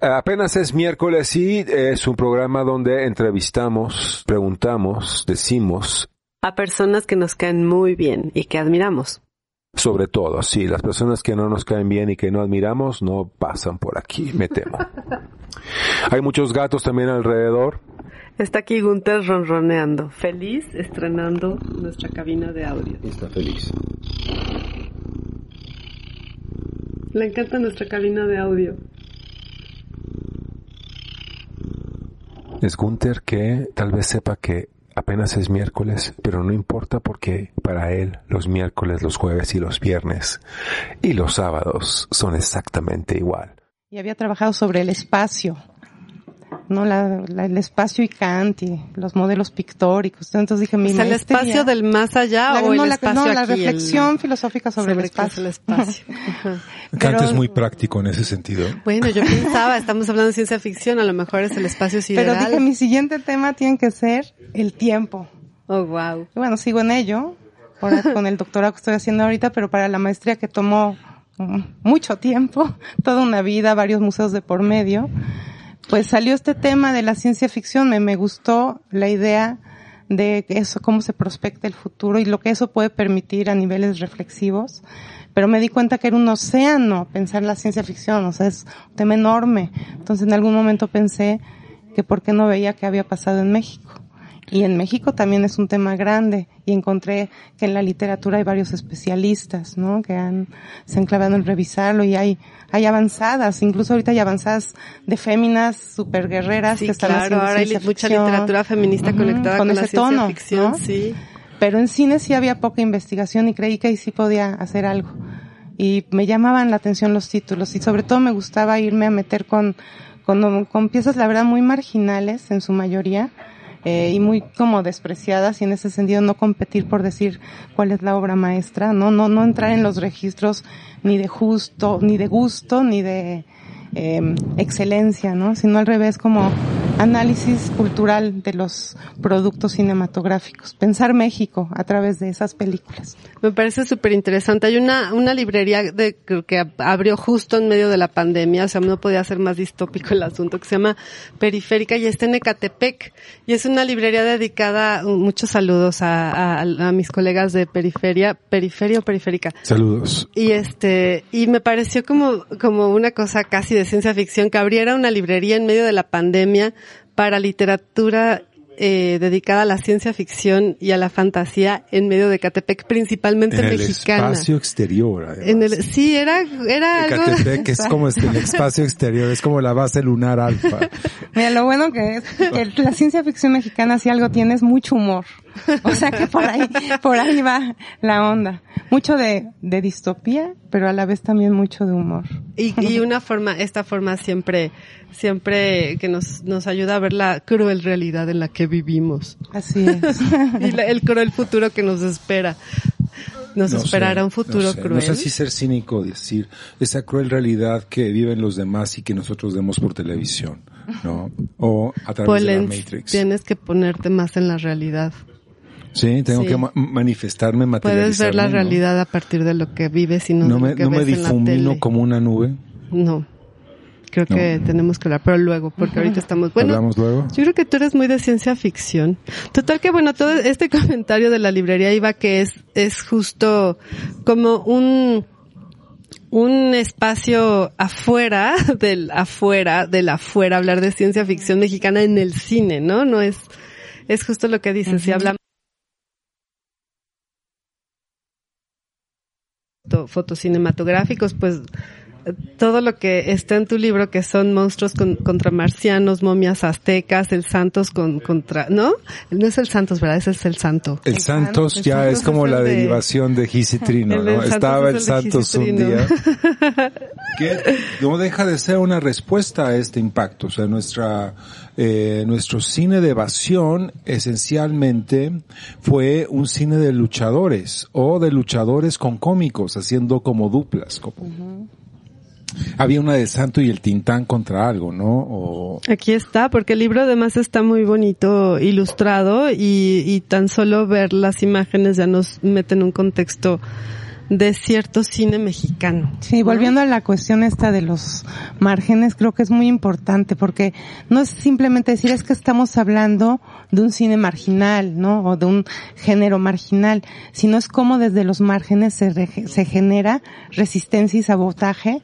Apenas es miércoles y es un programa donde entrevistamos, preguntamos, decimos. A personas que nos caen muy bien y que admiramos. Sobre todo, sí, las personas que no nos caen bien y que no admiramos no pasan por aquí, me temo. Hay muchos gatos también alrededor. Está aquí Gunther ronroneando, feliz estrenando nuestra cabina de audio. Está feliz. Le encanta nuestra cabina de audio. Es Gunther que tal vez sepa que apenas es miércoles, pero no importa porque para él los miércoles, los jueves y los viernes y los sábados son exactamente igual. Y había trabajado sobre el espacio, ¿no? La, el espacio y Kant y los modelos pictóricos. Entonces dije, mi ¿Es el espacio del más allá o el no, espacio no, la aquí, reflexión filosófica sobre, sobre el espacio. El espacio. Kant es muy práctico en ese sentido. Bueno, yo pensaba, estamos hablando de ciencia ficción, a lo mejor es el espacio sideral. Pero dije, mi siguiente tema tiene que ser el tiempo. Oh, wow. Y bueno, sigo en ello, ahora con el doctorado que estoy haciendo ahorita, pero para la maestría que tomó mm, mucho tiempo, toda una vida, varios museos de por medio, pues salió este tema de la ciencia ficción, me, me gustó la idea de eso, cómo se prospecta el futuro y lo que eso puede permitir a niveles reflexivos. Pero me di cuenta que era un océano pensar la ciencia ficción, o sea, es un tema enorme. Entonces en algún momento pensé que por qué no veía qué había pasado en México. Y en México también es un tema grande y encontré que en la literatura hay varios especialistas, ¿no? Que han, se han clavado en revisarlo y hay, hay avanzadas, incluso ahorita hay avanzadas de féminas super guerreras Sí, que están claro, haciendo ahora hay mucha literatura feminista Ujú, conectada con ese tono, ficción, ¿no? sí. Pero en cine sí había poca investigación y creí que ahí sí podía hacer algo. Y me llamaban la atención los títulos y sobre todo me gustaba irme a meter con, con, con piezas la verdad muy marginales en su mayoría eh, y muy como despreciadas y en ese sentido no competir por decir cuál es la obra maestra, no, no, no entrar en los registros ni de justo, ni de gusto, ni de eh, excelencia, ¿no? Sino al revés como análisis cultural de los productos cinematográficos. Pensar México a través de esas películas. Me parece súper interesante. Hay una, una librería de, que abrió justo en medio de la pandemia, o sea, no podía ser más distópico el asunto, que se llama Periférica y está en Ecatepec. Y es una librería dedicada, muchos saludos a, a, a mis colegas de Periferia, Periferia o Periférica. Saludos. Y este, y me pareció como, como una cosa casi de ciencia ficción que abriera una librería en medio de la pandemia para literatura eh, dedicada a la ciencia ficción y a la fantasía en medio de Catepec, principalmente en el mexicana. espacio exterior. además. En el, sí, era, era algo. Ecatepec es como este, el espacio exterior, es como la base lunar alfa. Mira, lo bueno que es que la ciencia ficción mexicana si algo tiene es mucho humor. O sea que por ahí, por ahí va la onda. Mucho de, de distopía, pero a la vez también mucho de humor. Y, y una forma, esta forma siempre, siempre que nos, nos ayuda a ver la cruel realidad en la que vivimos. Así es. y la- el cruel futuro que nos espera. Nos No esperará sé, un futuro no sé, cruel. No sé si ser cínico decir esa cruel realidad que viven los demás y que nosotros vemos por televisión, ¿no? O a través de la Matrix. tienes que ponerte más en la realidad. Sí, tengo Sí. que ma- manifestarme, Puedes materializarme. ver la ¿no? realidad a partir de lo que vives y no, No de me, lo que no me ves en la difumino como una nube. No. Creo que tenemos que hablar, pero luego, porque ahorita estamos... Bueno, ¿Hablamos luego? yo creo que tú eres muy de ciencia ficción. Total que bueno, todo este comentario de la librería iba que es, es justo como un, un espacio afuera del afuera, del afuera, hablar de ciencia ficción mexicana en el cine, ¿no? No es, es justo lo que dices, si hablamos foto- fotocinematográficos, pues todo lo que está en tu libro, que son monstruos con- contra marcianos, momias aztecas, el Santos con, contra, ¿no? No es el Santos, ¿verdad? Ese es el Santo. El El Santos ya el es como es la de- derivación de Gisitrino, ¿no? Estaba el es el de Santos un día. que no deja de ser una respuesta a este impacto. O sea, nuestra, eh, nuestro cine de evasión esencialmente fue un cine de luchadores o de luchadores con cómicos haciendo como duplas. Como, Había una de Santo y el Tintán contra algo, ¿no? O, Aquí está, porque el libro además está muy bonito ilustrado y, y tan solo ver las imágenes ya nos mete en un contexto de cierto cine mexicano. Sí, volviendo a la cuestión esta de los márgenes, creo que es muy importante porque no es simplemente decir es que estamos hablando de un cine marginal, ¿no? O de un género marginal, sino es como desde los márgenes se, se genera resistencia y sabotaje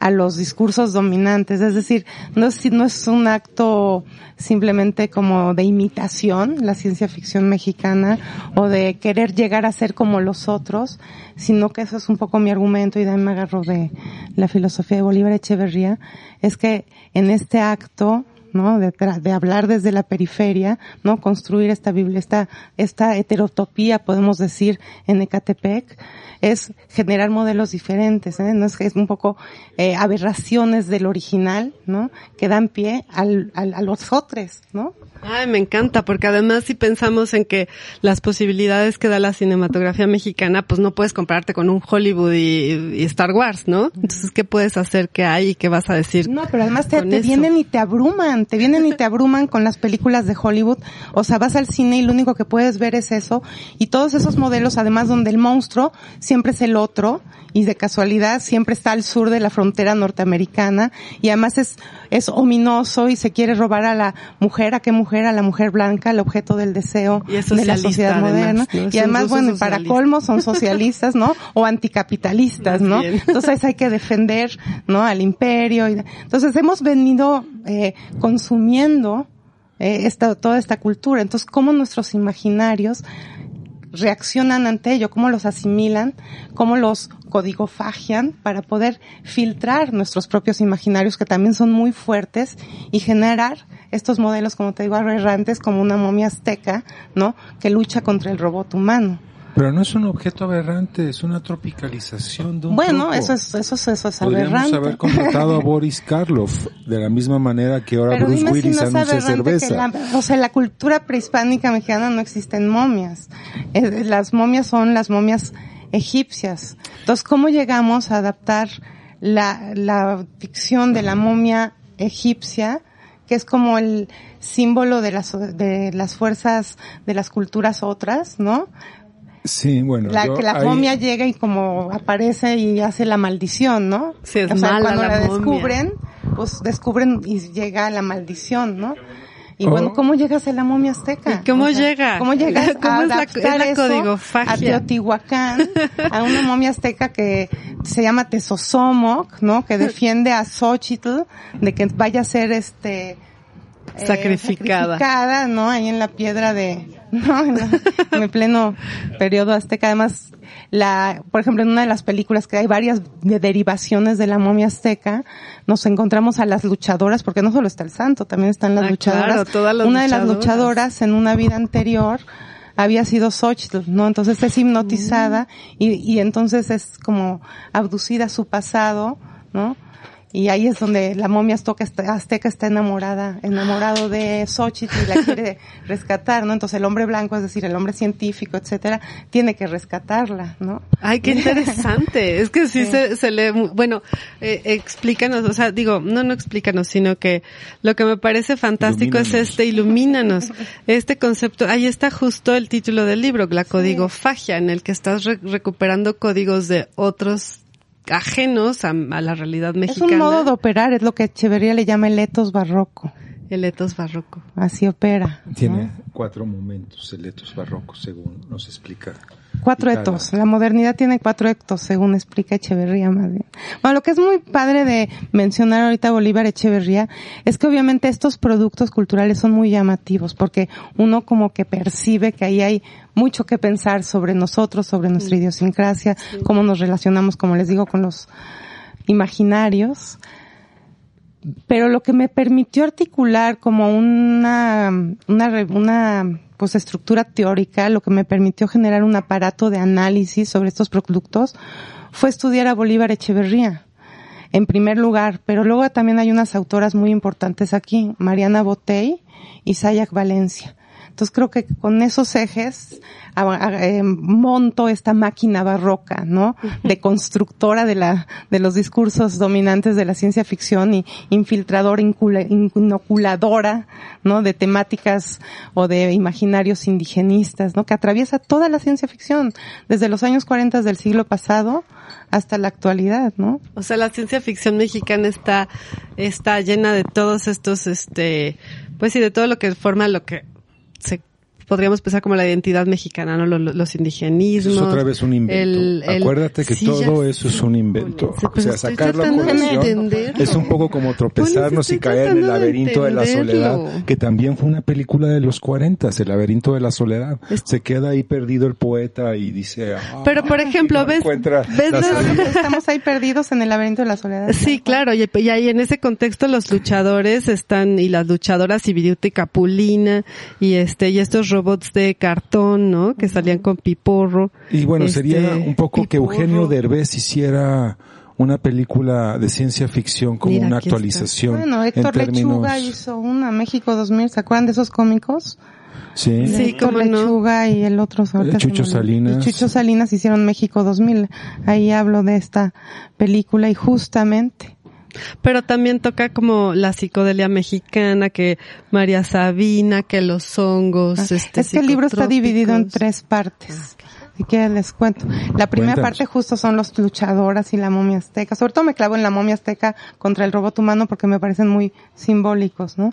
a los discursos dominantes. Es decir, no es, no es un acto simplemente como de imitación, la ciencia ficción mexicana, o de querer llegar a ser como los otros, sino que eso es un poco mi argumento y de ahí me agarro de la filosofía de Bolívar Echeverría, es que en este acto ¿no? De, de, hablar desde la periferia, ¿no? Construir esta Biblia, esta, esta heterotopía, podemos decir, en Ecatepec, es generar modelos diferentes, ¿eh? No es, es un poco, eh, aberraciones del original, ¿no? Que dan pie al, al, a los otros, ¿no? Ay, me encanta, porque además si pensamos en que las posibilidades que da la cinematografía mexicana, pues no puedes compararte con un Hollywood y, y Star Wars, ¿no? Entonces, ¿qué puedes hacer? ¿Qué hay? ¿Y qué vas a decir? No, pero además te, te vienen y te abruman, te vienen y te abruman con las películas de Hollywood. O sea, vas al cine y lo único que puedes ver es eso. Y todos esos modelos, además donde el monstruo siempre es el otro, y de casualidad siempre está al sur de la frontera norteamericana, y además es, es ominoso y se quiere robar a la mujer, ¿a qué mujer? A la mujer blanca, el objeto del deseo de la sociedad moderna. ¿no? Y además, bueno, para colmo son socialistas, ¿no? O anticapitalistas, ¿no? Entonces hay que defender, ¿no? Al imperio. Y, entonces hemos venido eh, consumiendo eh, esta, toda esta cultura. Entonces, ¿cómo nuestros imaginarios reaccionan ante ello, cómo los asimilan, cómo los codigofagian para poder filtrar nuestros propios imaginarios que también son muy fuertes y generar estos modelos, como te digo, aberrantes como una momia azteca, ¿no? Que lucha contra el robot humano. Pero no es un objeto aberrante, es una tropicalización de un Bueno, truco. eso es, eso es, eso es Podríamos aberrante. haber contratado a Boris Karloff de la misma manera que ahora Pero Bruce dime si Willis no anuncia cerveza. la, o sea, la cultura prehispánica mexicana no existen momias. Eh, las momias son las momias egipcias. Entonces, ¿cómo llegamos a adaptar la, la ficción de la momia egipcia, que es como el símbolo de las, de las fuerzas de las culturas otras, ¿no? Sí, bueno. La, yo que la ahí- momia llega y como aparece y hace la maldición, ¿no? Sí, es o sea, mala cuando la la, momia. descubren, pues descubren y llega la maldición, ¿no? Y Oh. bueno, ¿cómo llegas a la momia azteca? ¿Y cómo llega? ¿Cómo llegas ¿Cómo a es la- adaptar es la eso codigofagia? a Teotihuacán, a una momia azteca que se llama Tezosomoc, ¿no? Que defiende a Xochitl de que vaya a ser este eh, Sacrificada. sacrificada, ¿no? Ahí en la piedra de, ¿no? En, la- en el pleno periodo azteca. Además, la, por ejemplo, en una de las películas que hay varias de derivaciones de la momia azteca, nos encontramos a las luchadoras, porque no solo está el santo, también están las Ah, luchadoras. claro, todas las una de las luchadoras. en una vida anterior había sido Xochitl, ¿no? Entonces es hipnotizada y, y entonces es como abducida a su pasado, ¿no? Y ahí es donde la momia azteca está, azteca está enamorada, enamorado de Xochitl y la quiere rescatar, ¿no? Entonces el hombre blanco, es decir, el hombre científico, etcétera, tiene que rescatarla, ¿no? Ay, qué interesante. Es que sí, Sí. Se, se lee, mu- bueno, eh, explícanos, o sea, digo, no, no explícanos, sino que lo que me parece fantástico es este, ilumínanos, este concepto. Ahí está justo el título del libro, la codigofagia, en el que estás re- recuperando códigos de otros ajenos a, a la realidad Es mexicana. un modo de operar, es lo que Echeverría le llama el etos barroco. El etos barroco. Así opera. ¿no? Tiene cuatro momentos, el etos barroco, según nos explica. Cuatro etos. La modernidad tiene cuatro etos, según explica Echeverría más bien. Bueno, lo que es muy padre de mencionar ahorita Bolívar Echeverría es que obviamente estos productos culturales son muy llamativos porque uno como que percibe que ahí hay mucho que pensar sobre nosotros, sobre nuestra idiosincrasia, cómo nos relacionamos, como les digo, con los imaginarios. Pero lo que me permitió articular como una, una, una pues estructura teórica, lo que me permitió generar un aparato de análisis sobre estos productos fue estudiar a Bolívar Echeverría. En primer lugar, pero luego también hay unas autoras muy importantes aquí, Mariana Botey y Sayak Valencia. Entonces creo que con esos ejes a- a- eh, monto esta máquina barroca, ¿no? De constructora de la, de los discursos dominantes de la ciencia ficción y infiltradora, incula- inoculadora ¿no? De temáticas o de imaginarios indigenistas, ¿no? Que atraviesa toda la ciencia ficción, desde los años 40 del siglo pasado hasta la actualidad, ¿no? O sea, la ciencia ficción mexicana está, está llena de todos estos, este, pues sí, de todo lo que forma lo que podríamos pensar como la identidad mexicana, ¿no? Los, los indigenismos. es otra vez un invento. Acuérdate que todo eso es un invento. o sea, sacar la colación es un poco como tropezarnos y caer en el laberinto de, la soledad, que también fue una película de los 40, el laberinto de la soledad. Se queda ahí perdido el poeta y dice, ah, Pero por ejemplo, ves, ves estamos ahí perdidos en el laberinto de la soledad. Sí, claro, y, ahí en ese contexto los luchadores están y las luchadoras y Viruta y Capulina y este y estos robots de cartón, ¿no? Que salían con piporro. Y bueno, sería este, un poco que Eugenio Derbez hiciera una película de ciencia ficción como una actualización. Bueno, Héctor Lechuga hizo una México 2000, ¿se acuerdan de esos cómicos? Sí, sí Héctor Lechuga y el otro Chucho Salinas. Y Chucho Salinas hicieron México 2000. Ahí hablo de esta película y justamente pero también toca como la psicodelia mexicana, que María Sabina, que los hongos, ah, este, Es que el libro está dividido en tres partes. Si quieren les cuento. La primera parte justo son los luchadoras y la momia azteca. Sobre todo me clavo en la momia azteca contra el robot humano porque me parecen muy simbólicos, ¿no?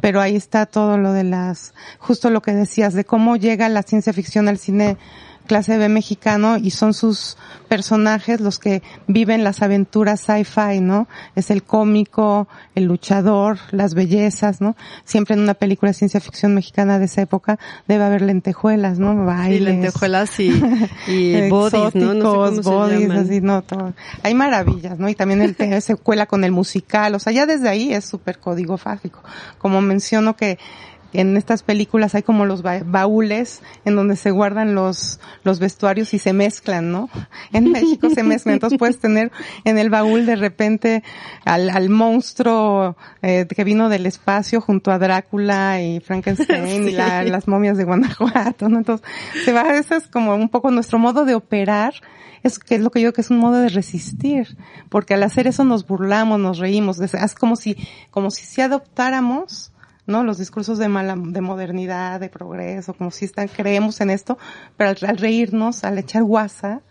Pero ahí está todo lo de las, justo lo que decías, de cómo llega la ciencia ficción al cine clase B mexicano y son sus personajes los que viven las aventuras sci-fi, ¿no? Es el cómico, el luchador, las bellezas, ¿no? Siempre en una película de ciencia ficción mexicana de esa época debe haber lentejuelas, ¿no? Bailes. lentejuelas y, y bodies, ¿no? No bodies, así, no, todo. Hay maravillas, ¿no? Y también el se cuela con el musical, o sea, ya desde ahí es súper código fágico. Como menciono que en estas películas hay como los baúles en donde se guardan los, los vestuarios y se mezclan, ¿no? En México se mezclan, entonces puedes tener en el baúl de repente al, al monstruo eh, que vino del espacio junto a Drácula y Frankenstein y las momias de Guanajuato, ¿no? Entonces, se va, eso es como un poco nuestro modo de operar, es que es lo que yo creo que es un modo de resistir, porque al hacer eso nos burlamos, nos reímos, es como si, como si se adoptáramos ¿no? Los discursos de mala, de modernidad, de progreso, como si están, creemos en esto, pero al, reírnos, al echar guasa,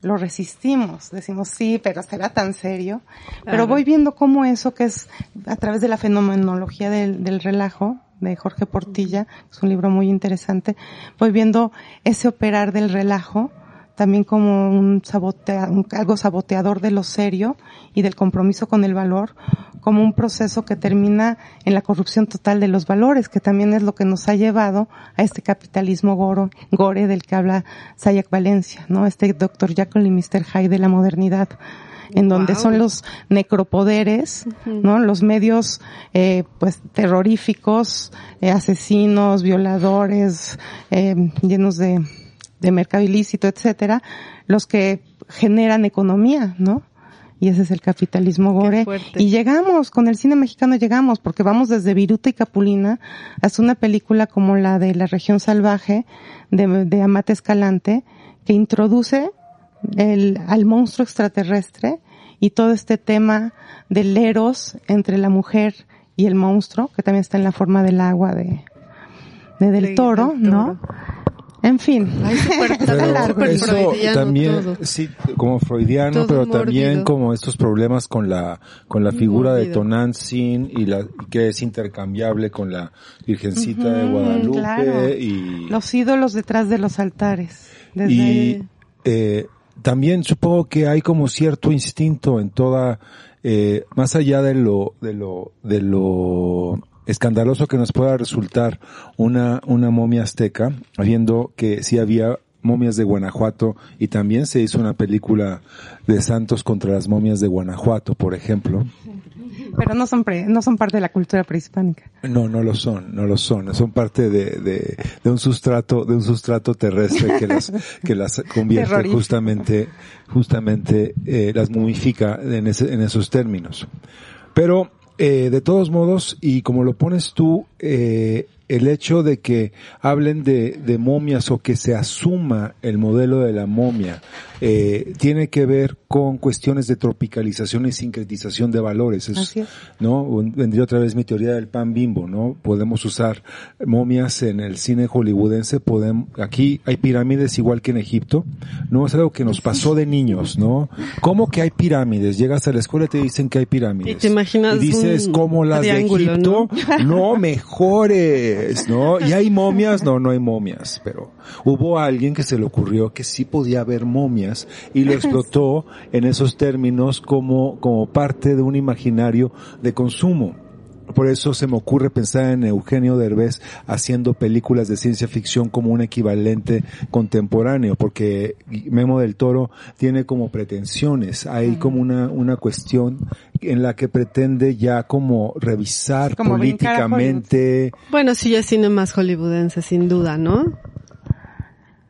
lo resistimos, decimos sí, pero será tan serio. Pero voy viendo cómo eso que es a través de la fenomenología del, del relajo, de Jorge Portilla, es un libro muy interesante, voy viendo ese operar del relajo, también como un, sabotea, algo saboteador de lo serio y del compromiso con el valor, como un proceso que termina en la corrupción total de los valores, que también es lo que nos ha llevado a este capitalismo goro, gore del que habla Sayak Valencia, ¿no? Este doctor Jekyll y Mr. Hyde de la modernidad en donde son los necropoderes, ¿no? Los medios, eh, pues, terroríficos, eh, asesinos, violadores, eh, llenos de, de mercado ilícito, etcétera, los que generan economía, ¿no? Y ese es el capitalismo gore. Y llegamos, con el cine mexicano llegamos, porque vamos desde Viruta y Capulina hasta una película como la de La región salvaje de, de Amate Escalante, que introduce el, al monstruo extraterrestre y todo este tema del eros entre la mujer y el monstruo, que también está en la forma del agua de, de del, toro, ¿no? En fin, eso también, sí, como freudiano, pero también como estos problemas con la con la figura de Tonantzin y la que es intercambiable con la Virgencita de Guadalupe y los ídolos detrás de los altares. y eh, también supongo que hay como cierto instinto en toda eh, más allá de lo de lo de lo escandaloso que nos pueda resultar una, una momia azteca, viendo que sí había momias de Guanajuato y también se hizo una película de Santos contra las momias de Guanajuato, por ejemplo. Pero no son, no son parte de la cultura prehispánica. No, no lo son, no lo son. Son parte de, de, de un sustrato, de un sustrato terrestre que las, que las convierte justamente, justamente, eh, las mumifica en, ese, en esos términos. Pero eh, de todos modos, y como lo pones tú, eh, el hecho de que hablen de, de momias o que se asuma el modelo de la momia eh, tiene que ver con cuestiones de tropicalización y sincretización de valores. Es, Así es. ¿no? Vendría otra vez mi teoría del pan bimbo, ¿no? Podemos usar momias en el cine hollywoodense, podemos, aquí hay pirámides igual que en Egipto, ¿no? Es algo que nos pasó de niños, ¿no? ¿Cómo que hay pirámides? Llegas a la escuela y te dicen que hay pirámides. Y te imaginas Y dices, como las de Egipto, no, mejores, ¿no? Y hay momias, no, no hay momias, pero hubo alguien que se le ocurrió que sí podía haber momias y lo explotó en esos términos como, como parte de un imaginario de consumo. Por eso se me ocurre pensar en Eugenio Derbez haciendo películas de ciencia ficción como un equivalente contemporáneo, porque Memo del Toro tiene como pretensiones, hay como una, una cuestión en la que pretende ya como revisar Como políticamente. Bueno, sí, ya es cine más hollywoodense, sin duda, ¿no?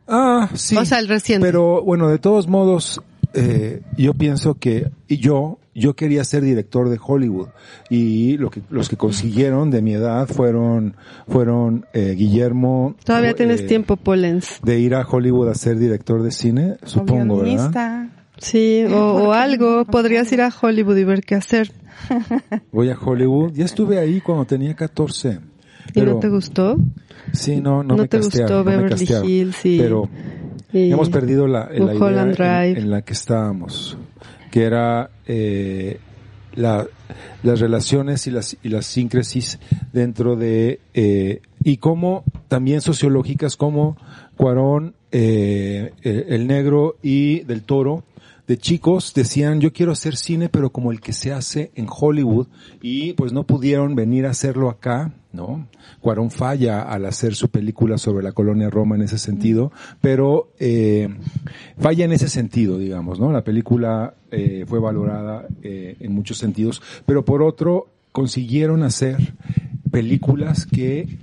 Ah, sí. O sea, el reciente. Pero bueno, de todos modos, eh, yo pienso que y yo yo quería ser director de Hollywood y lo que los que consiguieron de mi edad fueron fueron eh, Guillermo. Todavía eh, tienes tiempo, Polens. de ir a Hollywood a ser director de cine, supongo, ¿verdad? Sí, o, o algo. Podrías ir a Hollywood y ver qué hacer. Voy a Hollywood. Ya estuve ahí cuando tenía 14. ¿Y no te gustó? Sí, no, no, ¿No me te castearon, gustó no me Beverly castearon. Hills y- Pero Y hemos perdido la, la idea en, Drive. en la que estábamos, que era eh, la, las relaciones y las, y las síncresis dentro de, eh, y como también sociológicas como Cuarón, eh, el, el negro y del toro, de chicos decían yo quiero hacer cine pero como el que se hace en Hollywood y pues no pudieron venir a hacerlo acá, ¿no? Cuarón falla al hacer su película sobre la colonia Roma en ese sentido, pero eh, falla en ese sentido, digamos, ¿no? La película eh, fue valorada eh, en muchos sentidos, pero por otro consiguieron hacer películas que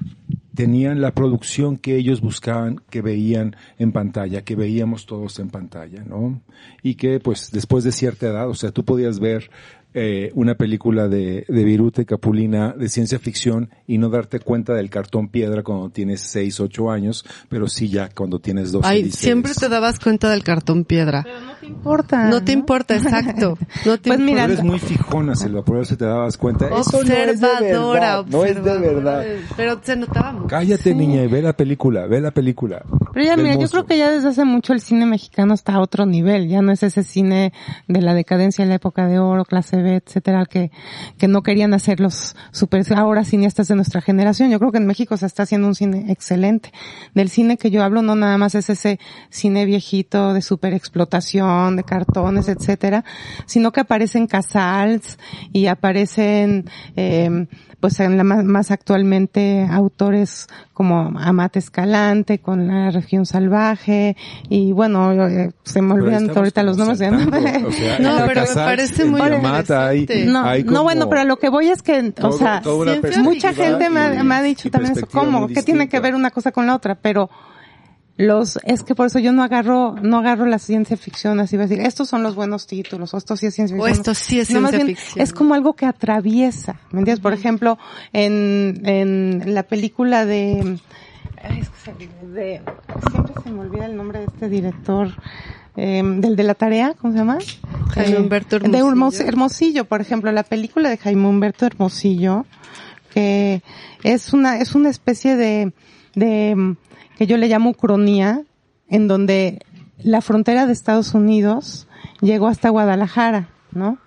tenían la producción que ellos buscaban, que veían en pantalla, que veíamos todos en pantalla, ¿no? Y que pues después de cierta edad, o sea, tú podías ver eh, una película de, de Virute Capulina de ciencia ficción y no darte cuenta del cartón piedra cuando tienes 6, 8 años, pero sí ya cuando tienes 12, Ay, dices, siempre te dabas cuenta del cartón piedra. No te importa. No te importa, exacto. No te Pues mira, importa. Eres muy fijona, Silva, por eso te dabas cuenta. Eso no es de Observadora, verdad, no es de verdad. Pero se notaba mucho. Cállate, niña, y ve la película, ve la película. Pero ya, mira, yo creo que ya desde hace mucho el cine mexicano está a otro nivel. Ya no es ese cine de la decadencia de la época de oro, clase Etcétera, que, que no querían hacer los super, ahora cineastas de nuestra generación. Yo creo que en México se está haciendo un cine excelente. Del cine que yo hablo no nada más es ese cine viejito de super explotación, de cartones, etcétera, sino que aparecen Casals y aparecen, eh, pues en la más, más actualmente autores como Amate Escalante con la región salvaje y bueno eh, se me olvidan ahorita los nombres de o sea, No, pero me parece muy Yamata hay- interesante. no, hay no bueno pero lo que voy es que o sea mucha gente me ha, y- me ha dicho también eso cómo qué tiene que ver una cosa con la otra pero los es que por eso yo no agarro no agarro la ciencia ficción así va a decir estos son los buenos títulos o esto sí es ciencia O ficción esto sí es No, ciencia bien, ficción. es como algo que atraviesa ¿me entiendes? por ejemplo en en la película de de siempre se me olvida el nombre de este director eh, del de la tarea ¿cómo se llama? Jaime Eh, Humberto de Hermos- Hermosillo. Hermosillo por ejemplo la película de Jaime Humberto Hermosillo que es una es una especie de de que yo le llamo ucronía en donde la frontera de Estados Unidos llegó hasta Guadalajara, ¿no?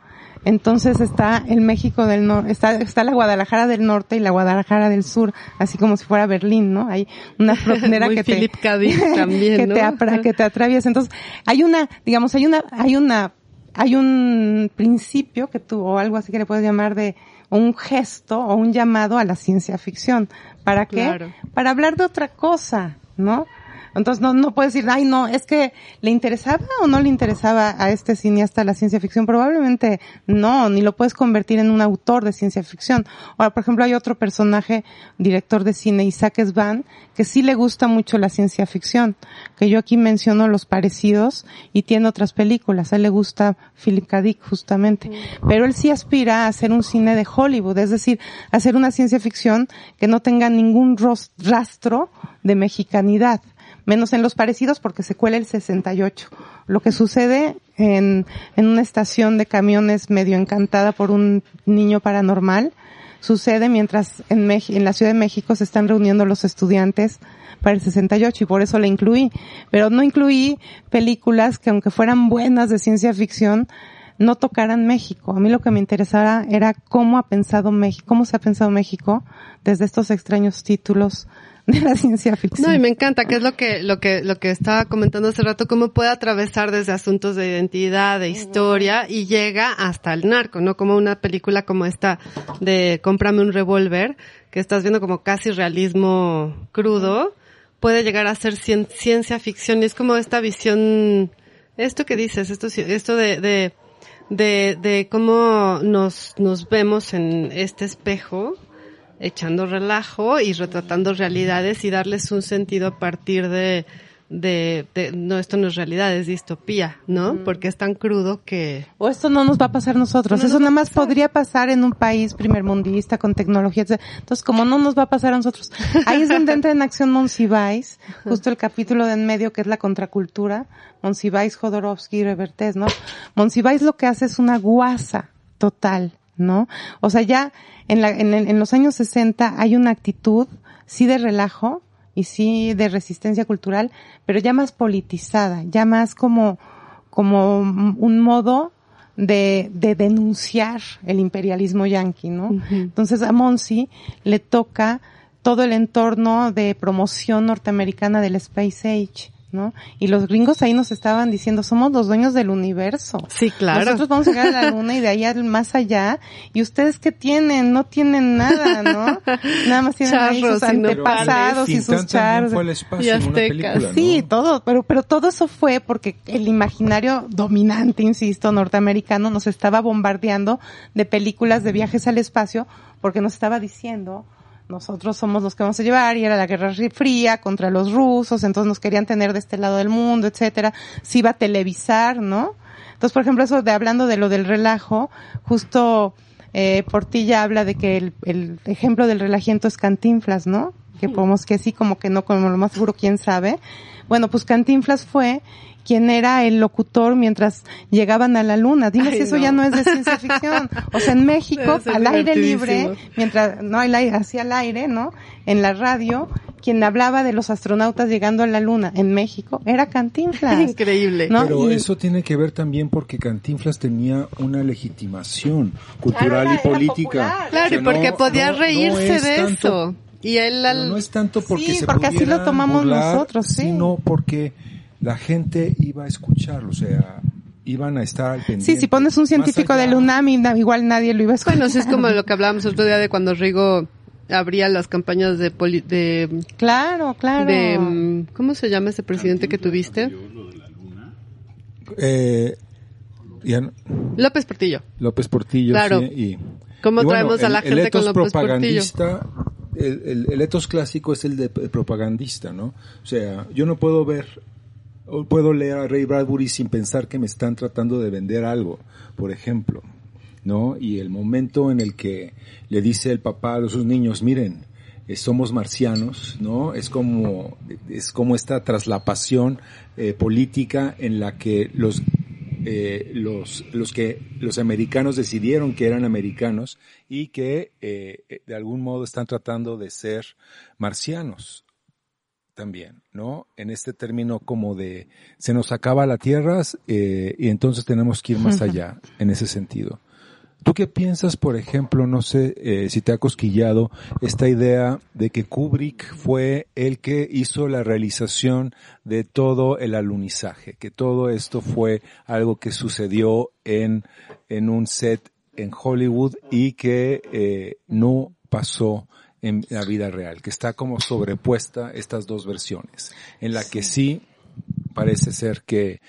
Entonces está el México del norte, está, está la Guadalajara del norte y la Guadalajara del sur, así como si fuera Berlín, ¿no? Hay una frontera Muy que te, también, que ¿no? te apra- que te atraviesa. Entonces, hay una, digamos, hay una, hay una, hay un principio que tú, o algo así que le puedes llamar de un gesto o un llamado a la ciencia ficción. ¿Para qué? Claro. Para hablar de otra cosa, ¿no? Entonces no, no puedes decir, ay no, es que le interesaba o no le interesaba a este cineasta la ciencia ficción. Probablemente no, ni lo puedes convertir en un autor de ciencia ficción. Ahora, por ejemplo, hay otro personaje, director de cine, Isaac Svan, que sí le gusta mucho la ciencia ficción, que yo aquí menciono los parecidos y tiene otras películas. A él le gusta Philip K. Dick justamente. Pero él sí aspira a hacer un cine de Hollywood, es decir, hacer una ciencia ficción que no tenga ningún rastro de mexicanidad menos en los parecidos porque se cuela el 68. Lo que sucede en, en una estación de camiones medio encantada por un niño paranormal, sucede mientras en, en la Ciudad de México se están reuniendo los estudiantes para el 68 y por eso la incluí. Pero no incluí películas que aunque fueran buenas de ciencia ficción, no tocaran México. A mí lo que me interesaba era cómo ha pensado México, cómo se ha pensado México desde estos extraños títulos de la ciencia ficción. No, y me encanta, que es lo que, lo que, lo que estaba comentando hace rato, cómo puede atravesar desde asuntos de identidad, de historia, y llega hasta el narco, ¿no? Como una película como esta de Cómprame un revólver, que estás viendo como casi realismo crudo, puede llegar a ser ciencia ficción, y es como esta visión, esto que dices, esto, esto de, de, de, de cómo nos, nos vemos en este espejo, echando relajo y retratando realidades y darles un sentido a partir de, de, de, no, esto no es realidad, es distopía, ¿no? Porque es tan crudo que... O esto no nos va a pasar nosotros, eso nada más podría pasar en un país primermundista con tecnología, entonces como no nos va a pasar a nosotros. Ahí es donde entra en acción Monsiváis, justo el capítulo de en medio que es la contracultura, Monsiváis, Jodorowsky y Revertés, ¿no? Monsiváis lo que hace es una guasa total, ¿no? O sea, ya en, la, en, en los años 60 hay una actitud, sí de relajo y sí de resistencia cultural, pero ya más politizada, ya más como, como un modo de, de denunciar el imperialismo yanqui, ¿no? Entonces a Monsi le toca todo el entorno de promoción norteamericana del Space Age, ¿no? Y los gringos ahí nos estaban diciendo, somos los dueños del universo. Sí, claro. Nosotros vamos a llegar a la luna y de ahí al más allá. Y ustedes qué tienen? No tienen nada, ¿no? Nada más tienen ahí sus antepasados y sus charros. y aztecas. Sí, todo, pero, pero todo eso fue porque el imaginario dominante, insisto, norteamericano nos estaba bombardeando de películas de viajes al espacio porque nos estaba diciendo nosotros somos los que vamos a llevar y era la guerra fría contra los rusos, entonces nos querían tener de este lado del mundo, etcétera. Se iba a televisar, ¿no? Entonces, por ejemplo, eso de hablando de lo del relajo, justo eh, Portilla habla de que el, el ejemplo del relajiento es Cantinflas, ¿no? Que podemos que sí, como que no, como lo más seguro, quién sabe. Bueno, pues Cantinflas fue quién era el locutor mientras llegaban a la luna. Dime si eso ya no es de ciencia ficción. O sea, en México, al aire libre, mientras, no al aire, hacia el aire, ¿no? En la radio, quien hablaba de los astronautas llegando a la luna en México era Cantinflas. Increíble. ¿no? Pero eso tiene que ver también porque Cantinflas tenía una legitimación cultural y política. Claro, y porque podía reírse de eso. Y él no es tanto porque sí, porque así lo tomamos nosotros, sí. sino porque la gente iba a escucharlo, o sea, iban a estar al pendiente. Sí, si pones un científico del UNAM, igual nadie lo iba a escuchar. Bueno, es como lo que hablábamos el otro día de cuando Rigo abría las campañas de... de claro, claro. De, mm, ¿Cómo se llama ese presidente que tuviste? Eh, López Portillo. López Portillo, claro. sí. Y, ¿Cómo traemos a la gente con López propagandista, El, el, el, etos clásico es el de propagandista, ¿no? O sea, yo no puedo ver puedo leer a Ray Bradbury sin pensar que me están tratando de vender algo, por ejemplo, ¿no? Y el momento en el que le dice el papá a sus niños, miren, eh, somos marcianos, ¿no? Es como, es como esta traslapación eh, política en la que los, eh, los, los que, los americanos decidieron que eran americanos y que eh, de algún modo están tratando de ser marcianos, también, ¿no? En este término como de se nos acaba la tierra eh, y entonces tenemos que ir más allá en ese sentido. ¿Tú qué piensas, por ejemplo, no sé eh, si te ha cosquillado esta idea de que Kubrick fue el que hizo la realización de todo el alunizaje, que todo esto fue algo que sucedió en, en un set en Hollywood y que eh, no pasó en la vida real, que está como sobrepuesta estas dos versiones, en la que sí parece ser que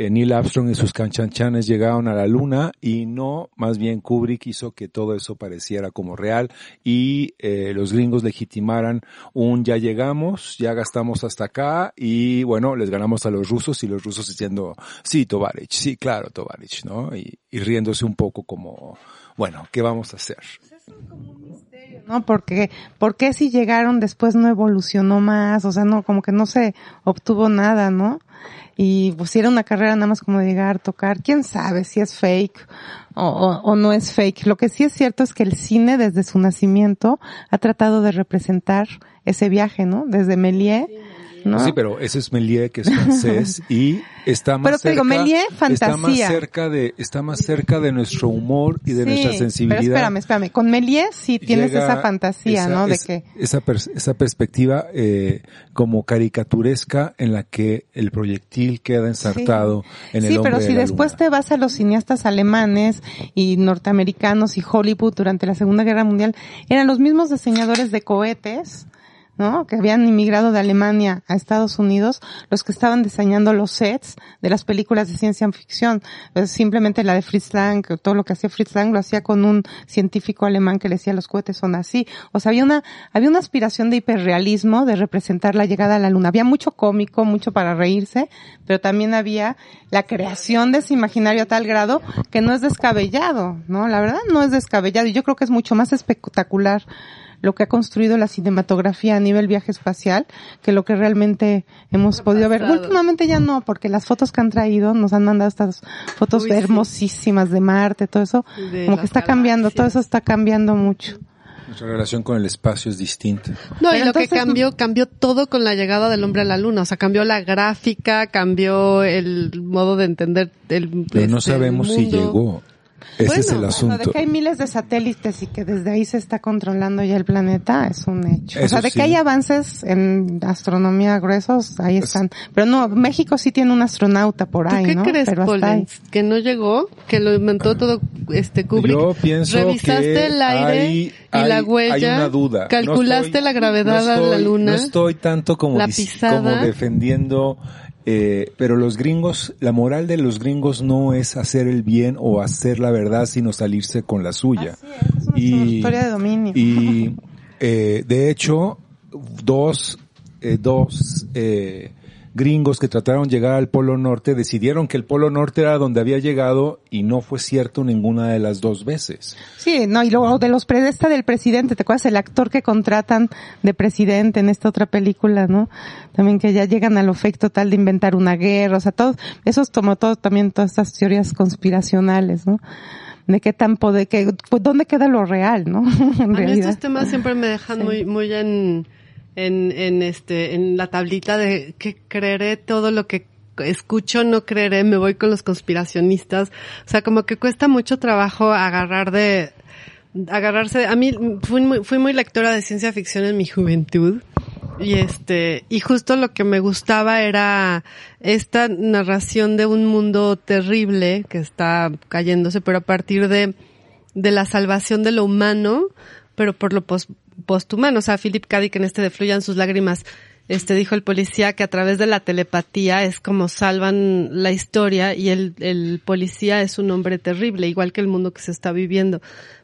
eh, Neil Armstrong y sus canchanchanes llegaron a la luna y no, más bien Kubrick hizo que todo eso pareciera como real y eh, los gringos legitimaran un ya llegamos, ya gastamos hasta acá y bueno, les ganamos a los rusos y los rusos diciendo sí, Tovarich, sí, claro, Tovarich, ¿no? Y, y riéndose un poco como, bueno, ¿qué vamos a hacer? ¿No? Porque, ¿por qué si llegaron después no evolucionó más? O sea, no, como que no se obtuvo nada, ¿no? y pues si era una carrera nada más como llegar, tocar, quién sabe si es fake o, o, o, no es fake. Lo que sí es cierto es que el cine desde su nacimiento ha tratado de representar ese viaje, ¿no? Desde Méliès. ¿No? Sí, pero ese es Méliès que es francés y está más pero te cerca, digo, Méliès, fantasía. está más cerca de, está más cerca de nuestro humor y de sí, nuestra sensibilidad. Pero espérame, espérame. Con Méliès sí tienes Llega esa fantasía, esa, ¿no? De que esa, pers- esa perspectiva eh, como caricaturesca en la que el proyectil queda ensartado en el Sí, hombre pero de si la después luna. te vas a los cineastas alemanes y norteamericanos y Hollywood durante la Segunda Guerra Mundial, eran los mismos diseñadores de cohetes, ¿no? Que habían inmigrado de Alemania a Estados Unidos, los que estaban diseñando los sets de las películas de ciencia ficción. Pues simplemente la de Fritz Lang, todo lo que hacía Fritz Lang lo hacía con un científico alemán que le decía los cohetes son así. O sea, había una, había una aspiración de hiperrealismo, de representar la llegada a la luna. Había mucho cómico, mucho para reírse, pero también había la creación de ese imaginario a tal grado que no es descabellado, ¿no? La verdad no es descabellado y yo creo que es mucho más espectacular lo que ha construido la cinematografía a nivel viaje espacial que lo que realmente hemos podido ver. Últimamente ya no, porque las fotos que han traído nos han mandado estas fotos Uy, sí. hermosísimas de Marte, todo eso, De como que está cambiando, todo eso está cambiando mucho. Nuestra relación con el espacio es distinta. No, y lo que cambió, cambió todo con la llegada del hombre a la luna. O sea, cambió la gráfica, cambió el modo de entender el Pero no este, sabemos si mundo. llegó. Ese es Bueno, el Lo asunto. de que hay miles de satélites y que desde ahí se está controlando ya el planeta es un hecho. o sea, de sí. que hay avances en astronomía gruesos, ahí están. Pero no, México sí tiene un astronauta por ¿Tú ahí, qué ¿no? crees, Pero hasta ahí. Pollens? ¿Que no llegó? ¿Que lo inventó todo este Kubrick? Yo pienso ¿Revisaste que el aire hay, y hay- la huella? hay una duda. No ¿Calculaste estoy- la gravedad no a la luna? No estoy tanto como, ¿La dis- pisada? como defendiendo, eh, pero los gringos, la moral de los gringos no es hacer el bien o hacer la verdad, sino salirse con la suya. Es, es Y- historia de dominio. Y eh, de hecho, dos, eh, dos eh, gringos que trataron de llegar al Polo Norte decidieron que el Polo Norte era donde había llegado y no fue cierto ninguna de las dos veces. Sí, no, y luego de los pre de esta del presidente, ¿te acuerdas el actor que contratan de presidente en esta otra película, no? También que ya llegan a lo fake total de inventar una guerra, o sea, todo, eso es como todo, también todas estas teorías conspiracionales, ¿no? De qué tan poder, que, pues, ¿dónde queda lo real, no? en A mí estos temas siempre me dejan Sí. muy, muy en, en, en este, en la tablita de que creeré todo lo que escucho, no creeré, me voy con los conspiracionistas. O sea, como que cuesta mucho trabajo agarrar de, agarrarse, a mí fui muy, fui muy lectora de ciencia ficción en mi juventud. Y este, y justo lo que me gustaba era esta narración de un mundo terrible que está cayéndose, pero a partir de, de la salvación de lo humano, pero por lo pos- posthumano. O sea, Philip K. Dick en este de Fluyan sus lágrimas, este dijo el policía que a través de la telepatía es como salvan la historia y el, el policía es un hombre terrible, igual que el mundo que se está viviendo.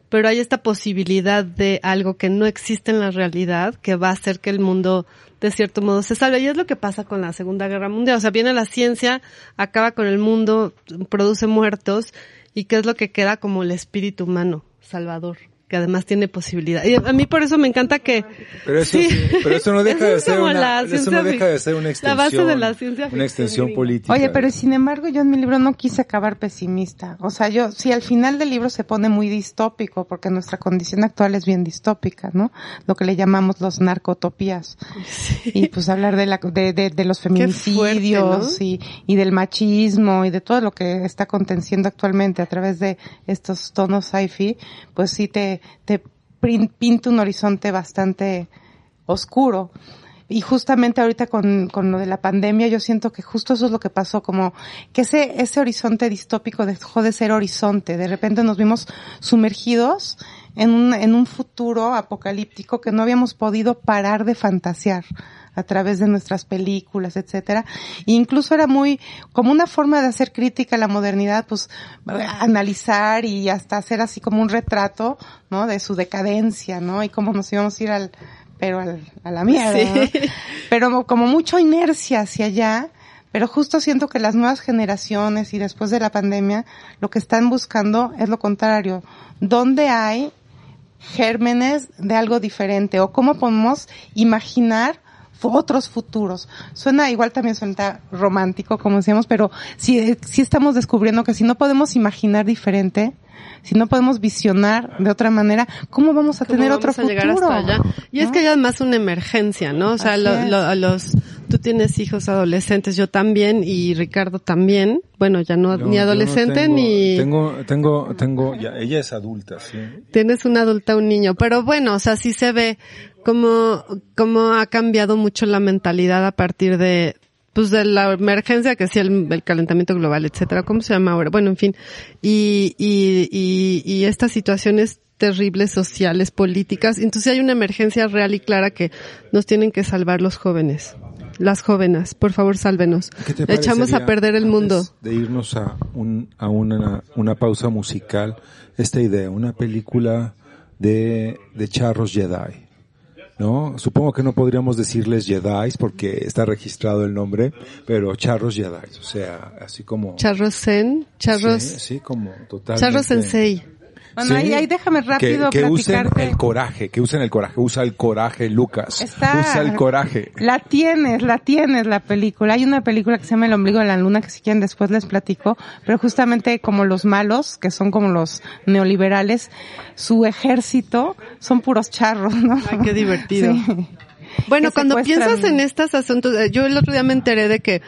Pero hay esta posibilidad de algo que no existe en la realidad que va a hacer que el mundo de cierto modo se salve. Y es lo que pasa con la Segunda Guerra Mundial. O sea, viene la ciencia, acaba con el mundo, produce muertos y qué es lo que queda como el espíritu humano, salvador, que además tiene posibilidad. Y a mí por eso me encanta que Pero eso, Sí. pero eso no deja Eso de ser una, la eso ciencia no deja fic- de ser una la extensión, base de la ciencia una extensión política. Oye, pero sin embargo yo en mi libro no quise acabar pesimista. O sea, yo, si al final del libro se pone muy distópico, porque nuestra condición actual es bien distópica, ¿no? Lo que le llamamos los narcotopías. Y pues hablar de la, de, de, de los fuerte, feminicidios ¿no? y, y del machismo y de todo lo que está aconteciendo actualmente a través de estos tonos sci-fi, pues sí te, te pinta un horizonte bastante oscuro. Y justamente ahorita con, con lo de la pandemia, yo siento que justo eso es lo que pasó, como que ese, ese horizonte distópico dejó de ser horizonte. De repente nos vimos sumergidos en un, en un futuro apocalíptico que no habíamos podido parar de fantasear a través de nuestras películas, etcétera. E incluso era muy, como una forma de hacer crítica a la modernidad, pues, analizar y hasta hacer así como un retrato, ¿no? De su decadencia, ¿no? Y cómo nos íbamos a ir al, pero al, a la mierda, Pero como mucho inercia hacia allá, pero justo siento que las nuevas generaciones y después de la pandemia, lo que están buscando es lo contrario. ¿Dónde hay gérmenes de algo diferente? ¿O cómo podemos imaginar otros futuros. Suena igual también suena romántico, como decíamos, pero si si estamos descubriendo que si no podemos imaginar diferente, si no podemos visionar de otra manera, ¿cómo vamos a tener otro futuro? Llegar hasta allá? Y es que ya es más una emergencia, ¿no? O sea, lo, los, tú tienes hijos adolescentes, yo también y Ricardo también. Bueno, ya no, ni adolescente ni... Tengo, tengo, tengo, ya, ella es adulta, sí. Tienes una adulta, un niño, pero bueno, o sea, sí se ve como, como ha cambiado mucho la mentalidad a partir de, pues de la emergencia que sí el, calentamiento global, etcétera, ¿cómo se llama ahora? Bueno, en fin, y, y, y, y estas situaciones terribles sociales, políticas, entonces hay una emergencia real y clara que nos tienen que salvar los jóvenes. Las jóvenes, por favor, sálvenos. Echamos a perder el mundo. De irnos a, un, a una, una pausa musical, esta idea, una película de, de Charros Jedi ¿no? Supongo que no podríamos decirles Jedi porque está registrado el nombre, pero charros Jedi, o sea, así como... Charros Zen, charros... Sí, como totalmente... Charros Sensei. Bueno, ahí, déjame rápido que, que usen el coraje, que usen el coraje, usa el coraje, Lucas. usa el coraje. La tienes, la tienes la película. Hay una película que se llama El ombligo de la luna, que si quieren después les platico, pero justamente como los malos, que son como los neoliberales, su ejército son puros charros, ¿no? Ay, qué divertido. Bueno, cuando piensas en estos asuntos, eh, yo el otro día me enteré de que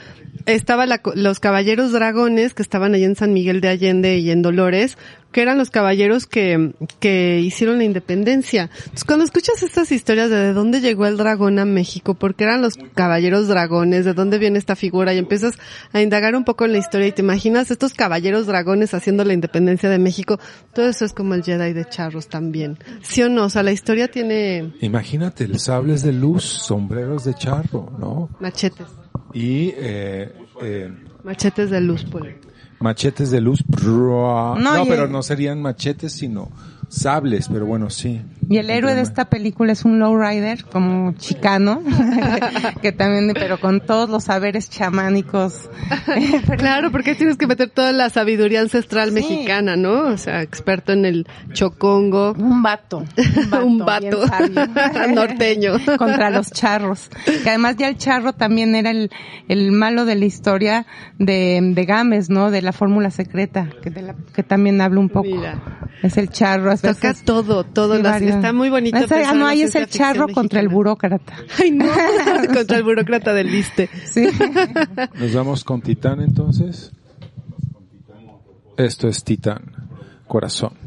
estaba los caballeros dragones que estaban allí en San Miguel de Allende y en Dolores, que eran los caballeros que, que hicieron la independencia. Entonces, cuando escuchas estas historias de de dónde llegó el dragón a México, porque eran los caballeros dragones, de dónde viene esta figura, y empiezas a indagar un poco en la historia y te imaginas estos caballeros dragones haciendo la independencia de México, todo eso es como el Jedi de Charros también. ¿Sí o no? O sea, la historia tiene... Imagínate, sables de luz, sombreros de charro, ¿no? Machetes. Y, eh, eh, Machetes de luz, pues. Machetes de luz. No, no pero no serían machetes, sino sables, pero bueno, sí. Y el héroe de esta película es un lowrider, como chicano, que también, pero con todos los saberes chamánicos. claro, porque tienes que meter toda la sabiduría ancestral mexicana, ¿no? O sea, experto en el chocongo. Un vato. Un vato. Norteño. Contra los charros. Que además ya el charro también era el, el malo de la historia de, de Gámez, ¿no? De la fórmula secreta, que, de la, que también habla un poco. Es el charro. Toca todo, todo. Está muy bonito. ah, no, ahí es el charro contra el burócrata. Ay, no, contra el burócrata del liste. Sí. Nos vamos con Titán entonces. Esto es Titán, corazón.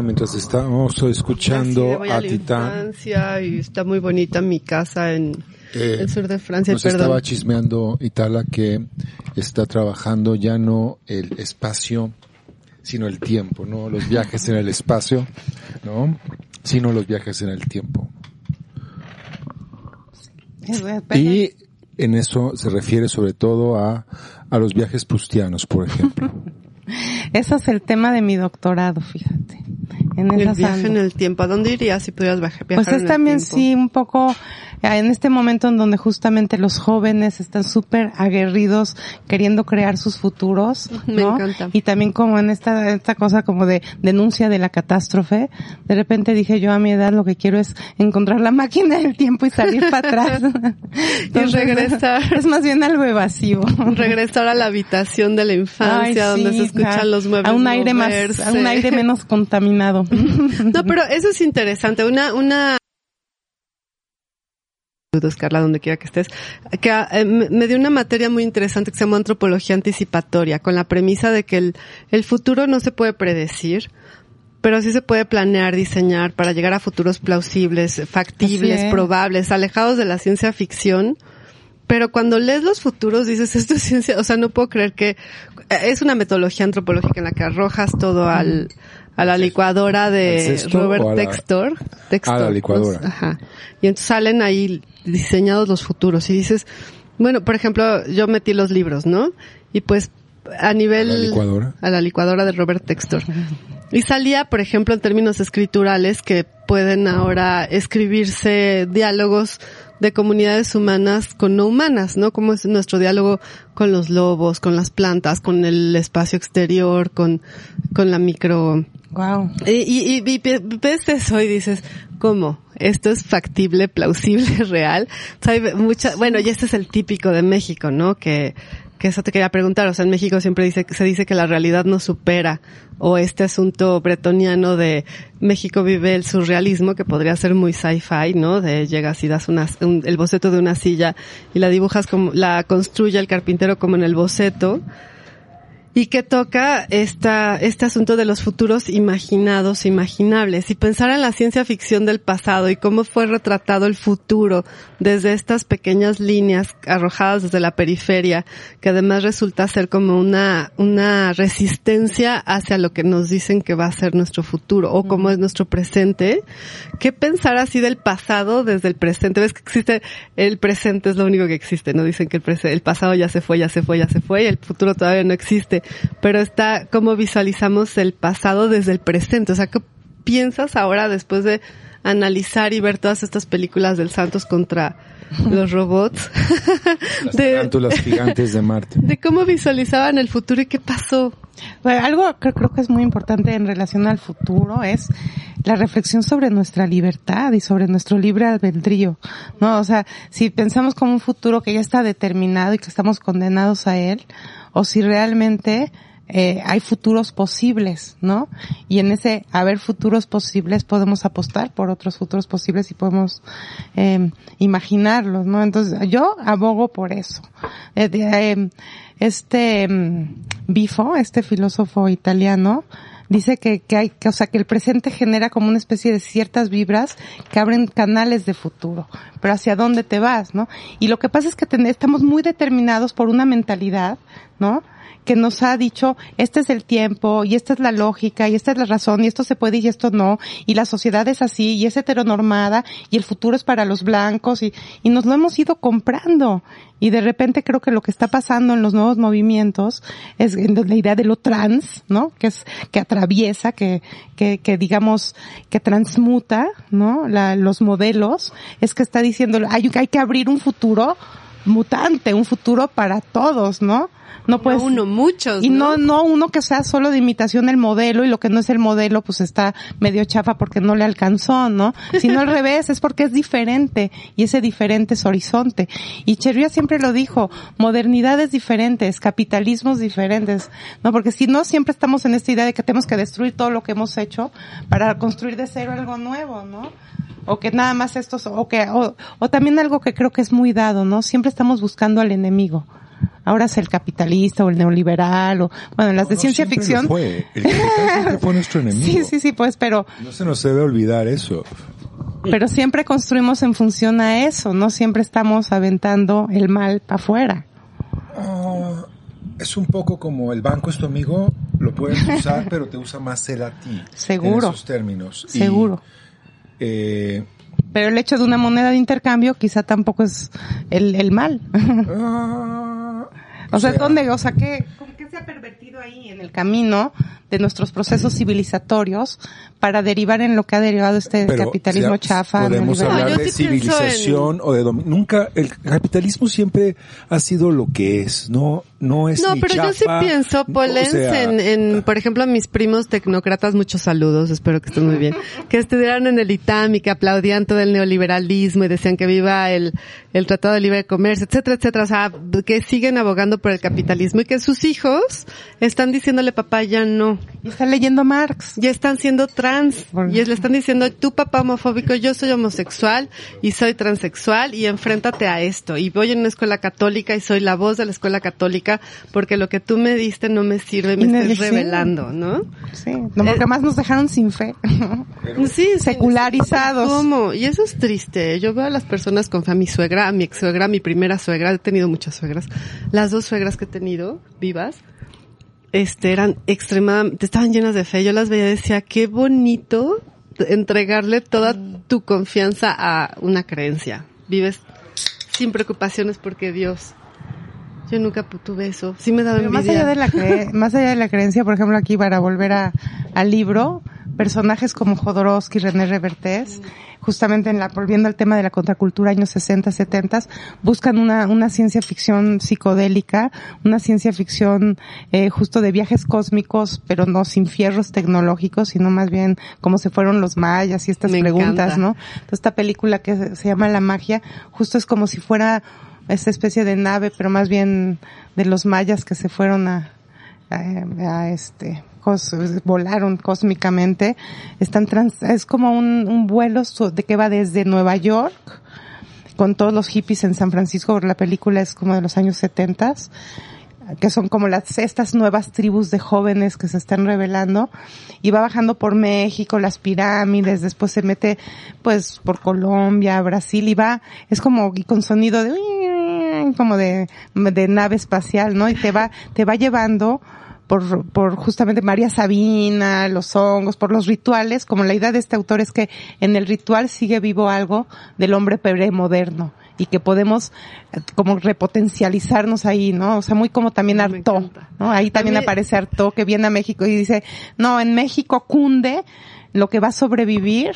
Bueno, mientras estábamos escuchando a, Titán. y está muy bonita mi casa en eh, el sur de Francia. Nos estaba chismeando Itala que está trabajando ya no el espacio, sino el tiempo, no los viajes en el espacio, ¿no? Sino los viajes en el tiempo. Y en eso se refiere sobre todo a, a los viajes prustianos, por ejemplo. Ese es el tema de mi doctorado, fíjate. En el viaje en el tiempo. ¿A dónde irías si pudieras viajar? Pues es también sí un poco en este momento en donde justamente los jóvenes están súper aguerridos queriendo crear sus futuros, ¿no? Me encanta. Y también como en esta, esta cosa como de denuncia de la catástrofe, de repente dije yo a mi edad lo que quiero es encontrar la máquina del tiempo y salir para atrás. y regresar. Es más bien algo evasivo. regresar a la habitación de la infancia donde se escuchan los muebles a un aire más, a un aire menos contaminado. no, pero eso es interesante. Una, una Saludos, Carla, donde quiera que estés, que eh, me dio una materia muy interesante que se llama antropología anticipatoria, con la premisa de que el, el futuro no se puede predecir, pero sí se puede planear, diseñar para llegar a futuros plausibles, factibles, probables, alejados de la ciencia ficción. Pero cuando lees los futuros dices, esto es ciencia, o sea, no puedo creer que es una metodología antropológica en la que arrojas todo al, a la licuadora de Robert Textor. A la licuadora. Ajá. Y entonces salen ahí diseñados los futuros y dices, bueno, por ejemplo, yo metí los libros, ¿no? Y pues a nivel... A la licuadora. A la licuadora de Robert Textor. Y salía, por ejemplo, en términos escriturales que pueden ahora escribirse diálogos de comunidades humanas con no humanas, ¿no? Como es nuestro diálogo con los lobos, con las plantas, con el espacio exterior, con, con la micro... Wow. Y, y, y, ves eso y dices, ¿cómo? Esto es factible, plausible, real. O sea, hay mucha, bueno, y este es el típico de México, ¿no? Que que eso te quería preguntar. O sea, en México siempre dice, se dice que la realidad no supera, o este asunto bretoniano de México vive el surrealismo, que podría ser muy sci-fi, ¿no? De llegas y das una, el boceto de una silla y la dibujas como, la construye el carpintero como en el boceto y que toca esta, este asunto de los futuros imaginados, imaginables, y pensar en la ciencia ficción del pasado y cómo fue retratado el futuro desde estas pequeñas líneas arrojadas desde la periferia, que además resulta ser como una, una resistencia hacia lo que nos dicen que va a ser nuestro futuro o cómo es nuestro presente. ¿Qué pensar así del pasado desde el presente? Ves que existe el presente es lo único que existe, ¿no? Dicen que el, el pasado ya se fue, ya se fue, ya se fue y el futuro todavía no existe pero está como visualizamos el pasado desde el presente. O sea, ¿qué piensas ahora después de analizar y ver todas estas películas del Santos contra los robots? Las de, gigantes de Marte. De cómo visualizaban el futuro y qué pasó. Bueno, algo que creo que es muy importante en relación al futuro es la reflexión sobre nuestra libertad y sobre nuestro libre albedrío, ¿no? O sea, si pensamos como un futuro que ya está determinado y que estamos condenados a él, o si realmente eh, hay futuros posibles, ¿no? Y en ese haber futuros posibles podemos apostar por otros futuros posibles y podemos eh, imaginarlos, ¿no? Entonces yo abogo por eso. Eh, eh este mm, Bifo, este filósofo italiano, dice que, que hay, que, o sea, que el presente genera como una especie de ciertas vibras que abren canales de futuro, pero hacia dónde te vas, ¿no? Y lo que pasa es que estamos muy determinados por una mentalidad, ¿no? Que nos ha dicho, este es el tiempo, y esta es la lógica, y esta es la razón, y esto se puede y esto no, y la sociedad es así, y es heteronormada, y el futuro es para los blancos, y, y nos lo hemos ido comprando. Y de repente creo que lo que está pasando en los nuevos movimientos es la idea de lo trans, ¿no? Que es, que atraviesa, que, que, que digamos, que transmuta, ¿no? La, los modelos, es que está diciendo, hay, hay que abrir un futuro mutante, un futuro para todos, ¿no? No puedes. uno, muchos. Y ¿no? no, uno que sea solo de imitación del modelo y lo que no es el modelo pues está medio chafa porque no le alcanzó, ¿no? Sino al revés, es porque es diferente y ese diferente es horizonte. Y Cherria siempre lo dijo, modernidades diferentes, capitalismos diferentes, ¿no? Porque si no, siempre estamos en esta idea de que tenemos que destruir todo lo que hemos hecho para construir de cero algo nuevo, ¿no? O que nada más estos, o que, o, o también algo que creo que es muy dado, ¿no? Siempre estamos buscando al enemigo. ahora es el capitalista o el neoliberal o bueno las de No, ciencia ficción Fue. El capital siempre fue nuestro enemigo. sí sí sí pues pero No se nos debe olvidar eso. pero siempre construimos en función a eso no siempre estamos aventando el mal para afuera Ah, es un poco como el banco es tu amigo, lo puedes usar, pero te usa más él a ti. Seguro. En esos términos. Y, seguro eh, pero el hecho de una moneda de intercambio quizá tampoco es el, el mal. Ah, o sea, ¿dónde, o sea, qué, ¿con qué se ha pervertido ahí en el camino de nuestros procesos civilizatorios para derivar en lo que ha derivado este pero capitalismo ya chafa? Podemos hablar No, yo de sí civilización o de nunca el capitalismo siempre ha sido lo que es, no no es No, ni pero yo sí pienso, o Polens, sea, en, en, por ejemplo, a mis primos tecnócratas, muchos saludos, espero que estén muy bien, que estudiaron en el ITAM y que aplaudían todo el neoliberalismo y decían que viva el, el Tratado de Libre Comercio, etcétera, etcétera, o sea, que siguen abogando por el capitalismo y que sus hijos están diciéndole papá ya no, Y está leyendo Marx. ya están siendo trans y le están diciendo tu papá homofóbico, yo soy homosexual y soy transexual y enfréntate a esto y voy en una escuela católica y soy la voz de la escuela católica porque lo que tú me diste no me sirve me estás sí. revelando, ¿no? Sí, no, porque Eh, más nos dejaron sin fe. Sí, sí, Secularizados. ¿Cómo? Y eso es triste. Yo veo a las personas con fe, a mi suegra, a mi ex suegra, a mi primera suegra, he tenido muchas suegras. Las dos suegras que he tenido, vivas, este, eran extremadamente, estaban llenas de fe. Yo las veía y decía, qué bonito entregarle toda tu confianza a una creencia. Vives sin preocupaciones porque Dios. Yo nunca tuve eso. Sí me daba Pero más allá de la más allá de la creencia, por ejemplo, aquí para volver a, al libro, personajes como Jodorowsky, René Revertés, justamente en la, volviendo al tema de la contracultura años 60, 70, buscan una, una ciencia ficción psicodélica, una ciencia ficción eh, justo de viajes cósmicos, pero no sin fierros tecnológicos, sino más bien como se fueron los mayas y estas Me preguntas, encanta. ¿no? Entonces, esta película que se llama La magia, justo es como si fuera esta especie de nave, pero más bien de los mayas que se fueron a, a, a este, volaron cósmicamente. Están trans, es como un, vuelo de que va desde Nueva York con todos los hippies en San Francisco, la película es como de los años 70 que son como las estas nuevas tribus de jóvenes que se están revelando y va bajando por México, las pirámides, después se mete pues por Colombia, Brasil y va es como con sonido de como de nave espacial, ¿no? Y te va te va llevando por, por justamente María Sabina, los hongos, por los rituales, como la idea de este autor es que en el ritual sigue vivo algo del hombre premoderno y que podemos eh, como repotencializarnos ahí, ¿no? O sea, muy como también Artaud. ¿no? Ahí también mí- aparece Artaud que viene a México y dice, no, en México cunde lo que va a sobrevivir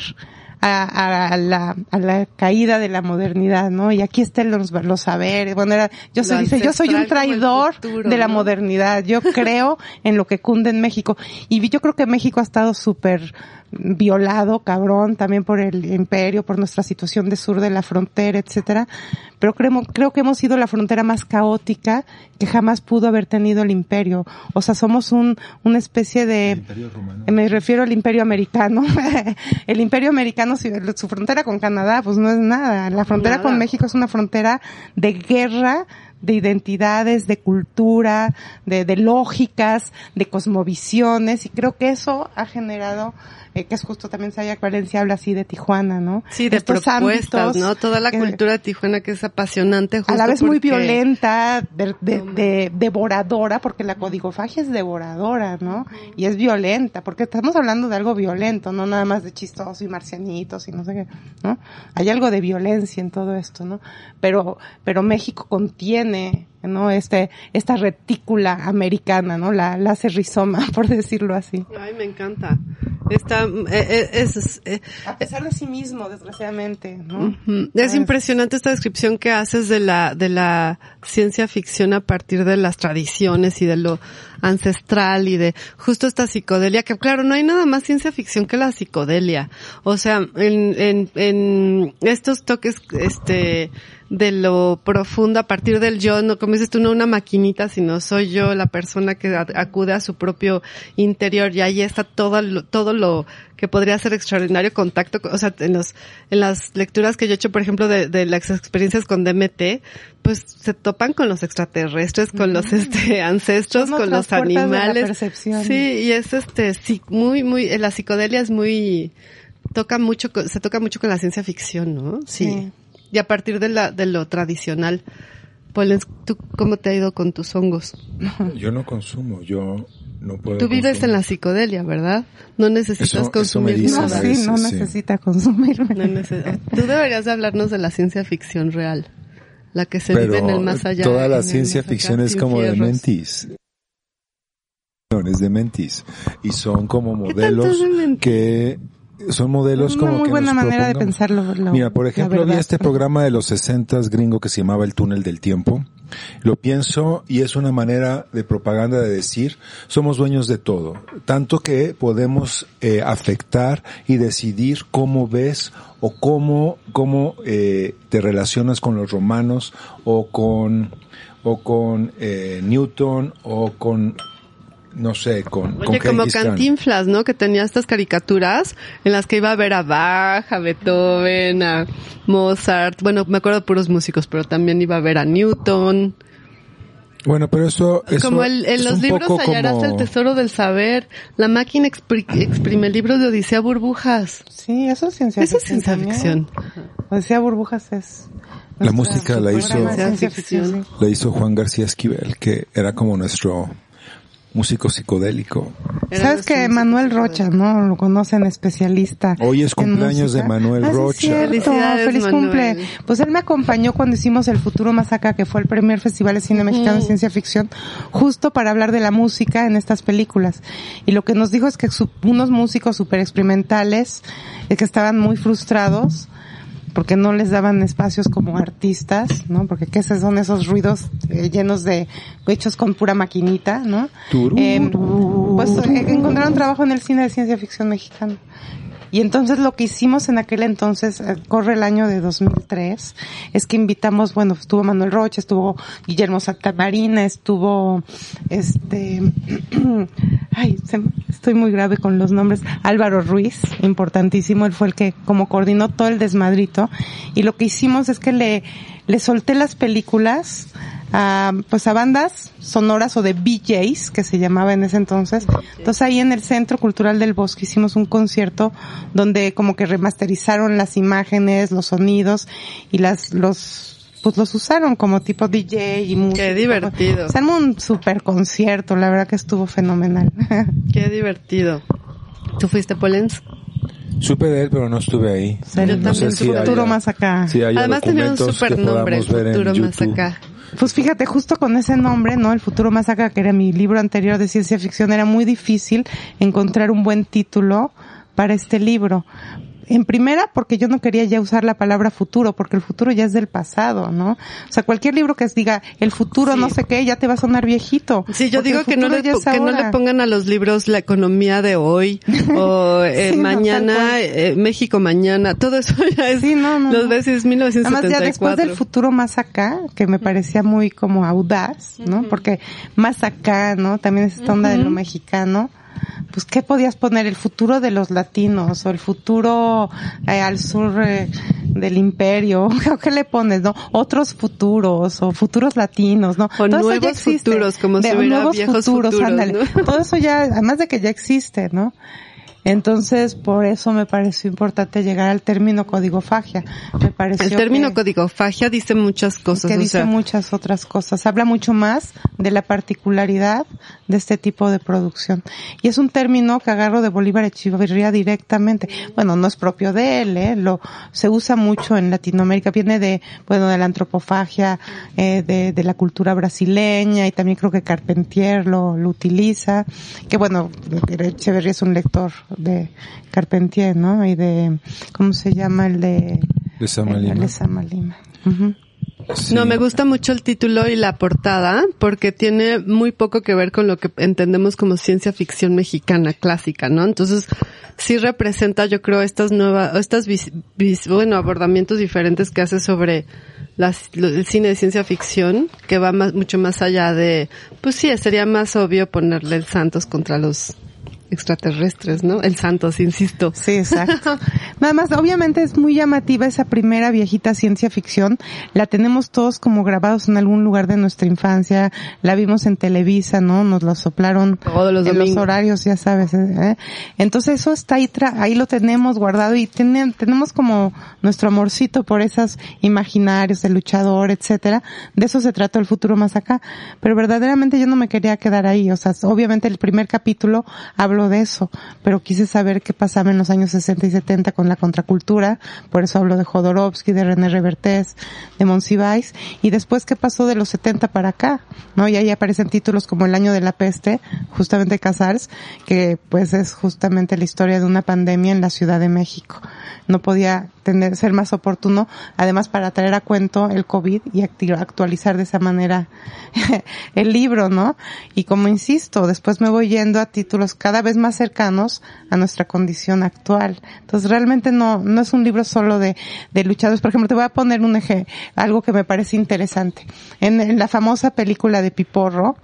a, a la, a la caída de la modernidad, ¿no? Y aquí están los, los saberes. Bueno, era, yo soy, dice, yo soy un traidor futuro, de la ¿no? modernidad. Yo creo en lo que cunde en México. Y yo creo que México ha estado súper violado, cabrón, también por el imperio, por nuestra situación de sur de la frontera, etcétera. Pero creo, creo que hemos sido la frontera más caótica que jamás pudo haber tenido el imperio. O sea, somos un, una especie de, Imperio Romano. me refiero al imperio americano. el imperio americano, su frontera con Canadá, pues no es nada. La frontera Nada. con México es una frontera de guerra, de identidades, de cultura, de, de lógicas, de cosmovisiones, y creo que eso ha generado, eh, que es justo también Saya Valencia habla así de Tijuana, ¿no? Sí, de Estos propuestas, ámbitos ¿no? Toda la que- cultura de Tijuana que es apasionante. a la justo vez muy violenta, de, de- de- devoradora, porque la codigofagia es devoradora, ¿no? Y es violenta, porque estamos hablando de algo violento, no nada más de chistoso y marcianitos y no sé qué, ¿no? Hay algo de violencia en todo esto, ¿no? Pero, pero México contiene, ¿no? Este, esta retícula americana, ¿no? La, la hace rizoma, por decirlo así. Ay, me encanta. Está, eh, eh, es, eh, A pesar de sí mismo, desgraciadamente, ¿no? Es impresionante esta descripción que haces de la, de la ciencia ficción a partir de las tradiciones y de lo ancestral y de justo esta psicodelia, que claro, no hay nada más ciencia ficción que la psicodelia. O sea, en, en, en estos toques, este, de lo profundo a partir del yo, no como dices tú, no una maquinita, sino soy yo la persona que acude a su propio interior y ahí está todo lo, todo lo que podría ser extraordinario contacto, o sea, en los, en las lecturas que yo he hecho, por ejemplo, de, de las experiencias con DMT, pues se topan con los extraterrestres, con los este ancestros, con los animales. Sí, y es este, sí, muy, muy, la psicodelia es muy, toca mucho, se toca mucho con la ciencia ficción, ¿no? Sí. Y a partir de la, de lo tradicional. Pues, ¿tú cómo te ha ido con tus hongos? Yo no consumo, yo no puedo. Tú vives en la psicodelia, ¿verdad? No necesitas consumir No, sí, no necesita consumir. Tú deberías de hablarnos de la ciencia ficción real, la que se vive en el más allá. Toda la ciencia ficción es como de mentis. Es de mentis. Y son como modelos que son modelos como una muy buena manera de pensarlo. Mira, por ejemplo, vi este programa de los 60 gringo que se llamaba El túnel del tiempo. Lo pienso y es una manera de propaganda de decir, somos dueños de todo, tanto que podemos eh, afectar y decidir cómo ves o cómo, cómo eh, te relacionas con los romanos o con, o con eh, Newton o con no sé, con, Oye, como Cantinflas, ¿no? Que tenía estas caricaturas en las que iba a ver a Bach, a Beethoven, a Mozart. Bueno, me acuerdo de puros músicos, pero también iba a ver a Newton. Bueno, pero eso, eso como el, en los libros hallarás el tesoro del saber. La máquina exprime el libro de Odisea Burbujas. Sí, eso es ciencia eso ficción. Eso es ciencia ficción. Odisea Burbujas es. La música la hizo, la hizo Juan García Esquivel, que era como nuestro músico psicodélico. Sabes que Manuel Rocha, ¿no? Lo conocen, especialista. Hoy es cumpleaños de Manuel ah, Rocha. Feliz cumple. Pues él me acompañó cuando hicimos El Futuro Más Acá, que fue el primer festival de cine mexicano de ciencia ficción, justo para hablar de la música en estas películas. Y lo que nos dijo es que unos músicos súper experimentales, eh, que estaban muy frustrados, porque no les daban espacios como artistas, ¿no? Porque qué son esos ruidos eh, llenos de hechos con pura maquinita, ¿no? Eh, pues eh, encontraron trabajo en el cine de ciencia ficción mexicano. Y entonces lo que hicimos en aquel entonces, eh, corre el año de 2003, es que invitamos, bueno, estuvo Manuel Rocha, estuvo Guillermo Santamarina, estuvo, este, ay, estoy muy grave con los nombres, Álvaro Ruiz, importantísimo, él fue el que como coordinó todo el desmadrito. Y lo que hicimos es que le, le solté las películas, a, pues a bandas sonoras o de BJs, que se llamaba en ese entonces. Entonces ahí en el Centro Cultural del Bosque hicimos un concierto donde como que remasterizaron las imágenes, los sonidos y las, los, pues los usaron como tipo DJ y música. Qué divertido. O un super concierto, la verdad que estuvo fenomenal. Qué divertido. ¿Tú fuiste Polens? Supe de él, pero no estuve ahí. Yo también, futuro más acá. Además tenía un super nombre, futuro más acá. Pues fíjate, justo con ese nombre, ¿no? El futuro más acá, que era mi libro anterior de ciencia ficción, era muy difícil encontrar un buen título para este libro. En primera, porque yo no quería ya usar la palabra futuro, porque el futuro ya es del pasado, ¿no? O sea, cualquier libro que diga el futuro no sé qué, ya te va a sonar viejito. Sí, yo digo que no, le, que no le pongan a los libros la economía de hoy, o eh, mañana, eh, México mañana, todo eso ya es, sí, no, no, los veces 1974. Además, ya después del futuro más acá, que me parecía muy como audaz, ¿no? Porque más acá, ¿no? También es esta onda de lo mexicano pues qué podías poner el futuro de los latinos o el futuro eh, al sur eh, del imperio qué le pones no otros futuros o futuros latinos no o nuevos futuros como si hubiera nuevos viejos futuros, todo eso ya además de que ya existe no entonces, por eso me pareció importante llegar al término códigofagia. Me pareció El término códigofagia dice muchas cosas. Que dice muchas otras cosas. Habla mucho más de la particularidad de este tipo de producción. Y es un término que agarro de Bolívar Echeverría directamente. Bueno, no es propio de él, ¿eh? Lo, se usa mucho en Latinoamérica. Viene de, bueno, de la antropofagia, eh, de, de la cultura brasileña y también creo que Carpentier lo, lo utiliza. Que bueno, Echeverría es un lector de Carpentier, ¿no? Y de, ¿cómo se llama el de? De Samalima. de Samalima. No, me gusta mucho el título y la portada porque tiene muy poco que ver con lo que entendemos como ciencia ficción mexicana clásica, ¿no? Entonces, sí representa, yo creo, estas nuevas, estas, bueno, abordamientos diferentes que hace sobre las, el cine de ciencia ficción, que va más, mucho más allá de, pues sí, sería más obvio ponerle el Santos contra los extraterrestres, ¿no? El Santos, insisto. Sí, exacto. Nada más, obviamente es muy llamativa esa primera viejita ciencia ficción. La tenemos todos como grabados en algún lugar de nuestra infancia. La vimos en Televisa, ¿no? Nos lo soplaron Todos los en los horarios, ya sabes. ¿eh? Entonces eso está ahí, ahí lo tenemos guardado y tenemos como nuestro amorcito por esos imaginarios, el luchador, etcétera. De eso se trata el futuro más acá. Pero verdaderamente yo no me quería quedar ahí. O sea, obviamente el primer capítulo de eso, pero quise saber qué pasaba en los años 60 y 70 con la contracultura, por eso hablo de Jodorowsky, de René Revertés, de Monsiváis, y después qué pasó de los 70 para acá, ¿no? Y ahí aparecen títulos como El año de la peste, justamente Casals, que pues es justamente la historia de una pandemia en la Ciudad de México. No podía tener, ser más oportuno, además para traer a cuento el COVID y actualizar de esa manera el libro, ¿no? Y como insisto, después me voy yendo a títulos cada vez más cercanos a nuestra condición actual. Entonces realmente no, no es un libro solo de, de luchadores. Por ejemplo, te voy a poner un eje, algo que me parece interesante. En, en la famosa película de Piporro,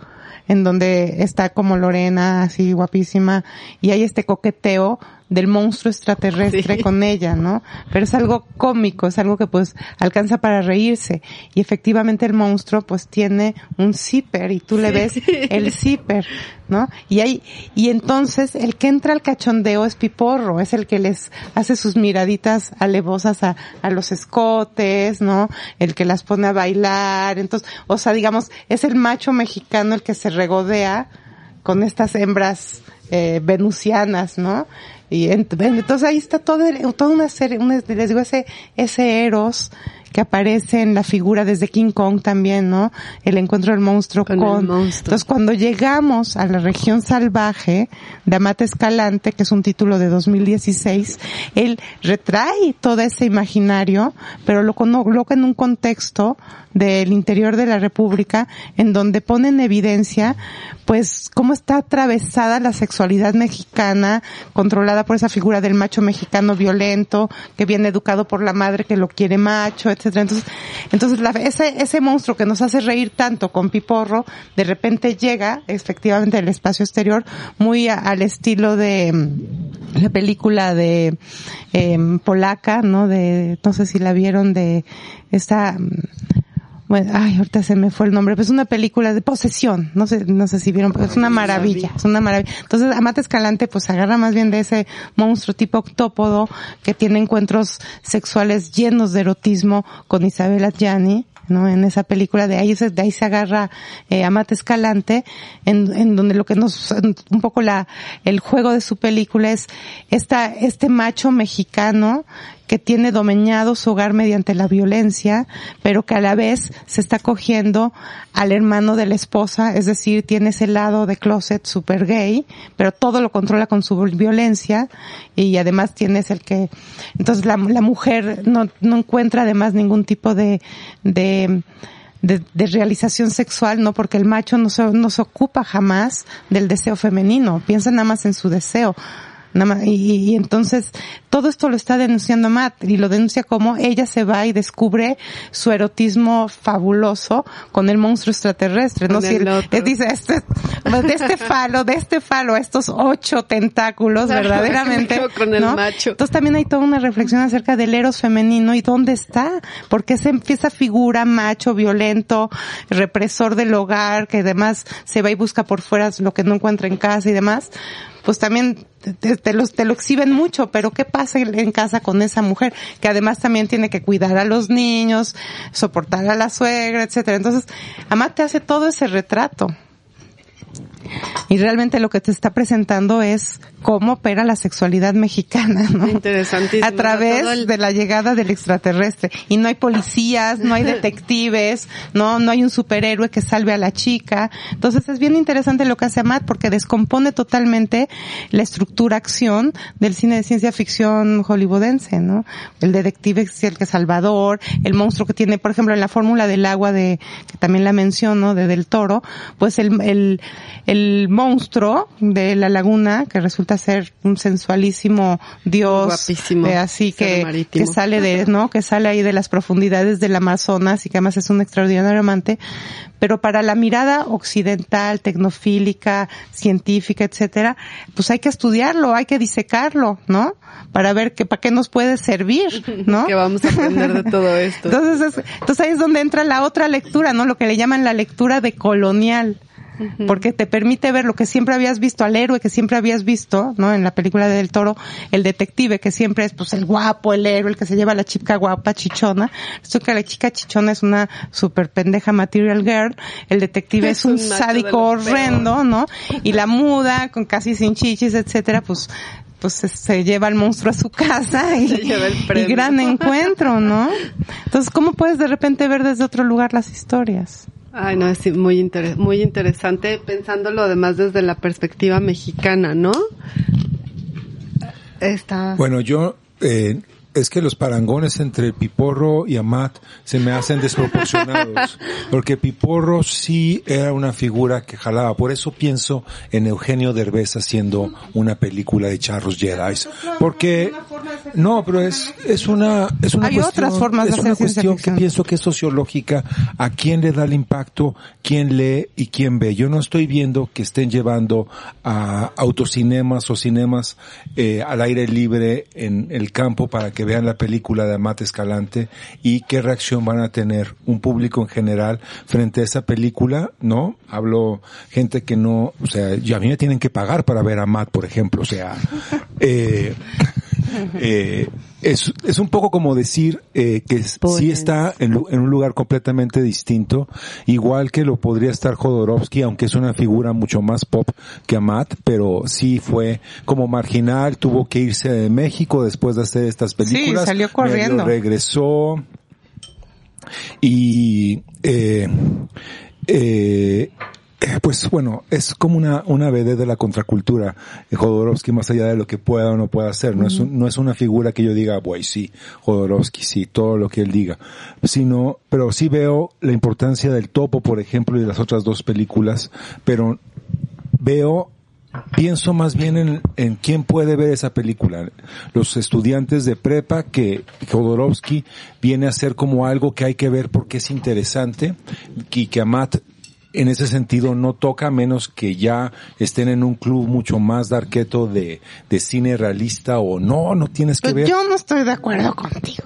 en donde está como Lorena, así guapísima, y hay este coqueteo del monstruo extraterrestre con ella, ¿no? Pero es algo cómico, es algo que pues alcanza para reírse. Y efectivamente el monstruo pues tiene un zipper y tú le ves el zipper, ¿no? Y hay, y entonces el que entra al cachondeo es Piporro, es el que les hace sus miraditas alevosas a, a los escotes, ¿no? El que las pone a bailar, entonces, o sea, digamos, es el macho mexicano el que se regodea con estas hembras eh, venusianas, ¿no? Y entonces ahí está todo, toda una serie, les digo, ese, ese Eros que aparece en la figura desde King Kong también, ¿no? El encuentro del monstruo con, Entonces cuando llegamos a la región salvaje de Amate Escalante, que es un título de 2016, él retrae todo ese imaginario, pero lo coloca en un contexto del interior de la República, en donde pone en evidencia, pues, cómo está atravesada la sexualidad mexicana, controlada por esa figura del macho mexicano violento, que viene educado por la madre que lo quiere macho, etcétera. Entonces, entonces la, ese, ese monstruo que nos hace reír tanto con Piporro, de repente llega, efectivamente, al espacio exterior, muy al estilo de mm, la película de eh, polaca, ¿no? De, no sé si la vieron de esta mm, bueno, ay, ahorita se me fue el nombre, pero es una película de posesión, no sé, no sé si vieron, pero es una maravilla, es una maravilla. Entonces, Amate Escalante pues agarra más bien de ese monstruo tipo octópodo que tiene encuentros sexuales llenos de erotismo con Isabel Adjani, ¿no? En esa película de ahí se, de ahí se agarra eh, Amate Escalante, en, en donde lo que nos, un poco la, el juego de su película es esta, este macho mexicano que tiene domeñado su hogar mediante la violencia, pero que a la vez se está cogiendo al hermano de la esposa, es decir, tiene ese lado de closet super gay, pero todo lo controla con su violencia y además tienes el que, entonces la, la mujer no, encuentra además ningún tipo de, de de, de, realización sexual, no porque el macho no se, no se ocupa jamás del deseo femenino, piensa nada más en su deseo. Y, y, entonces todo esto lo está denunciando Matt y lo denuncia como ella se va y descubre su erotismo fabuloso con el monstruo extraterrestre. ¿no? Si dice, este, de este falo, de este falo, estos ocho tentáculos, verdaderamente. con el macho. Entonces también hay toda una reflexión acerca del eros femenino y dónde está, porque esa, esa figura macho, violento, represor del hogar, que además se va y busca por fuera lo que no encuentra en casa y demás, pues también te, te, lo, te lo exhiben mucho, pero ¿qué pasa en casa con esa mujer? Que además también tiene que cuidar a los niños, soportar a la suegra, etcétera. Entonces, Amat te hace todo ese retrato. Y realmente lo que te está presentando es cómo opera la sexualidad mexicana, ¿no? Interesantísimo. A través de la llegada del extraterrestre. Y no hay policías, no hay detectives, no, no hay un superhéroe que salve a la chica. Entonces es bien interesante lo que hace Matt porque descompone totalmente la estructura acción del cine de ciencia ficción hollywoodense, ¿no? El detective es el que Salvador, el monstruo que tiene, por ejemplo, en la fórmula del agua de, que también la menciono, de Del Toro, pues el, el, el monstruo de la laguna que resulta ser un sensualísimo dios Guapísimo. eh, así que, que sale de, ¿no? Que sale ahí de las profundidades del Amazonas y que además es un extraordinario amante. Pero para la mirada occidental, tecnofílica, científica, etcétera, pues hay que estudiarlo, hay que disecarlo, ¿no? Para ver que, para qué nos puede servir, ¿no? Que vamos a aprender de todo esto. Entonces, es- entonces ahí es donde entra la otra lectura, ¿no? Lo que le llaman la lectura de colonial. Porque te permite ver lo que siempre habías visto al héroe que siempre habías visto, ¿no? En la película de Del Toro, el detective que siempre es pues el guapo, el héroe, el que se lleva a la chica guapa, chichona. Esto que la chica chichona es una super pendeja material girl, el detective es un sádico horrendo, ¿no? Y la muda, con casi sin chichis, etcétera, pues pues se- lleva al monstruo a su casa y, y gran encuentro, ¿no? Entonces, ¿cómo puedes de repente ver desde otro lugar las historias? Ay, no, es muy, muy interesante pensándolo además desde la perspectiva mexicana, ¿no? Está... Bueno, yo, eh, es que los parangones entre Piporro y Amat se me hacen desproporcionados. Porque Piporro sí era una figura que jalaba. Por eso pienso en Eugenio Derbez haciendo una película de charros Jedi. Porque, no, pero es, es una, es una Hay cuestión, otras formas de es una cuestión que pienso que es sociológica. A quién le da el impacto, quién lee y quién ve. Yo no estoy viendo que estén llevando a autocinemas o cinemas eh, al aire libre en el campo para que vean la película de Amat Escalante y qué reacción van a tener un público en general frente a esa película, ¿no? Hablo gente que no, o sea, ya a mí me tienen que pagar para ver a Amat, por ejemplo, o sea, eh, eh, es, es un poco como decir eh, que sí está en, un lugar completamente distinto, igual que lo podría estar Jodorowsky, aunque es una figura mucho más pop que Amat, pero sí fue como marginal, tuvo que irse de México después de hacer estas películas. salió medio corriendo. regresó y eh, eh, eh, pues bueno, es como una, una BD de la contracultura, Jodorowsky, más allá de lo que pueda o no pueda hacer. No, es, un- no es una figura que yo diga, güey, sí, Jodorowsky, sí, todo lo que él diga. Sino, pero sí veo la importancia del topo, por ejemplo, y de las otras dos películas, pero veo pienso más bien en, en quién puede ver esa película. Los estudiantes de prepa que Jodorowsky viene a ser como algo que hay que ver porque es interesante y que Amat en ese sentido no toca menos que ya estén en un club mucho más darqueto de, de cine realista o no, no tienes que Pues ver. yo no estoy de acuerdo contigo.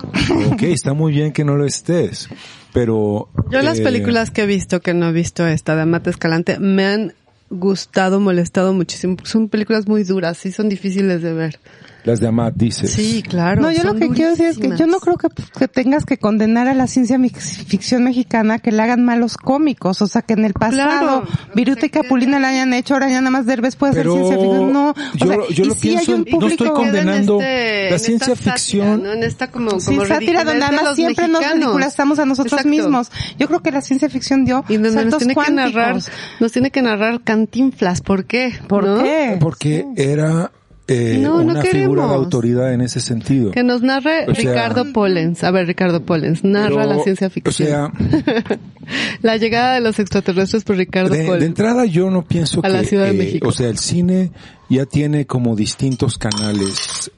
Ok, está muy bien que no lo estés, pero... Yo las eh, películas que he visto, que no he visto esta de Amate Escalante, me han gustado, molestado muchísimo. porque Son películas muy duras, sí son difíciles de ver. Las de Amat, dices. Sí, claro. No, yo lo que quiero decir es que yo no creo que, que tengas que condenar a la ciencia ficción mexicana que le hagan malos cómicos, o sea, que en el pasado Claro. Viruta y Capulina la hayan hecho, ahora ya nada más Derbez puede hacer ciencia ficción. No, o yo- sea, yo lo sí hay pienso un no estoy condenando este- la en esta ciencia sátira, ficción. ¿no? En esta como, Sí, como sátira ridiculez donde de además los siempre nos mexicanos. ridiculizamos a nosotros Exacto. mismos. Yo creo que la ciencia ficción dio Y donde nos saltos tiene que cuánticos. narrar, nos tiene que narrar Cantinflas, ¿por qué? ¿Por ¿No? qué? Porque era eh, No, no una figura queremos. de autoridad en ese sentido. Que nos narre O sea- Ricardo Pollens. A ver, Ricardo Pollens, narra Pero, la ciencia ficción. O sea, la llegada de los extraterrestres por Ricardo de, de Pollens. entrada yo no pienso A que, la Ciudad de eh, México. o sea, el cine ya tiene como distintos canales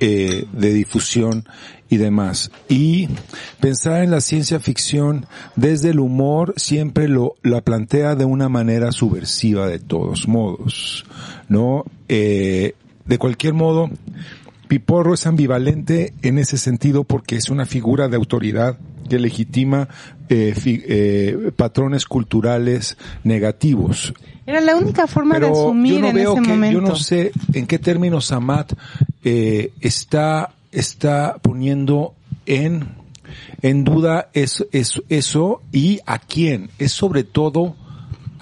eh, de difusión y demás. Y pensar en la ciencia ficción desde el humor siempre lo la plantea de una manera subversiva de todos modos, ¿no? Eh, de cualquier modo, Piporro es ambivalente en ese sentido porque es una figura de autoridad que legitima eh, fi- eh, patrones culturales negativos. Era la única forma de asumir yo no en veo ese que, momento. yo no sé en qué términos Amat eh, está, está poniendo en, en duda eso, eso, eso y a quién. Es sobre todo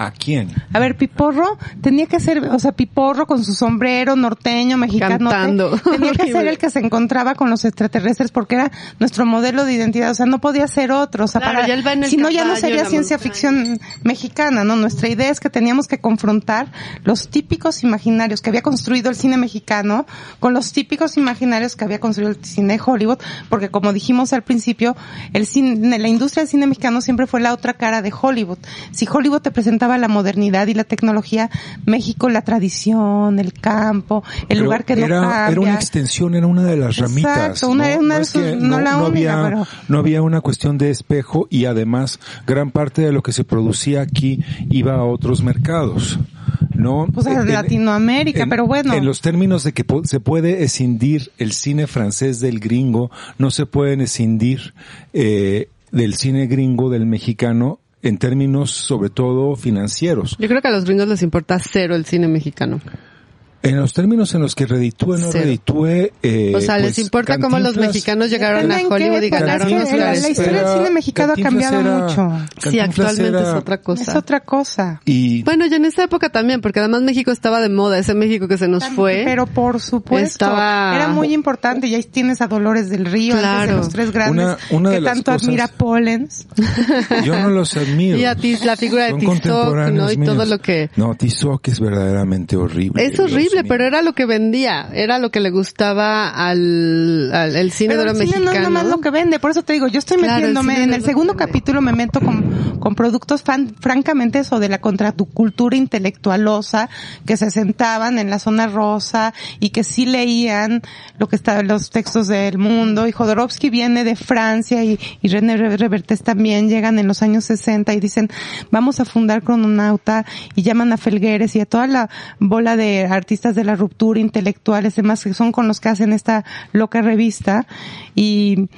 a quién. A ver, Piporro tenía que ser, o sea, Piporro con su sombrero norteño, mexicano. Cantando. Tenía que ser el que se encontraba con los extraterrestres porque era nuestro modelo de identidad. O sea, no podía ser otro. O sea, Claro, para, si no, ya no sería ciencia montaña. ficción mexicana, ¿no? Nuestra idea es que teníamos que confrontar los típicos imaginarios que había construido el cine mexicano con los típicos imaginarios que había construido el cine de Hollywood, porque como dijimos al principio, el cine, la industria del cine mexicano siempre fue la otra cara de Hollywood. Si Hollywood te presentaba la modernidad y la tecnología, México la tradición, el campo, el Pero lugar que no era, cambia. era una extensión, era una de las ramitas. Exacto, una- ¿no? una No de es sus- que no la única, había, pero- no había una cuestión de espejo y además gran parte de lo que se producía aquí iba a otros mercados. ¿no? Pues En- Latinoamérica, en- pero bueno. En los términos de que se puede escindir el cine francés del gringo, no se pueden escindir eh, del cine gringo del mexicano en términos sobre todo financieros. Yo creo que a los gringos les importa cero el cine mexicano. En los términos en los que reditúe, no Cero. reditúe, eh, O sea, les pues, importa cómo los mexicanos llegaron a Hollywood y época, ganaron los la- Oscars. la historia del cine mexicano ha cambiado era- mucho. Sí, actualmente era- es otra cosa. Es otra cosa. Y Bueno, ya en esa época también, porque además México estaba de moda, ese México que se nos fue. Pero por supuesto, Estaba- era muy importante. Y ahí tienes a Dolores del Río, antes de Claro. los tres grandes, Una- una que tanto cosas- admira Pollens. yo no los admiro. Y a ti, la figura de Son Tizoc, contemporáneos ¿no? Y todo lo que... No, Tizoc es verdaderamente horrible. Es horrible, pero era lo que vendía, era lo que le gustaba al, al el cine Pero de el oro cine no es mexicano. nada más lo que vende, por eso te digo, yo estoy Claro, el metiéndome, en el lo segundo capítulo me meto con, con productos fan- francamente eso de la contracultura intelectualosa, que se sentaban en la zona rosa y que sí leían lo que estaban los textos del mundo, y Jodorowsky viene de Francia y, y René Re- Revertés también llegan en los años 60 y dicen, vamos a fundar Crononauta, y llaman a Felgueres y a toda la bola de artistas de la ruptura intelectuales, demás que son con los que hacen esta loca revista, y,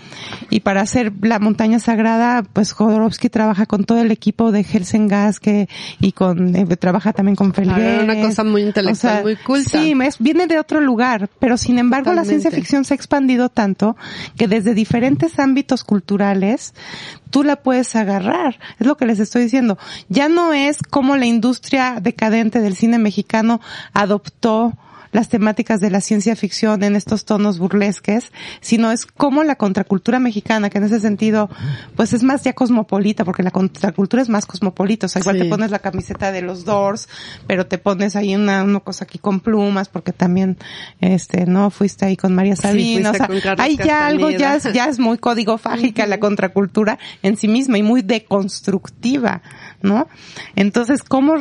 y para hacer la montaña sagrada, pues Jodorowsky trabaja con todo el equipo de Helsengas que, y con, eh, trabaja también con Claro, Felgueres. era una cosa muy intelectual, muy culta. Sí, es- viene de otro lugar, pero sin embargo la ciencia ficción se ha expandido tanto que desde diferentes ámbitos culturales tú la puedes agarrar. Es lo que les estoy diciendo. Ya no es como la industria decadente del cine mexicano adoptó las temáticas de la ciencia ficción en estos tonos burlesques, sino es como la contracultura mexicana, que en ese sentido, pues es más ya cosmopolita, porque la contracultura es más cosmopolita, o sea, igual Sí. te pones la camiseta de los Doors, pero te pones ahí una, una cosa aquí con plumas, porque también, este, no, fuiste ahí con María Sabina, fuiste o sea, hay ya algo, ya es, ya es muy código fágica la contracultura en sí misma y muy deconstructiva, ¿no? Entonces, ¿cómo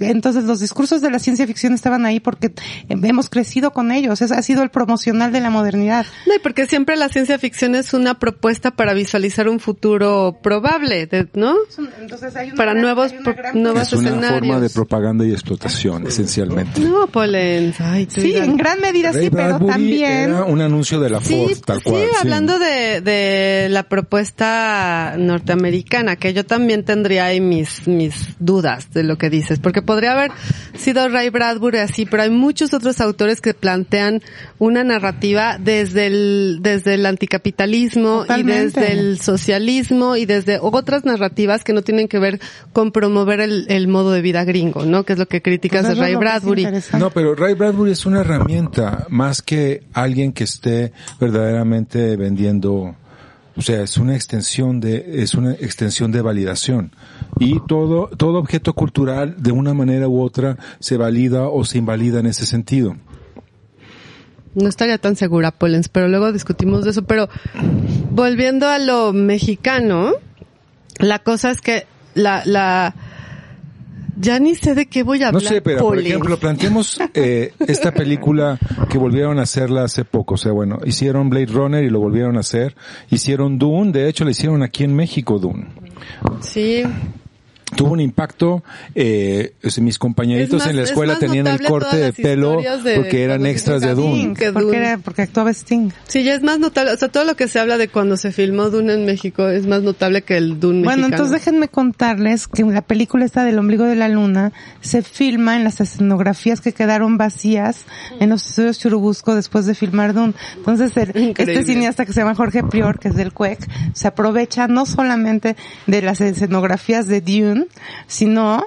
entonces los discursos de la ciencia ficción estaban ahí porque hemos crecido con ellos, es, ha sido el promocional de la modernidad. No, y porque siempre la ciencia ficción es una propuesta para visualizar un futuro probable, de- ¿no? Entonces hay una Para gran- nuevos hay una pro- gran- nuevos es una escenarios. forma de propaganda y explotación, esencialmente. No, Polens. Ay, Sí, ya- en gran medida Ray sí, pero también era un anuncio de la Sí, Ford, tal sí, cual. sí. hablando de, de la propuesta norteamericana, que yo también tendría ahí mis, mis dudas de lo que dices, porque podría haber sido Ray Bradbury así, pero hay muchos otros autores que plantean una narrativa desde el, desde el anticapitalismo Totalmente. y desde el socialismo y desde otras narrativas que no tienen que ver con promover el, el modo de vida gringo, ¿no? Que es lo que criticas Pues de Ray Bradbury. No, pero Ray Bradbury es una herramienta más que alguien que esté verdaderamente vendiendo, o sea, es una extensión de, es una extensión de validación. Y todo, todo objeto cultural de una manera u otra se valida o se invalida en ese sentido. No estaría tan segura, Polens, pero luego discutimos de eso. Pero volviendo a lo mexicano, la cosa es que la, la, ya ni sé de qué voy a No hablar. sé, pero por ejemplo, planteemos eh, esta película que volvieron a hacerla hace poco. O sea, bueno, hicieron Blade Runner y lo volvieron a hacer. Hicieron Dune, de hecho, la hicieron aquí en México, Dune. Sí. Tuvo un impacto. Eh, mis compañeritos más- en la es escuela tenían el corte de pelo de porque eran extras de Dune. Porque, era, porque actuaba Sting. Sí, ya es más notable, o sea, todo lo que se habla de cuando se filmó Dune en México es más notable que el Dune Bueno, mexicano. entonces déjenme contarles que la película esta del ombligo de la luna se filma en las escenografías que quedaron vacías en los estudios Churubusco después de filmar Dune. Entonces, el- este cineasta que se llama Jorge Prior, que es del CUEC, se aprovecha no solamente de las escenografías de Dune, sino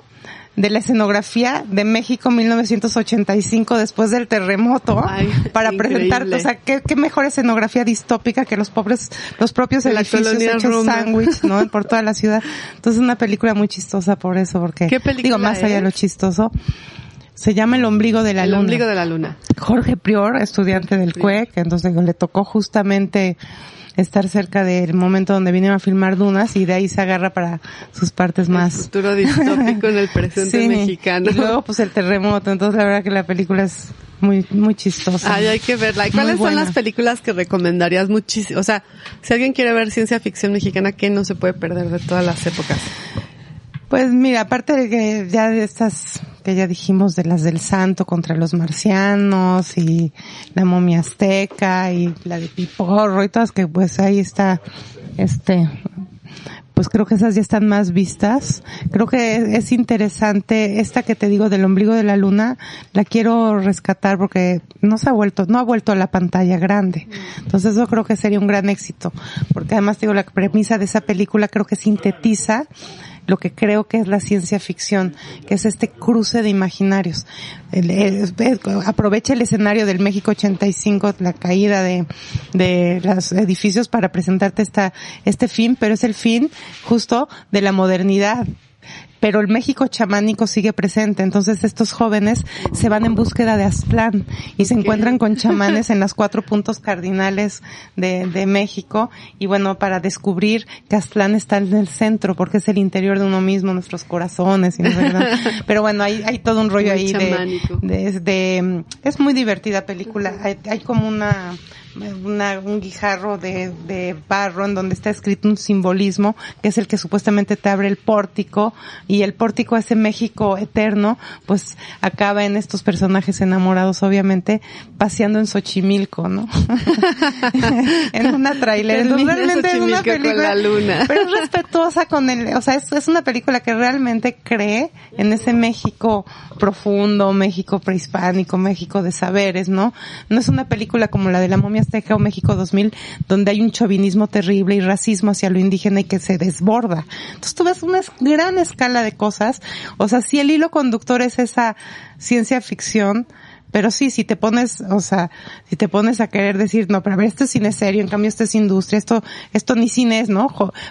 de la escenografía de México 1985 después del terremoto Ay, para increíble. presentar, o sea, qué, qué mejor escenografía distópica que los pobres, los propios edificios hechos sándwich, ¿no? Por toda la ciudad. Entonces es una película muy chistosa por eso, porque ¿Qué película digo más allá de lo chistoso. Se llama El ombligo de la el luna. ombligo de la luna. Jorge Prior, estudiante del CUEC, entonces digo, le tocó justamente estar cerca del momento donde vinieron a filmar Dunas y de ahí se agarra para sus partes más... El futuro distópico en el presente mexicano. Y luego pues el terremoto, entonces la verdad que la película es muy, muy chistosa. Ay, hay que verla. ¿Y cuáles son las películas que recomendarías muchísimo? O sea, si alguien quiere ver ciencia ficción mexicana, ¿qué no se puede perder de todas las épocas? Pues mira, aparte de que ya de estas que ya dijimos de las del santo contra los marcianos y la momia azteca y la de Piporro y todas que pues ahí está este pues creo que esas ya están más vistas. Creo que es interesante esta que te digo del ombligo de la luna, la quiero rescatar porque no se ha vuelto, no ha vuelto a la pantalla grande. Entonces eso creo que sería un gran éxito, porque además digo la premisa de esa película creo que sintetiza lo que creo que es la ciencia ficción, que es este cruce de imaginarios. aprovecha el escenario del México 85, la caída de, de los edificios para presentarte esta, este fin, pero es el fin justo de la modernidad pero el México chamánico sigue presente. Entonces estos jóvenes se van en búsqueda de Aztlán y se encuentran con chamanes en las cuatro puntos cardinales de, de México y bueno, para descubrir que Aztlán está en el centro porque es el interior de uno mismo, nuestros corazones. Y ¿verdad? Pero bueno, hay, hay todo un rollo ahí de, de, es muy divertida película. Hay, hay como una una, un guijarro de, de barro en donde está escrito un simbolismo que es el que supuestamente te abre el pórtico y el pórtico ese México eterno pues acaba en estos personajes enamorados obviamente paseando en Xochimilco, ¿no? en una trailer, realmente es una película luna. pero es respetuosa con el, o sea, es, es una película que realmente cree en ese México profundo, México prehispánico, México de saberes, ¿no? No es una película como la de la momia Azteca o México 2000, donde hay un chauvinismo terrible y racismo hacia lo indígena y que se desborda. Entonces tú ves una gran escala de cosas. O sea, si el hilo conductor es esa ciencia ficción, pero sí, si te pones, o sea, si te pones a querer decir, no, pero a ver, esto es cine serio, en cambio esto es industria, esto, esto ni cine es, ¿no?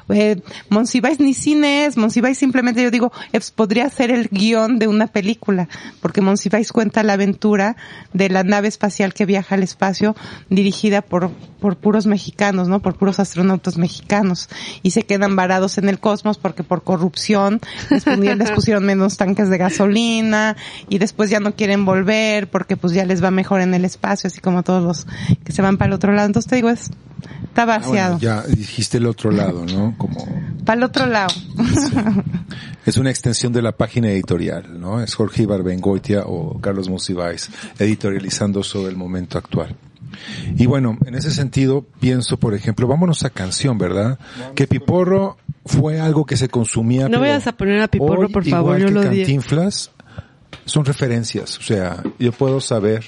Eh, Monsiváis ni cine es, Monsiváis simplemente yo digo, podría ser el guion de una película, porque Monsiváis cuenta la aventura de la nave espacial que viaja al espacio dirigida por, por puros mexicanos, ¿no? Por puros astronautas mexicanos. Y se quedan varados en el cosmos porque por corrupción les, les pusieron menos tanques de gasolina y después ya no quieren volver porque pues ya les va mejor en el espacio, así como todos los que se van para el otro lado. Entonces te digo, es, está ah, vaciado. ya dijiste el otro lado, ¿no? Como... Para el otro lado. Es una extensión de la página editorial, ¿no? Es Jorge Ibarbengoitia o Carlos Monsiváis editorializando sobre el momento actual. Y bueno, en ese sentido pienso, por ejemplo, vámonos a canción, ¿verdad? Que Piporro fue algo que se consumía. No vayas a poner a Piporro, por favor, yo lo Cantinflas, son referencias. O sea, yo puedo saber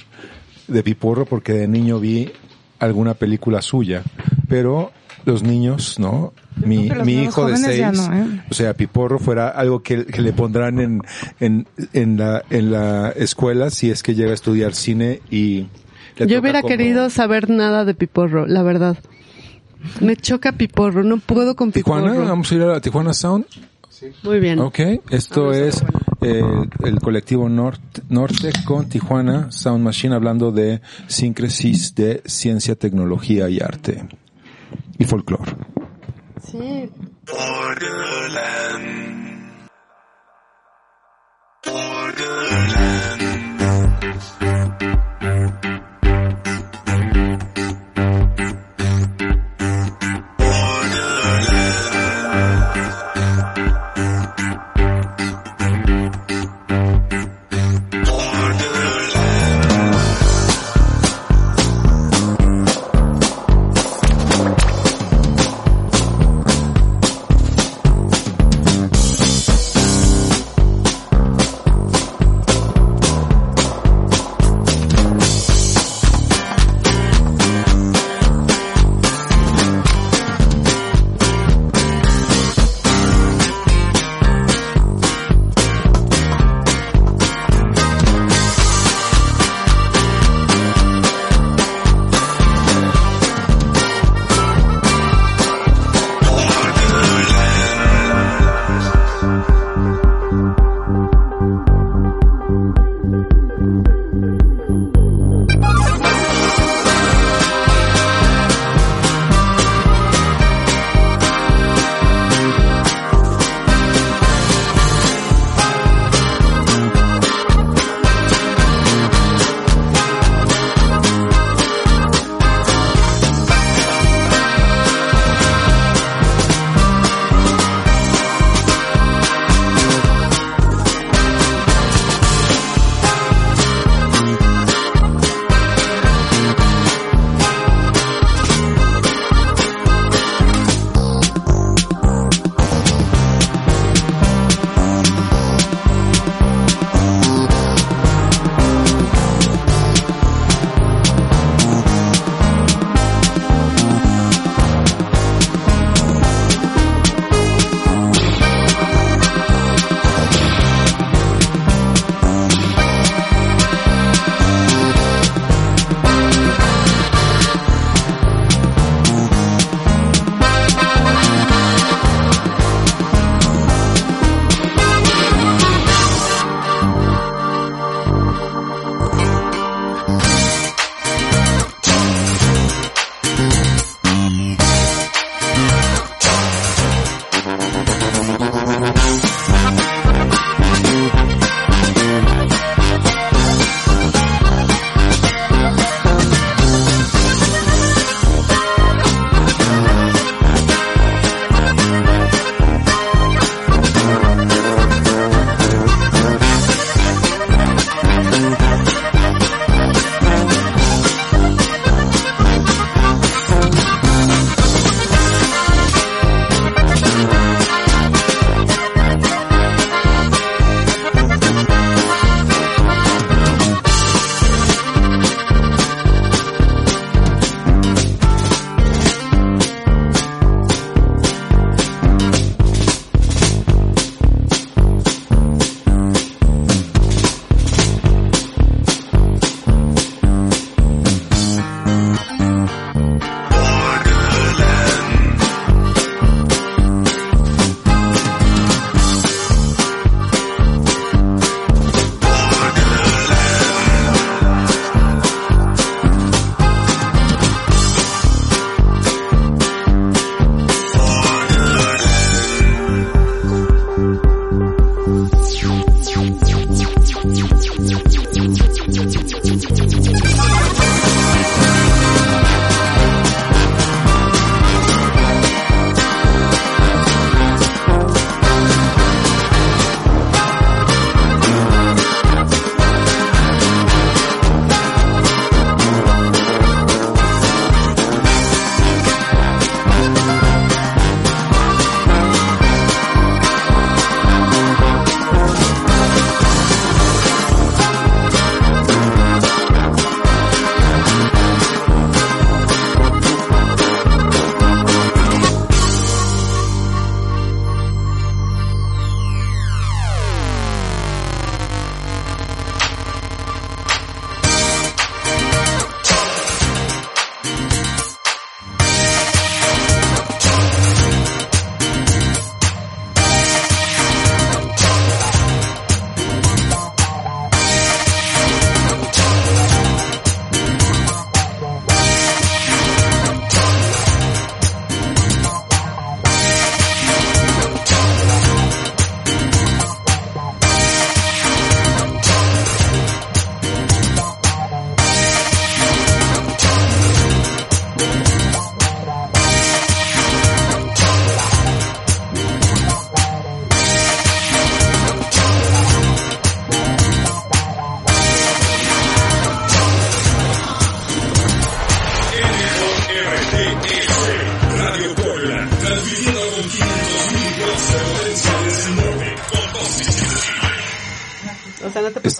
de Piporro porque de niño vi alguna película suya, pero los niños, ¿no? Mi, mi hijo de seis, ¿eh? o sea, Piporro fuera algo que, le pondrán en, en, en, la, en la escuela si es que llega a estudiar cine y... Yo hubiera querido saber nada de Piporro, la verdad. Me choca Piporro, no puedo con Piporro. Tijuana, vamos a ir a la Tijuana Sound. Muy bien. Ok, esto es eh, el colectivo norte, con Tijuana Sound Machine hablando de síncresis de ciencia, tecnología y arte y folclore. Sí. Borderland. Borderland.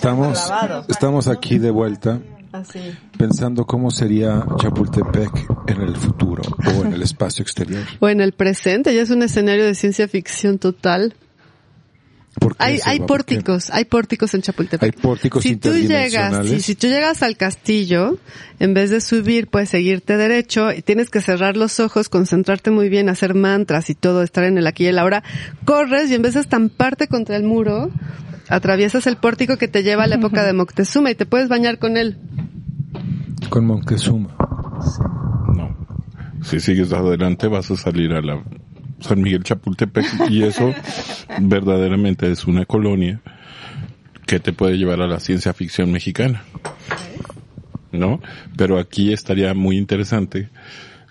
Estamos, estamos aquí de vuelta pensando cómo sería Chapultepec en el futuro o en el espacio exterior. O en el presente, ya es un escenario de ciencia ficción total. Hay, hay pórticos, hay pórticos en Chapultepec. Hay pórticos si tú llegas, si, si, tú llegas al castillo, en vez de subir, puedes seguirte derecho, y tienes que cerrar los ojos, concentrarte muy bien, hacer mantras y todo, estar en el aquí y el ahora, corres y en vez de estamparte contra el muro, atraviesas el pórtico que te lleva a la época de Moctezuma y te puedes bañar con él. Con Moctezuma. No. Si sigues adelante vas a salir a la San Miguel Chapultepec y eso verdaderamente es una colonia que te puede llevar a la ciencia ficción mexicana. ¿No? Pero aquí estaría muy interesante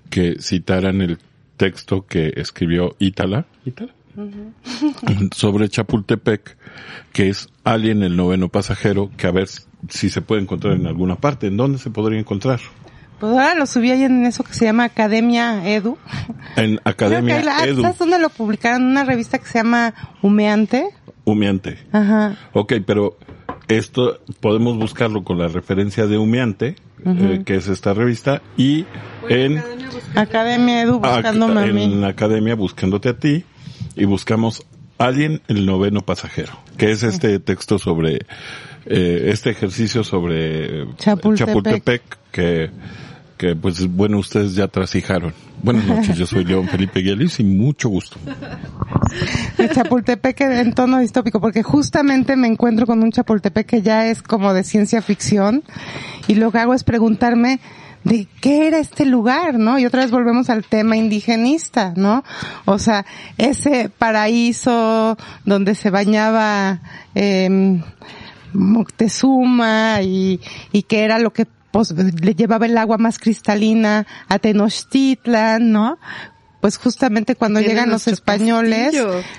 que citaran el texto que escribió Ítala, ¿Ítala? sobre Chapultepec, que es Alien el noveno pasajero, que a ver si se puede encontrar en alguna parte. ¿En dónde se podría encontrar? Pues ahora lo subí ahí en eso que se llama Academia Edu. En Academia Edu. ¿Sabes dónde lo publicaron? En una revista que se llama Humeante. Humeante. Ajá. Ok, pero esto podemos buscarlo con la referencia de Humeante, eh, que es esta revista, y en Academia Edu buscándome a, mí. En Academia buscándote a ti y buscamos Alien el noveno pasajero, que es este texto sobre eh, este ejercicio sobre Chapultepec, que que pues bueno ustedes ya trasijaron. Buenas noches, yo soy León Felipe Guialis y mucho gusto. El Chapultepec en tono distópico, porque justamente me encuentro con un Chapultepec que ya es como de ciencia ficción y lo que hago es preguntarme de qué era este lugar, ¿no? Y otra vez volvemos al tema indigenista, ¿no? O sea, ese paraíso donde se bañaba eh, Moctezuma y, que era lo que pues, le llevaba el agua más cristalina a Tenochtitlan, ¿no? Pues justamente cuando llegan los españoles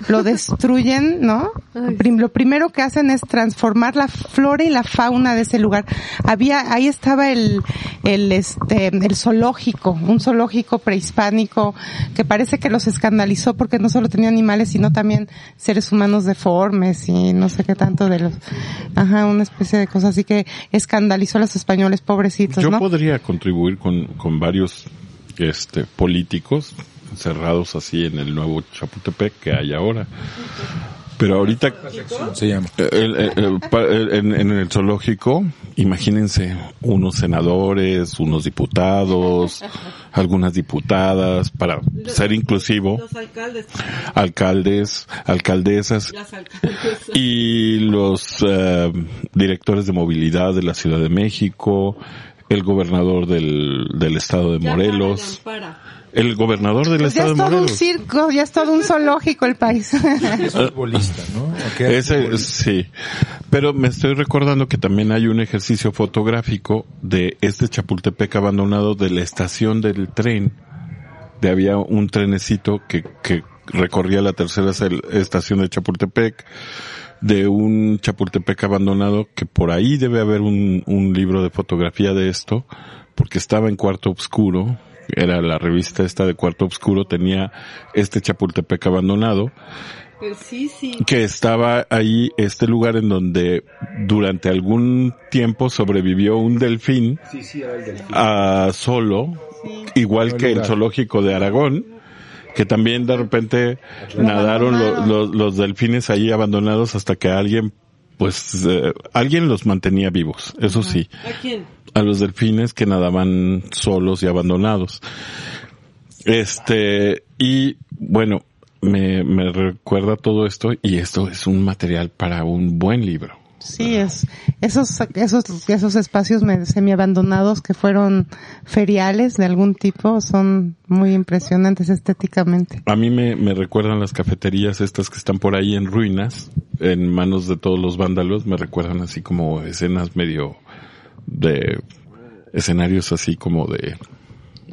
lo destruyen, ¿no? Lo primero que hacen es transformar la flora y la fauna de ese lugar. Había, ahí estaba el, el, este, el zoológico, un zoológico prehispánico que parece que los escandalizó porque no solo tenía animales sino también seres humanos deformes y no sé qué tanto de los, ajá, una especie de cosas así que escandalizó a los españoles pobrecitos, Yo podría contribuir con, con varios, este, políticos cerrados así en el nuevo Chapultepec que hay ahora. Pero ahorita se llama. en, el zoológico, imagínense unos senadores, unos diputados, algunas diputadas para ser inclusivo, alcaldes, alcaldesas y los eh, directores de movilidad de la Ciudad de México, el gobernador del, del estado de Morelos el gobernador del pues estado de Morelos. Ya es todo un circo, ya es todo un zoológico el país. Es futbolista, ¿no? Ese, sí. Pero me estoy recordando que también hay un ejercicio fotográfico de este Chapultepec abandonado de la estación del tren. De había un trenecito que, que recorría la tercera estación de Chapultepec de un Chapultepec abandonado que por ahí debe haber un, un libro de fotografía de esto porque estaba en cuarto oscuro era la revista esta de Cuarto Oscuro, tenía este Chapultepec abandonado. Sí, sí. Que estaba ahí este lugar en donde durante algún tiempo sobrevivió un delfín, sí, sí, era el delfín. a solo, igual que el zoológico de Aragón, que también de repente nadaron los delfines ahí abandonados hasta que alguien pues eh, alguien los mantenía vivos, eso sí. ¿A quién? A los delfines que nadaban solos y abandonados. Este, y bueno, me, me recuerda todo esto y esto es un material para un buen libro. Sí, es, esos, esos, esos espacios semi-abandonados que fueron feriales de algún tipo son muy impresionantes estéticamente. A mí me, me recuerdan las cafeterías estas que están por ahí en ruinas, en manos de todos los vándalos, me recuerdan así como escenas medio de escenarios así como de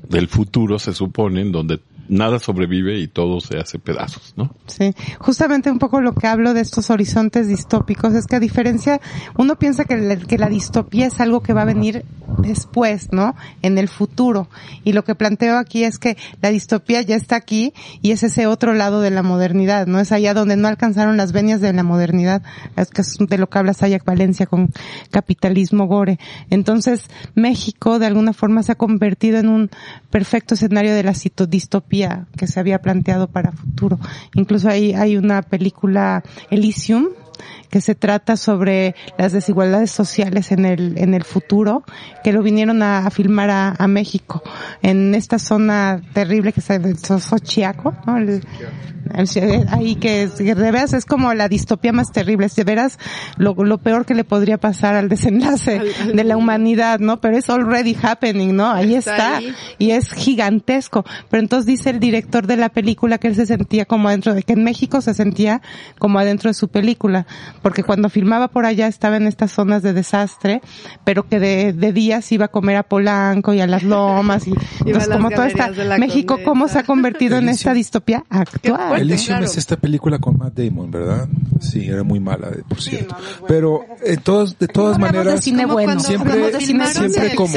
del futuro se suponen donde nada sobrevive y todo se hace pedazos, ¿no? Sí, justamente un poco lo que hablo de estos horizontes distópicos es que a diferencia, uno piensa que, que la distopía es algo que va a venir después, ¿no? En el futuro. Y lo que planteo aquí es que la distopía ya está aquí y es ese otro lado de la modernidad, ¿no? Es allá donde no alcanzaron las venias de la modernidad, es que es de lo que habla Sayak Valencia con capitalismo gore. Entonces, México de alguna forma se ha convertido en un perfecto escenario de la distopía que se había planteado para futuro. Incluso hay, hay una película Elysium, que se trata sobre las desigualdades sociales en el, en el futuro, que lo vinieron a, filmar a, a, México, en esta zona terrible que es el Xochiaco, ¿no? El, el, ahí que es, de veras es como la distopía más terrible, es de veras lo, lo peor que le podría pasar al desenlace de la humanidad, ¿no? Pero es already happening, ¿no? Ahí está, está ahí. y es gigantesco. Pero entonces dice el director de la película que él se sentía como adentro de que en México se sentía como adentro de su película, porque cuando filmaba por allá estaba en estas zonas de desastre, pero que de, de días iba a comer a Polanco y a las lomas y entonces como toda esta México Condesa. cómo se ha convertido en esta distopía actual. Elysium claro. es esta película con Matt Damon, ¿verdad? Sí, era muy mala, por cierto. Sí, no, bueno. Pero en todas, de todas maneras, de cine bueno. siempre, de cine siempre como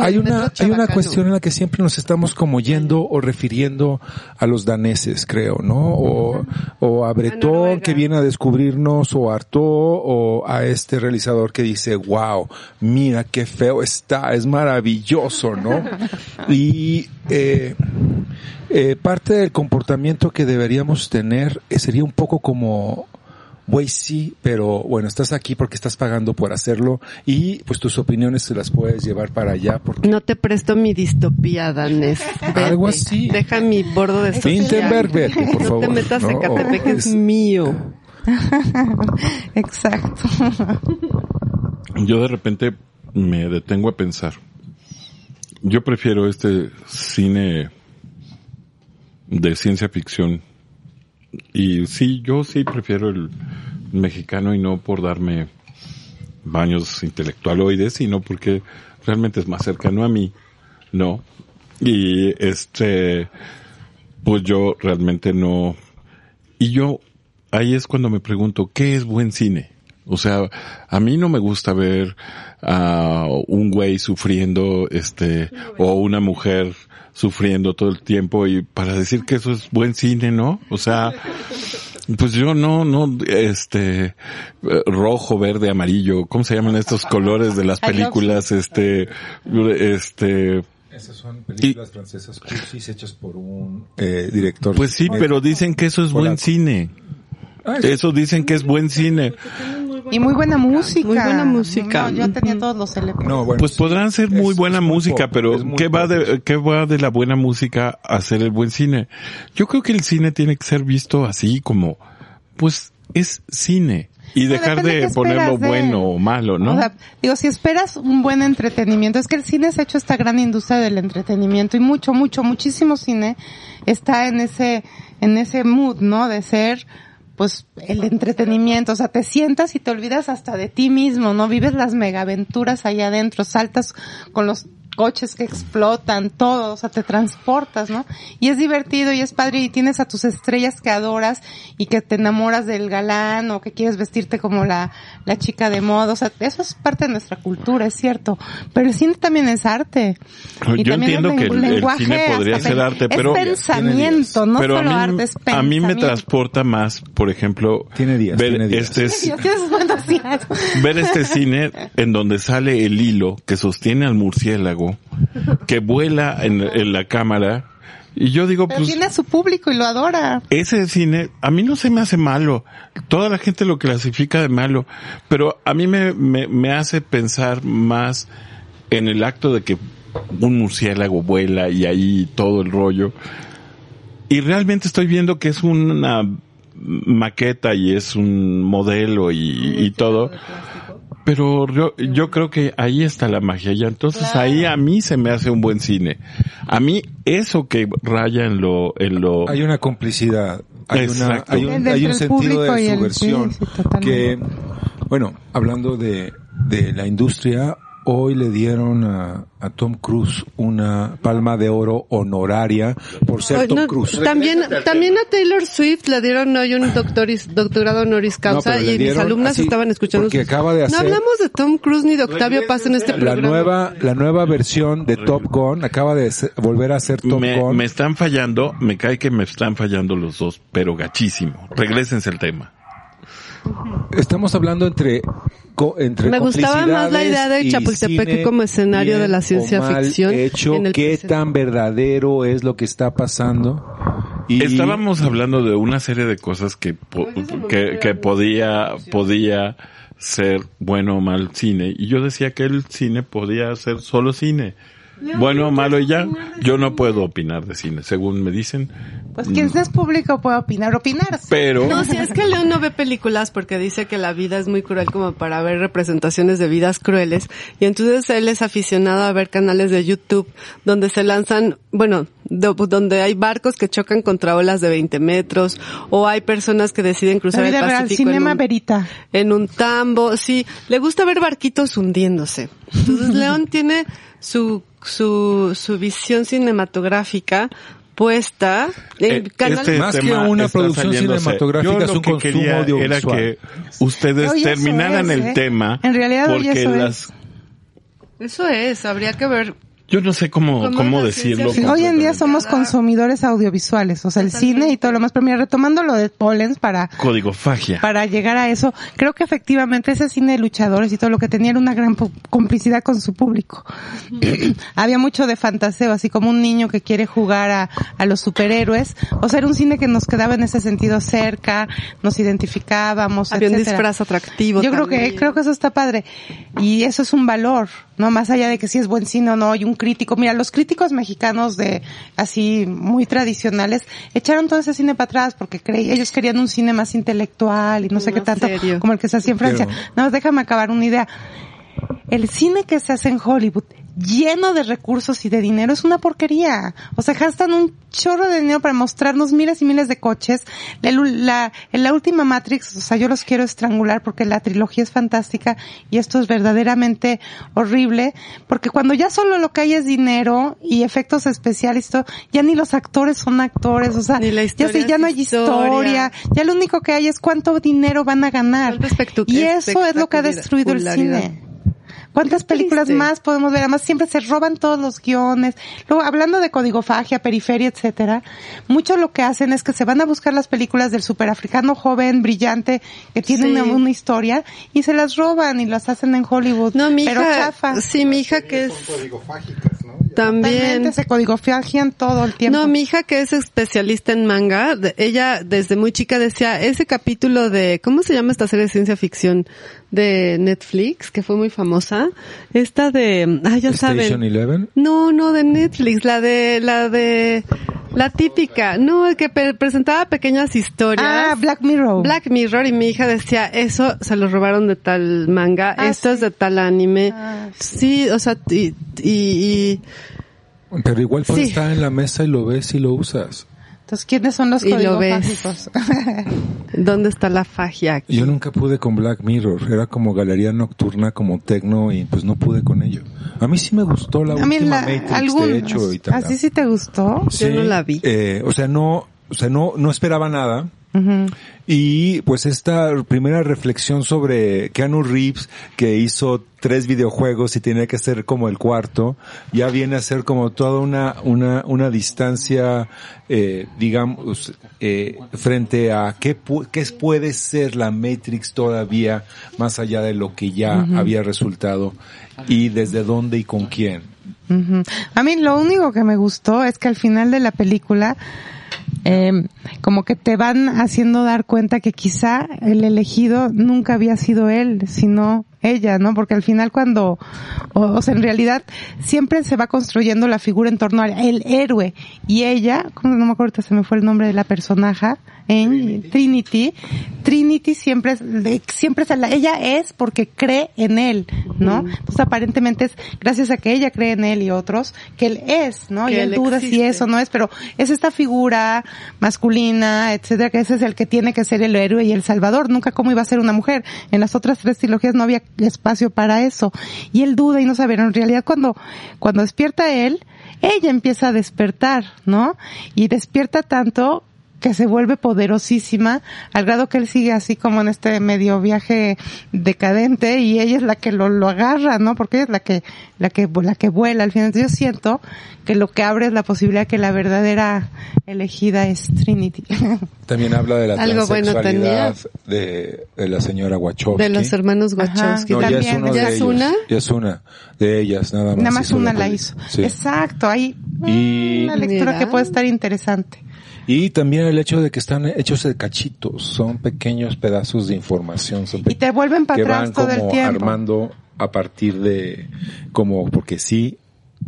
hay una, hay una cuestión en la que siempre nos estamos como yendo o refiriendo a los daneses, creo, ¿no? O, o a Bretón que viene a descubrirnos, o a Artaud, o a este realizador que dice, wow, mira qué feo está, es maravilloso, ¿no? Y, eh, eh, parte del comportamiento que deberíamos tener eh, sería un poco como, güey, sí, pero bueno, estás aquí porque estás pagando por hacerlo y pues tus opiniones se las puedes llevar para allá. Porque... No te presto mi distopía, Danés. Algo así. Deja mi bordo de Fintenberg, vete, por no favor. te metas ¿no? en Catepec, es mío. Exacto. Yo de repente me detengo a pensar. Yo prefiero este cine de ciencia ficción. Y sí, yo sí prefiero el mexicano y no por darme baños intelectualoides, sino porque realmente es más cercano a mí, ¿no? Y este, pues yo realmente no, y yo, ahí es cuando me pregunto, ¿qué es buen cine? O sea, a mí no me gusta ver a un güey sufriendo, este, o una mujer sufriendo todo el tiempo y para decir que eso es buen cine, ¿no? O sea, pues yo no, no, este, rojo, verde, amarillo, ¿cómo se llaman estos colores de las películas? Este, este, esas son películas y, francesas cursis hechas por un eh, director. Pues sí, pero dicen que eso es buen cine. Eso dicen que es buen cine. Y muy buena música. Muy buena música. No, yo tenía todos los LP. No, bueno, pues podrán ser muy es, buena música, pop, pero ¿qué va de, qué va de la buena música a ser el buen cine? Yo creo que el cine tiene que ser visto así como, pues es cine. Y no, dejar de ponerlo de... bueno o malo, ¿no? O sea, digo, si esperas un buen entretenimiento, es que el cine se ha hecho esta gran industria del entretenimiento y mucho, mucho, muchísimo cine está en ese, en ese mood, ¿no? De ser, pues el entretenimiento, o sea, te sientas y te olvidas hasta de ti mismo, ¿no? Vives las megaventuras allá adentro, saltas con los coches que explotan, todo, o sea, te transportas, ¿no? Y es divertido y es padre y tienes a tus estrellas que adoras y que te enamoras del galán o que quieres vestirte como la, la chica de moda, o sea, eso es parte de nuestra cultura, es cierto, pero el cine también es arte. Y Yo entiendo que el, el, cine podría ser arte, pero es pensamiento, no pero solo a mí, arte, es pensamiento. A mí me transporta más, por ejemplo, tiene días, ver tiene días. este ver este cine en donde sale el hilo que sostiene al murciélago que vuela en, en, la cámara. Y yo digo, Pero pues. tiene a su público y lo adora. Ese cine, a mí no se me hace malo. Toda la gente lo clasifica de malo. Pero a mí me, me, me hace pensar más en el acto de que un murciélago vuela y ahí todo el rollo. Y realmente estoy viendo que es una maqueta y es un modelo y, y todo pero yo, yo creo que ahí está la magia y entonces claro. ahí a mí se me hace un buen cine. A mí eso que raya en lo, en lo. Hay una complicidad, hay una, hay un, hay un sentido de subversión sí, sí, que, bueno, hablando de, de la industria hoy le dieron a, a Tom Cruise una palma de oro honoraria por ser Tom no, Cruise. También, también a Taylor Swift le dieron hoy un doctoris, doctorado honoris causa y mis alumnas así, estaban escuchando. sus- acaba de No hacer- hablamos de Tom Cruise ni de Octavio Paz en este La programa. nueva, la nueva versión de Top Gun acaba de volver a ser Top Me, Gun. me están fallando, me cae que me están fallando los dos, pero gachísimo. Regrésense el tema. Estamos hablando entre entre Me gustaba más la idea de Chapultepec cine como escenario de la ciencia mal ficción Hecho, en el qué presente. tan verdadero es lo que está pasando. Y Estábamos hablando de una serie de cosas que, po- que, que podía, podía ser bueno o mal cine. Y yo decía que el cine podía ser solo cine. Bueno o malo y ya. Yo no puedo opinar de cine, según me dicen. Pues quien es público puede opinar, opinar. Pero, No, si es que León no ve películas porque dice que la vida es muy cruel como para ver representaciones de vidas crueles. Y entonces él es aficionado a ver canales de YouTube donde se lanzan, bueno, do- donde hay barcos que chocan contra olas de 20 metros o hay personas que deciden La cruzar el real, Pacífico en cinema un- verita. en un tambo, sí, le gusta ver barquitos hundiéndose. Entonces León tiene su, su, su visión cinematográfica puesta en eh, canales este Más que una producción saliéndose. cinematográfica, Yo es lo un que consumo quería Era que ustedes eso terminaran es, el ¿eh? tema. En realidad, porque eso es. las, Eso es, habría que ver. Yo no sé cómo, cómo decirlo. Hoy en día somos consumidores audiovisuales, o sea, el cine y todo lo más. Pero mira, retomando lo de Pollens para Código fagia. para llegar a eso, creo que efectivamente ese cine de luchadores y todo lo que tenía era una gran complicidad con su público. Había mucho de fantaseo, así como un niño que quiere jugar a, a los superhéroes. O sea, era un cine que nos quedaba en ese sentido cerca, nos identificábamos, Había un disfraz atractivo. Yo creo que, también. creo que eso está padre. Y eso es un valor, ¿no? Más allá de que si es buen cine o no, y un crítico. Mira, los críticos mexicanos de, así, muy tradicionales, echaron todo ese cine para atrás porque creí, ellos querían un cine más intelectual y no sé qué tanto, serio. como el que se hacía en Francia. Pero- Nada más déjame acabar una idea. El cine que se hace en Hollywood, lleno de recursos y de dinero, es una porquería. O sea, gastan un chorro de dinero para mostrarnos miles y miles de coches. La, la, en la última Matrix, o sea, yo los quiero estrangular porque la trilogía es fantástica y esto es verdaderamente horrible, porque cuando ya solo lo que hay es dinero y efectos especiales, y todo, ya ni los actores son actores, o sea, Ni la ya, sí, ya no hay historia. historia, ya lo único que hay es cuánto dinero van a ganar. Y eso es lo que ha destruido el cine. ¿Cuántas películas triste. más podemos ver? Además siempre se roban todos los guiones. Luego, hablando de codigofagia, periferia, etcétera, mucho lo que hacen es que se van a buscar las películas del superafricano joven, brillante, que tiene Sí. una, una historia, y se las roban y las hacen en Hollywood. No, mi pero hija, chafa. sí, mi hija que es también Totalmente se codigofagian todo el tiempo. No, mi hija que es especialista en manga, de- ella desde muy chica decía, ese capítulo de, ¿cómo se llama esta serie de ciencia ficción de Netflix, que fue muy famosa? Esta de, ah, ya Station saben. Eleven. No, no, de Netflix, la de, la de, la típica, no, el que presentaba pequeñas historias. ah, Black Mirror. Black Mirror y mi hija decía, eso se lo robaron de tal manga, Ah, esto es sí. de tal anime. Ah, sí. o sea, y, y, y- Pero igual puede Sí. estar en la mesa y lo ves y lo usas. Entonces, ¿quiénes son los códigos ¿dónde está la fagia aquí? Yo nunca pude con Black Mirror. Era como galería nocturna, como tecno y pues no pude con ello. A mí sí me gustó la A última la, Matrix, algún, de hecho. Y. ¿Así sí te gustó? Yo no la vi. eh, o sea, no, o sea, no, no esperaba nada. Y pues esta primera reflexión sobre Keanu Reeves, que hizo tres videojuegos y tenía que ser como el cuarto, ya viene a ser como toda una, una, una distancia, eh, digamos, eh, frente a qué, pu- qué puede ser la Matrix todavía más allá de lo que ya había resultado y desde dónde y con quién. A mí lo único que me gustó es que al final de la película, eh, como que te van haciendo dar cuenta que quizá el elegido nunca había sido él, sino ella, ¿no? Porque al final cuando, o, o sea, en realidad siempre se va construyendo la figura en torno al el héroe y ella, como no me acuerdo, se me fue el nombre de la personaje, en Trinity, Trinity siempre es, siempre es la, ella es porque cree en él, ¿no? Entonces aparentemente es gracias a que ella cree en él y otros, que él es, ¿no? Que y él él duda si existe. eso no es, pero es esta figura masculina, etcétera, que ese es el que tiene que ser el héroe y el salvador, nunca cómo iba a ser una mujer. En las otras tres trilogías no había espacio para eso. Y él duda y no sabe, en realidad cuando, cuando despierta él, ella empieza a despertar, ¿no? Y despierta tanto que se vuelve poderosísima al grado que él sigue así como en este medio viaje decadente y ella es la que lo, lo agarra, ¿no? Porque ella es la que, la que, la que vuela al final. Yo siento que lo que abre es la posibilidad que la verdadera elegida es Trinity. También habla de la Algo bueno transexualidad de, de la señora Wachowski. De los hermanos Wachowski. No, ya es, También, uno ¿ya de es ellos. una? Ya es una de ellas, nada más. Nada más una la hizo. Sí. Exacto, hay Y- una lectura Mira. que puede estar interesante. Y también el hecho de que están hechos de cachitos, son pequeños pedazos de información, son Y te vuelven para que atrás van todo el como tiempo. armando a partir de, como, porque sí,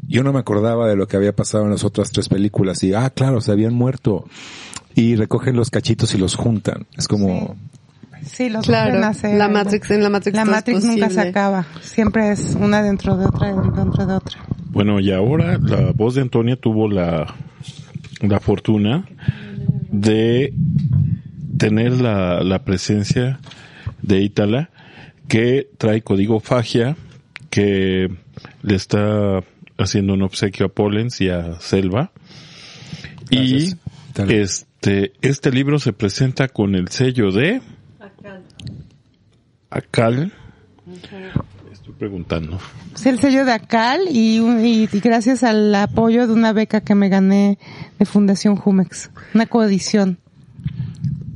yo no me acordaba de lo que había pasado en las otras tres películas y, ah, claro, se habían muerto. Y recogen los cachitos y los juntan. Es como, Sí, los Claro, hacer. la Matrix, en la Matrix La Matrix nunca se acaba. Siempre es una dentro de otra, dentro de otra. Bueno, y ahora la voz de Antonia tuvo la, la fortuna de tener la, la presencia de Ítala, que trae código Fagia, que le está haciendo un obsequio a Pollens y a Selva. Y este, este libro se presenta con el sello de Acal. Estoy preguntando. Es el sello de Acal y, y, y gracias al apoyo de una beca que me gané de Fundación Jumex. Una coedición.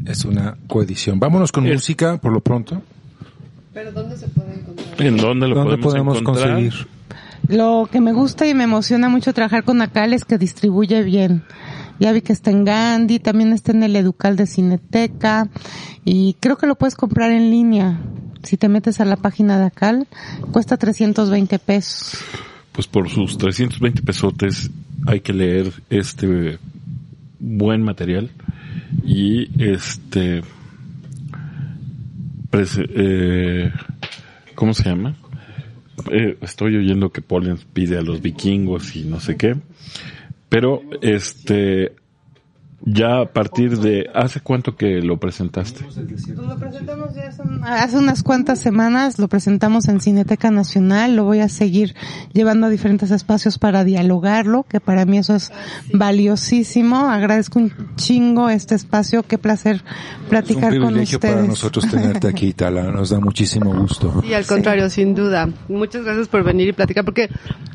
es una coedición. Vámonos con Es- música por lo pronto. Pero ¿dónde se puede encontrar? ¿En dónde lo ¿Dónde podemos, conseguir? Lo que me gusta y me emociona mucho trabajar con Acal es que distribuye bien. Ya vi que está en Gandhi, también está en el Educal de Cineteca y creo que lo puedes comprar en línea. Si te metes a la página de Acal, cuesta 320 pesos. Pues por sus 320 pesotes hay que leer este buen material y este eh, ¿cómo se llama? Eh, estoy oyendo que Pollens pide a los vikingos y no sé qué, pero este ya a partir de hace cuánto que lo presentaste Lo presentamos ya hace, un- hace unas cuantas semanas, lo presentamos en Cineteca Nacional, lo voy a seguir llevando a diferentes espacios para dialogarlo, que para mí eso es valiosísimo. Agradezco un chingo este espacio, qué placer Es un platicar con privilegio ustedes. para nosotros tenerte aquí, Tala. Nos da muchísimo gusto. Y al contrario, sin duda. Muchas gracias por venir y platicar, porque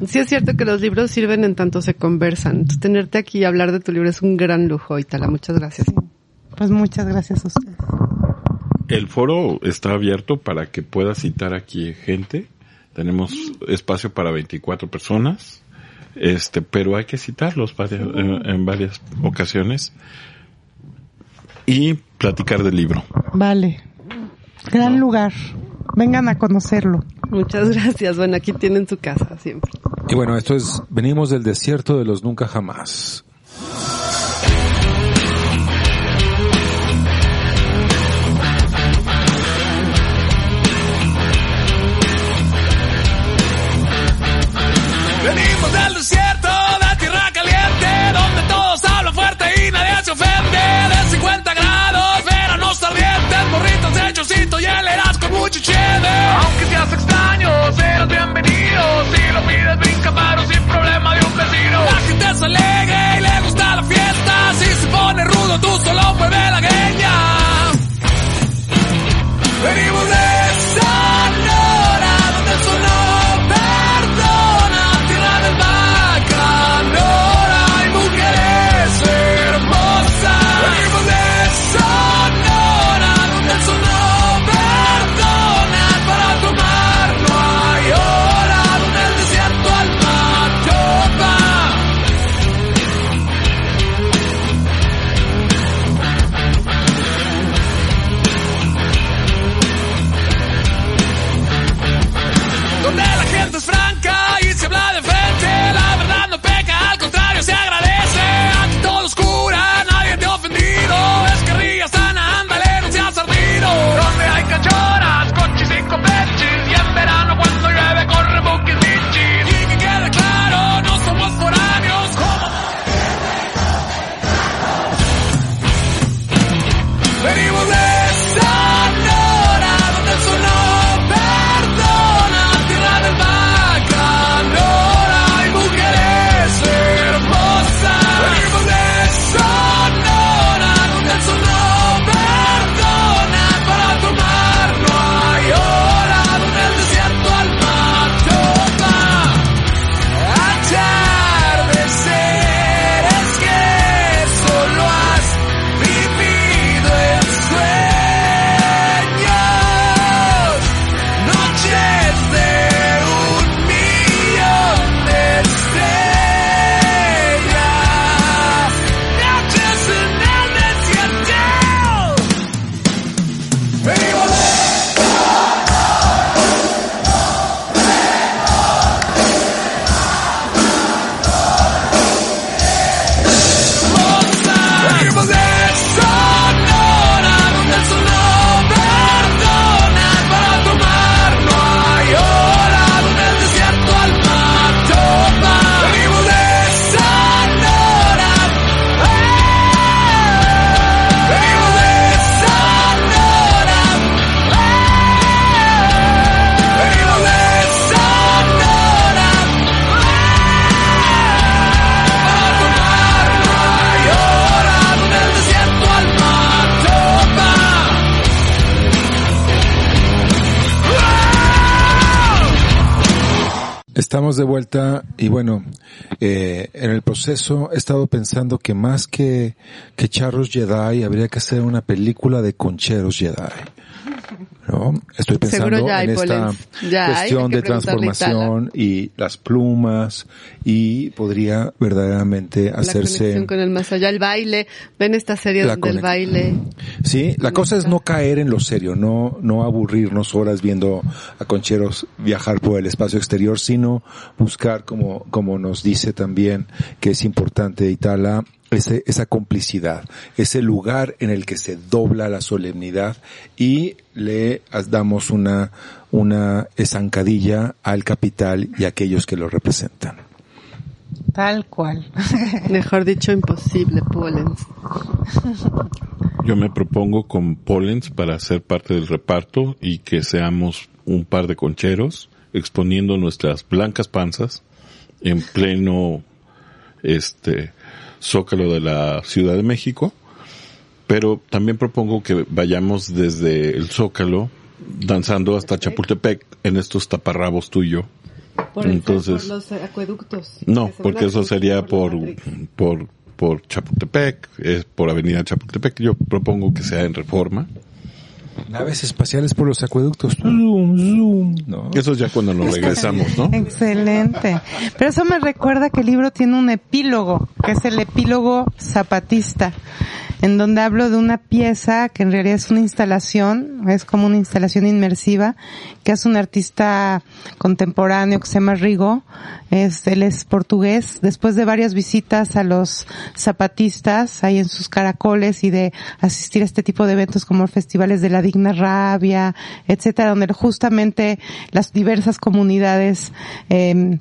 sí es cierto que los libros sirven en tanto se conversan. Entonces, tenerte aquí y hablar de tu libro es un gran lujo, Itala. Muchas gracias. Pues muchas gracias a ustedes. El foro está abierto para que pueda citar aquí gente. Tenemos espacio para 24 personas. Este, pero hay que citarlos varias- en, en varias ocasiones. Y platicar del libro. Vale. Gran lugar. Vengan a conocerlo. Muchas gracias. Bueno, aquí tienen su casa siempre. Y bueno, esto es, venimos del desierto de los nunca jamás. burritos de chocito y heleras con mucha cheve. Aunque seas extraño, serás bienvenido. Si lo pides, brinca paro sin problema de un vecino. La gente es alegre y le gusta la fiesta. Si se pone rudo, tú solo mueve la greña. Venimos de Estamos de vuelta y bueno, eh, en el proceso he estado pensando que más que, que charros Jedi habría que hacer una película de concheros Jedi. ¿No? Estoy pensando ya en esta. Ya cuestión de transformación y las plumas y podría verdaderamente La hacerse conexión con el más allá, el baile. Ven esta serie La donde el conex- baile. Sí, la cosa es no caer en lo serio, no, no aburrirnos horas viendo a concheros viajar por el espacio exterior, sino buscar, como, como nos dice también, que es importante Itala, ese, esa complicidad, ese lugar en el que se dobla la solemnidad y le damos una, una zancadilla al capital y a aquellos que lo representan. Tal cual. Mejor dicho, imposible, Polens. Yo me propongo con Pollens para ser parte del reparto y que seamos un par de concheros exponiendo nuestras blancas panzas en pleno este zócalo de la Ciudad de México. Pero también propongo que vayamos desde el zócalo danzando hasta Chapultepec en estos taparrabos tuyo. Por Entonces- por los acueductos. No, Que porque eso sería por, por, por Chapultepec, es por Avenida Chapultepec. Yo propongo que sea en Reforma. Naves espaciales por los acueductos. Zoom, zoom. ¿no? Eso es ya cuando nos regresamos, ¿no? Excelente. Pero eso me recuerda que el libro tiene un epílogo, que es el epílogo zapatista, en donde hablo de una pieza que en realidad es una instalación, es como una instalación inmersiva, que hace un artista contemporáneo que se llama Rigo, es, él es portugués, después de varias visitas a los zapatistas ahí en sus caracoles y de asistir a este tipo de eventos como festivales de la digna rabia, etcétera, donde justamente las diversas comunidades eh,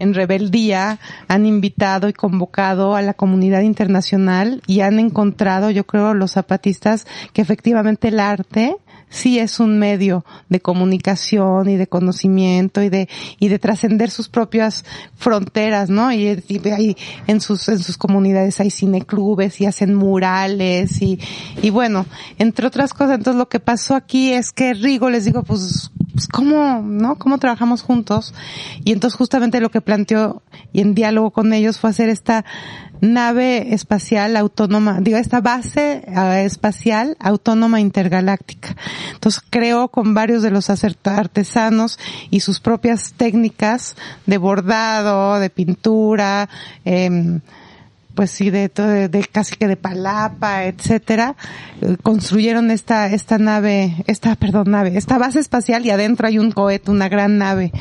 en rebeldía han invitado y convocado a la comunidad internacional y han encontrado, yo creo, los zapatistas que efectivamente el arte sí es un medio de comunicación y de conocimiento y de y de trascender sus propias fronteras, ¿no? Y, y en sus en sus comunidades hay cineclubes y hacen murales y y bueno, entre otras cosas, entonces lo que pasó aquí es que Rigo les digo, pues pues cómo, ¿no? ¿Cómo trabajamos juntos? Y entonces justamente lo que planteó y en diálogo con ellos fue hacer esta nave espacial autónoma, digo, esta base eh, espacial autónoma intergaláctica. Entonces creó con varios de los artesanos y sus propias técnicas de bordado, de pintura, em, pues sí, de, todo, de, de casi que de palapa, etcétera, eh, construyeron esta, esta nave, esta, perdón, nave, esta base espacial y adentro hay un cohete, una gran nave.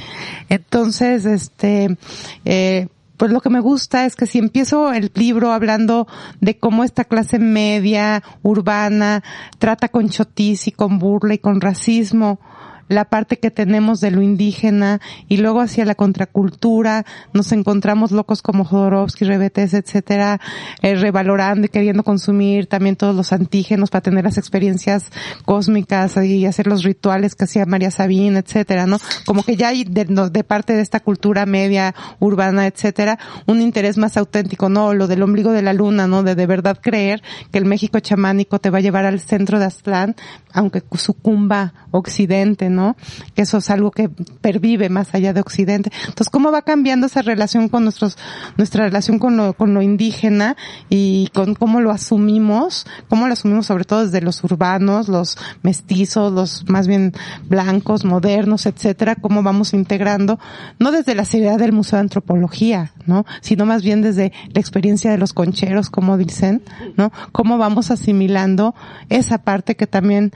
Entonces, este, eh, pues lo que me gusta es que si empiezo el libro hablando de cómo esta clase media, urbana, trata con chotis y con burla y con racismo, la parte que tenemos de lo indígena y luego hacia la contracultura nos encontramos locos como Jodorowsky, Rebetes, etcétera, eh, revalorando y queriendo consumir también todos los antígenos para tener las experiencias cósmicas y hacer los rituales que hacía María Sabine, etcétera, ¿no? Como que ya hay de parte de esta cultura media, urbana, etcétera, un interés más auténtico, ¿no? Lo del ombligo de la luna, ¿no? De de verdad creer que el México chamánico te va a llevar al centro de Aztlán, aunque sucumba Occidente, ¿no? Que eso es algo que pervive más allá de Occidente. Entonces, ¿cómo va cambiando esa relación con nuestros, nuestra relación con lo, con lo indígena y con cómo lo asumimos? ¿Cómo lo asumimos sobre todo desde los urbanos, los mestizos, los más bien blancos, modernos, etcétera? ¿Cómo vamos integrando? No desde la seriedad del Museo de Antropología, ¿no? Sino más bien desde la experiencia de los concheros, como dicen, ¿no? Cómo vamos asimilando esa parte que también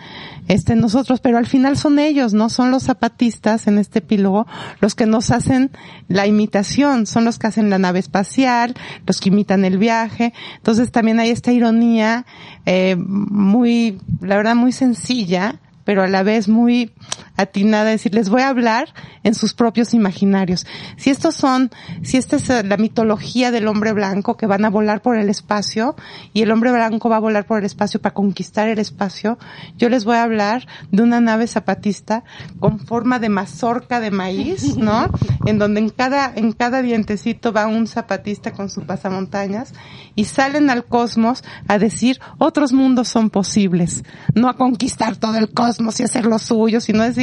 está en nosotros, pero al final son ellos, ¿no? Son los zapatistas en este epílogo los que nos hacen la imitación, son los que hacen la nave espacial, los que imitan el viaje. Entonces también hay esta ironía eh, muy, la verdad, muy sencilla, pero a la vez muy atinada, es decir, les voy a hablar en sus propios imaginarios. Si estos son, si esta es eh, la mitología del hombre blanco que van a volar por el espacio y el hombre blanco va a volar por el espacio para conquistar el espacio, yo les voy a hablar de una nave zapatista con forma de mazorca de maíz, ¿no? En donde en cada, en cada dientecito va un zapatista con su pasamontañas y salen al cosmos a decir otros mundos son posibles, no a conquistar todo el cosmos y hacer lo suyo, sino decir,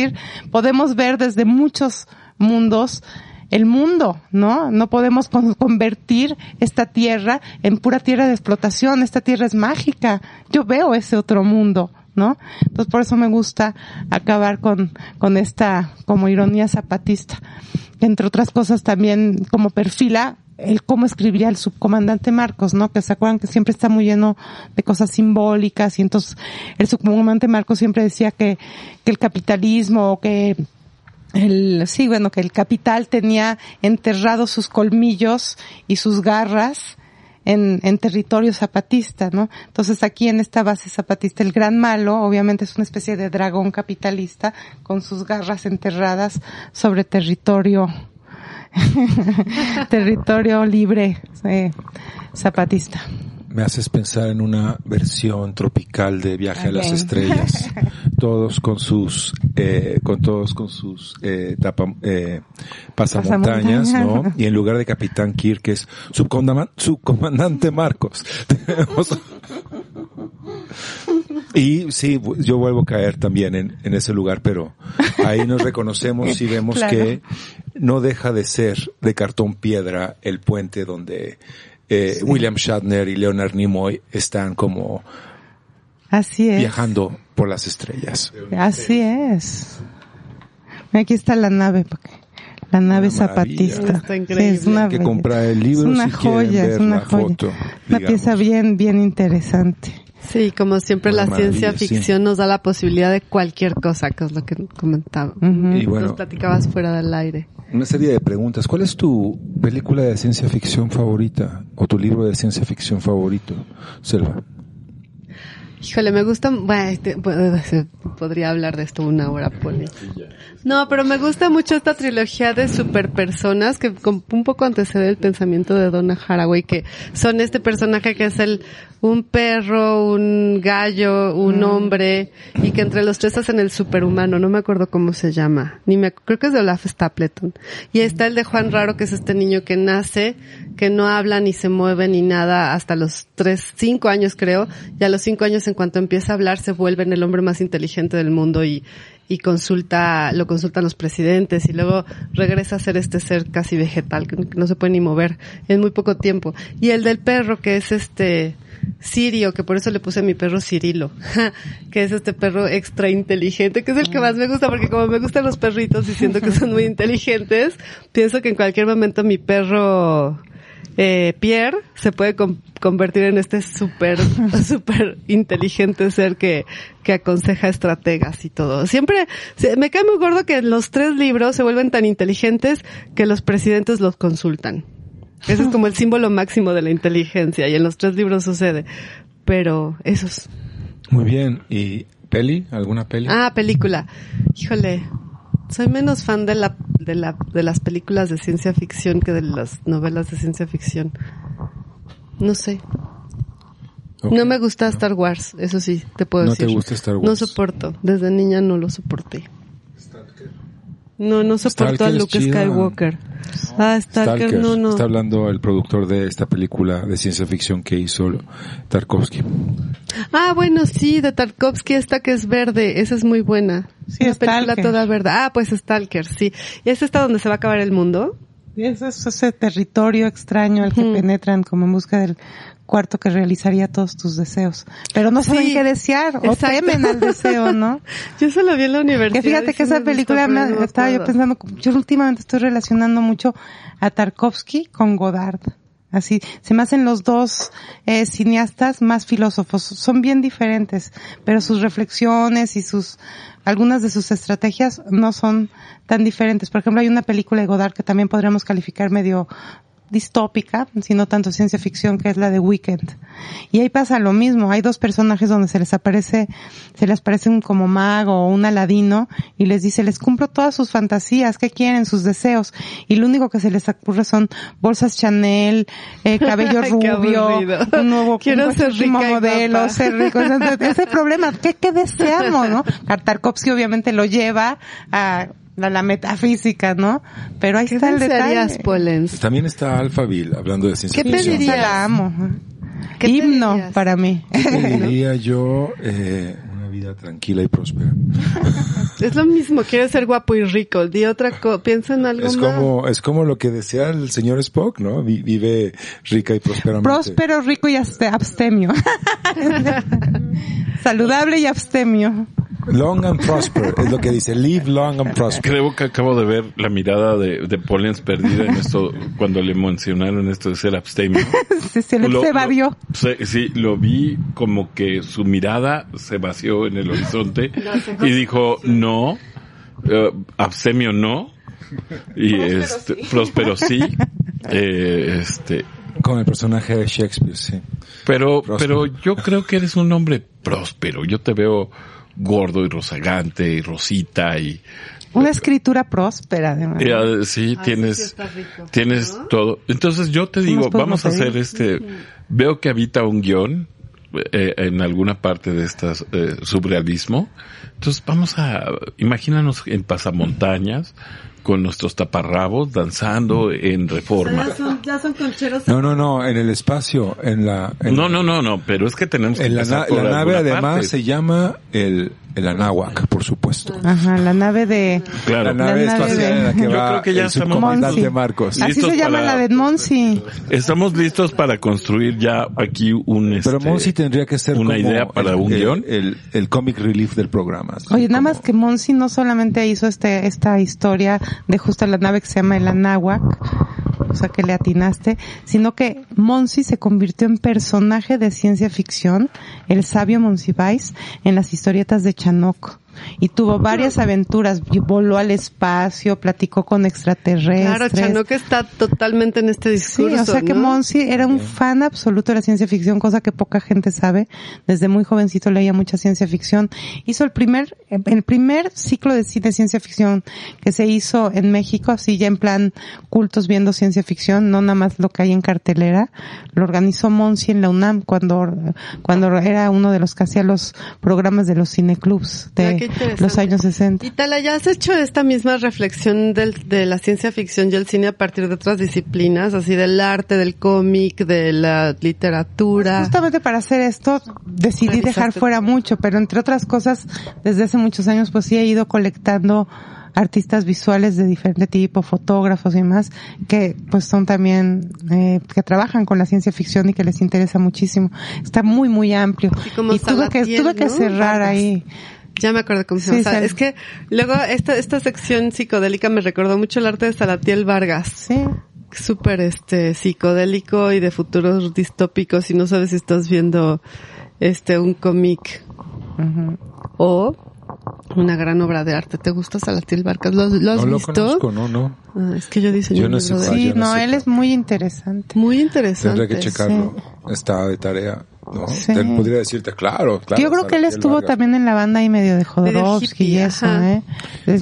podemos ver desde muchos mundos el mundo, ¿no? No podemos con- convertir esta tierra en pura tierra de explotación, esta tierra es mágica. Yo veo ese otro mundo, ¿no? Entonces por eso me gusta acabar con, con esta como ironía zapatista. Entre otras cosas también como perfila el cómo escribiría el subcomandante Marcos, ¿no? Que se acuerdan que siempre está muy lleno de cosas simbólicas y entonces el subcomandante Marcos siempre decía que, que el capitalismo o que el, sí, bueno, que el capital tenía enterrados sus colmillos y sus garras en, en territorio zapatista, ¿no? Entonces aquí en esta base zapatista, el gran malo, obviamente es una especie de dragón capitalista con sus garras enterradas sobre territorio, territorio libre, eh, zapatista. Me haces pensar en una versión tropical de Viaje a las. Estrellas. Todos con sus, eh, con todos con sus, eh, tapa- eh, pasamontañas, ¿no? Y en lugar de Capitán Kirk es subcomandante, subcomandante Marcos. Tenemos- y sí, yo vuelvo a caer también en, en ese lugar, pero ahí nos reconocemos y vemos Claro. que no deja de ser de cartón piedra el puente donde eh, William Shatner y Leonard Nimoy están como Así es. viajando por las estrellas. Así es. Aquí está la nave, porque la nave Una zapatista. Está increíble. Sí, es una Hay que comprar el libro Es una si joya, ver es una joya. foto, Una pieza bien, bien interesante. Sí, como siempre Una la ciencia sí. ficción nos da la posibilidad de cualquier cosa, que es lo que comentaba. Y bueno, Nos platicabas fuera del aire. una serie de preguntas. ¿Cuál es tu película de ciencia ficción favorita o tu libro de ciencia ficción favorito, Selva? Híjole, me gusta, bueno, este, podría hablar de esto una hora, Poli. No, pero me gusta mucho esta trilogía de superpersonas que un poco antecede el pensamiento de Donna Haraway, que son este personaje que es el, un perro, un gallo, un hombre, y que entre los tres hacen el superhumano, no me acuerdo cómo se llama, ni me, creo que es de Olaf Stapleton. Y ahí está el de Juan Raro, que es este niño que nace, que no habla ni se mueve ni nada hasta los tres, cinco años creo, y a los cinco años en cuanto empieza a hablar se vuelve en el hombre más inteligente del mundo y, y consulta, lo consultan los presidentes y luego regresa a ser este ser casi vegetal que no se puede ni mover en muy poco tiempo. Y el del perro que es este, Sirio, que por eso le puse a mi perro Cirilo, que es este perro extra inteligente, que es el que más me gusta, porque como me gustan los perritos y siento que son muy inteligentes, pienso que en cualquier momento mi perro eh, Pierre se puede convertir en este súper, súper inteligente ser que, que aconseja estrategas y todo. Siempre, me cae muy gordo que los tres libros se vuelven tan inteligentes que los presidentes los consultan. Ese es como el símbolo máximo de la inteligencia y en los tres libros sucede. Pero esos. Muy bien. ¿Y peli? ¿Alguna peli? Ah, película. Híjole. Soy menos fan de la, de la, de las películas de ciencia ficción que de las novelas de ciencia ficción. No sé. No me gusta Star Wars, eso sí, te puedo ¿No decir. te gusta Star Wars? No soporto. Desde niña no lo soporté. No, no soporto Stalker a es Luke. Skywalker. Ah, Stalker, Stalker. no, no. Está hablando el productor de esta película de ciencia ficción que hizo Tarkovsky. Ah, bueno, sí, de Tarkovsky esta que es verde, esa es muy buena. Sí, Una película Stalker. toda verde. Ah, pues Stalker, sí. ¿Y es esta donde se va a acabar el mundo? Y ese es ese territorio extraño al que penetran como en busca del cuarto que realizaría todos tus deseos. Pero no saben Sí, qué desear o temen al deseo, ¿no? Yo eso lo vi en la universidad. Que fíjate que esa película me, me estaba yo pensando, yo últimamente estoy relacionando mucho a Tarkovsky con Godard. Así, se me hacen los dos eh, cineastas más filósofos. Son bien diferentes, pero sus reflexiones y sus, algunas de sus estrategias no son tan diferentes. Por ejemplo, hay una película de Godard que también podríamos calificar medio distópica, sino tanto ciencia ficción, que es la de Weekend. Y ahí pasa lo mismo, hay dos personajes donde se les aparece, se les aparece un como mago o un aladino y les dice, les cumplo todas sus fantasías, ¿qué quieren? Sus deseos. Y lo único que se les ocurre son bolsas Chanel, eh, cabello rubio, un nuevo Quiero un ser rica modelo, ser rico. Ese problema, ¿qué, qué deseamos, no? Tarkovsky obviamente lo lleva a la, la metafísica, ¿no? Pero ahí ¿Qué está el detalle. Polens? También está Alphaville hablando de ciencia ¿Qué ficción. pedirías? La amo. ¿Qué Himno pedirías? para mí. Pediría yo eh, una vida tranquila y próspera. Es lo mismo, quiere ser guapo y rico. Di otra cosa, piensa en algo Es más. como, es como lo que decía el señor Spock, ¿no? Vi- Vive rica y prósperamente. Próspero, rico y abste- abstemio. Saludable y abstemio. Long and prosper, es lo que dice. Live long and prosper. Creo que acabo de ver la mirada de, de Pollens perdida en esto, cuando le mencionaron esto de ser abstemio. Se, se le Lo- se se- sí, lo vi como que su mirada se vació en el horizonte y dijo, no, eh, abstemio no, y este, próspero sí, eh, este, Con el personaje de Shakespeare, sí. pero, Próspero. pero yo creo que eres un hombre próspero, yo te veo gordo y rozagante y rosita y, Una escritura próspera, además. y, sí, Ay, tienes, sí, tienes todo. Entonces yo te digo, vamos a hacer pedir? este, veo que habita un guion eh, en alguna parte de estas eh, surrealismo. Entonces vamos a, imagínanos en pasamontañas con nuestros taparrabos danzando en reforma. Son, ya son concheros. No, no, no, en el espacio, en la... en- No, no, no, no, pero es que tenemos que En la, na- la nave además parte. se llama el, el Anáhuac, por supuesto. Ajá, la nave de... Claro. La nave La nave espacial en la que Yo va creo que ya el estamos subcomandante. Marcos. Sí. Así se llama para- la de Monsi. Estamos listos para construir ya aquí un este, Pero Monsi tendría que ser una como idea para el, un el- guion. El, el comic relief del programa. Oye, nada como- más que Monsi no solamente hizo este, esta historia de justo la nave que se llama el Anáhuac, o sea que le atinaste, sino que Monsi se convirtió en personaje de ciencia ficción, el sabio Monsiváis, en las historietas de Chanok. Y tuvo varias aventuras, voló al espacio, platicó con extraterrestres. Claro, Chanoque está totalmente en este Sí, discurso. o sea que ¿no? Monsi era un fan absoluto de la ciencia ficción, cosa que poca gente sabe. Desde muy jovencito leía mucha ciencia ficción. Hizo el primer, el primer ciclo de cine ciencia ficción que se hizo en México, así ya en plan cultos viendo ciencia ficción, no nada más lo que hay en cartelera. Lo organizó Monsi en la UNAM cuando, cuando era uno de los que hacía los programas de los cineclubs Ah, de interesante. los años 60. Y Tala, ¿ya has hecho esta misma reflexión del, de la ciencia ficción y el cine a partir de otras disciplinas, así del arte, del cómic, de la literatura? Justamente para hacer esto decidí dejar fuera mucho, pero entre otras cosas, desde hace muchos años pues sí he ido colectando artistas visuales de diferente tipo, fotógrafos y más, que pues son también, eh, que trabajan con la ciencia ficción y que les interesa muchísimo. Está muy, muy amplio. Y como Y tuve que, tuve que ¿no? cerrar Vargas. ahí. Ya me acuerdo cómo se Sí, llama. O sea, es que luego esta, esta sección psicodélica me recordó mucho el arte de Salatiel Vargas. Sí. Súper este psicodélico y de futuros distópicos y no sabes si estás viendo este un cómic o una gran obra de arte. ¿Te gusta Salatiel Vargas? ¿Lo, lo has No lo visto? conozco, no, no. Ah, es que yo diseñé Yo un no sé. Sí, yo no no, sé él es muy interesante. Muy interesante. Tendré que checarlo. Está de tarea, ¿no? Sí. Él podría decirte, claro, claro. Yo creo que él estuvo Vargas. también en la banda ahí medio de Jodorowsky y eso, ajá. ¿eh?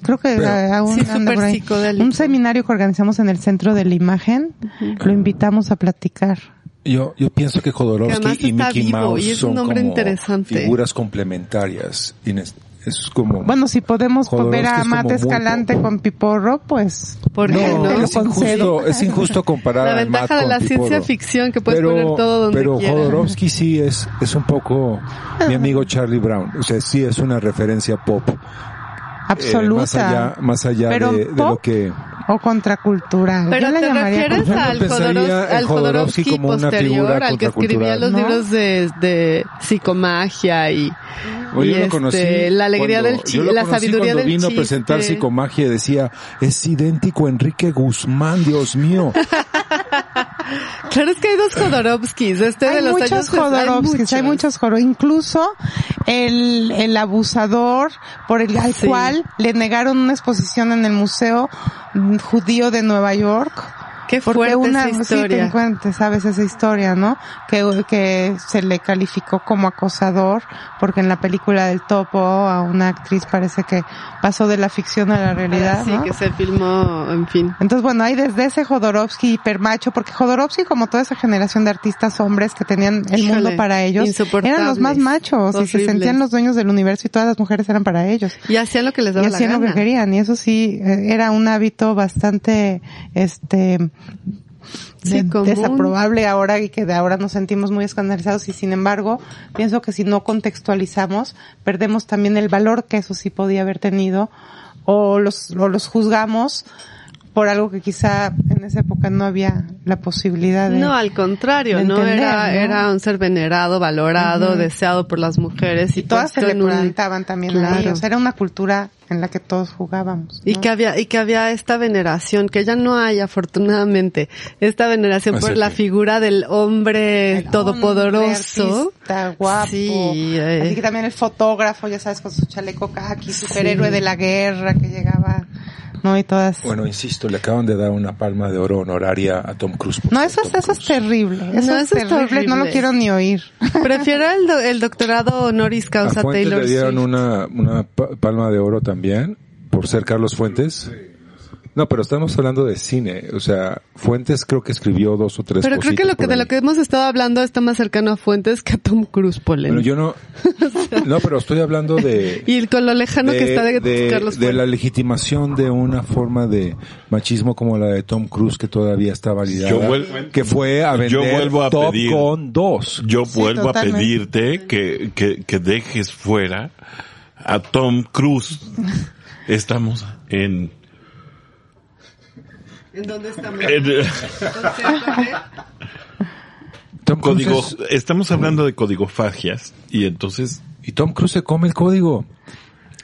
Creo que Pero- aún Sí, anda súper por ahí. psicodélico. Un seminario que organizamos en el Centro de la Imagen, lo invitamos a platicar. Yo, yo pienso que Que Jodorowsky además y Mickey vivo Mouse y es son un como interesante. figuras complementarias. Es como... Bueno, si podemos ver a es Mate muy Escalante con Piporro, pues... ¿Por qué no, no? Es injusto, es injusto comparar La a ventaja Matt de la Piporro. ciencia ficción, que puedes pero, poner todo donde Pero quieras. Jodorowsky sí es, es un poco mi amigo Charlie Brown. O sea, sí es una referencia pop. eh, Absoluta. más allá, más allá Pero de, de pop lo que... o contracultural. Pero Yo la te refieres al, Jodorowsky Jodorowsky como una posterior, al que escribía los ¿No? libros de, de psicomagia y, Oye, y yo lo este, conocí la alegría cuando- del chi- yo lo la sabiduría cuando del vino a chiste. presentar psicomagia y decía, es idéntico a Enrique Guzmán, Dios mío. Claro, es que hay dos Jodorowskis. Este de hay los muchos años Jodorowskis, hay muchos Jodorowskis. Incluso el, el abusador por el al Sí. cual le negaron una exposición en el Museo Judío de Nueva York. Qué Porque fuerte una, esa sí, te sabes esa historia, ¿no? Que, que se le calificó como acosador, porque en la película del topo a una actriz parece que pasó de la ficción a la realidad, Sí, ¿no? que se filmó, en fin. Entonces, bueno, hay desde ese Jodorowsky hipermacho, porque Jodorowsky, como toda esa generación de artistas hombres que tenían el Híjole, mundo para ellos, eran los más machos y se sentían los dueños del universo y todas las mujeres eran para ellos. Y hacían lo que les Y daba la hacían lo que querían, y eso sí, eh, era un hábito bastante, este, Sí, desaprobable ahora y que de ahora nos sentimos muy escandalizados y sin embargo pienso que si no contextualizamos perdemos también el valor que eso sí podía haber tenido o los, o los juzgamos por algo que quizá en esa época no había la posibilidad de... No, al contrario, de no era ¿no? era un ser venerado, valorado, deseado por las mujeres y, y todas se le un- plantaban también. Claro. O sea, era una cultura en la que todos jugábamos. Y que había, y que había esta veneración, que ya no hay afortunadamente, esta veneración por Así la figura del hombre El todopoderoso. hombre guapo. Sí, eh. Así que también el fotógrafo, ya sabes, con su chaleco kaki, superhéroe Sí. de la guerra que llegaba, ¿no? Y todas. Bueno, insisto, le acaban de dar una palma de oro honoraria a Tom Cruise. no, eso es, eso es terrible. Eso, No, es eso está terrible, no lo quiero ni oír. Prefiero el, do- el doctorado honoris A causa Fuentes Taylor le dieron Swift. una, una pa- palma de oro también por ser Carlos Fuentes. No, pero estamos hablando de cine. O sea, Fuentes creo que escribió dos o tres Pero creo que lo que de lo que hemos estado hablando está más cercano a Fuentes que a Tom Cruise, Polen. Bueno, yo no... No, pero estoy hablando de... Y con lo lejano que está de, de- Carlos de Fuentes. la legitimación de una forma de machismo como la de Tom Cruise que todavía está validada. Yo vuelvo- que fue a yo vender vuelvo a Top pedir- Gun 2. Yo vuelvo a pedirte que, que, que dejes fuera a Tom Cruise. Estamos en... ¿En dónde estamos? en Tom código, es- estamos hablando de codigofagias y entonces y Tom Cruise se come el código.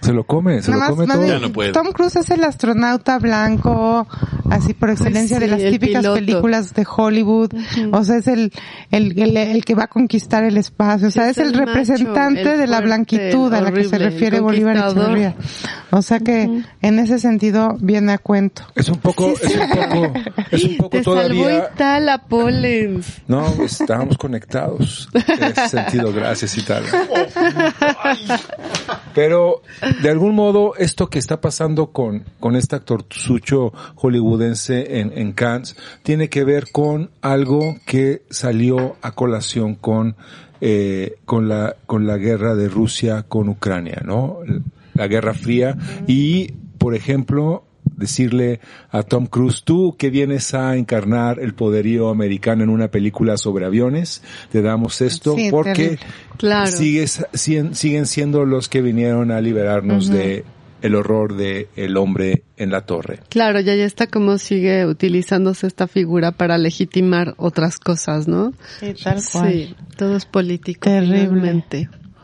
Se lo come, se Nada lo más, come más todo. bien, Ya no puede. Tom Cruise es el astronauta blanco, así por excelencia Pues sí, de las típicas piloto. películas de Hollywood. O sea, es el, el, el, el que va a conquistar el espacio. O sea, Es es, el, el macho, representante el de la fuerte, blanquitud a la que se refiere Bolívar. Echeverría. O sea que en ese sentido viene a cuento. Es un poco, es un poco, es un poco Te salvó todavía. Itala, Pollens. No, estábamos conectados. En ese sentido, gracias y tal. Pero, de algún modo, esto que está pasando con, con este actorzucho hollywoodense en, en Cannes, tiene que ver con algo que salió a colación con, eh, con la, con la guerra de Rusia con Ucrania, ¿no? La Guerra Fría. Y, por ejemplo, decirle a Tom Cruise, tú que vienes a encarnar el poderío americano en una película sobre aviones, te damos esto Sí, porque. Claro. sigues, siguen, siguen siendo los que vinieron a liberarnos de el horror de el hombre en la torre. Claro, ya ya está como sigue utilizándose esta figura para legitimar otras cosas, ¿no? Sí, tal cual. Sí, todo es político. Terrible.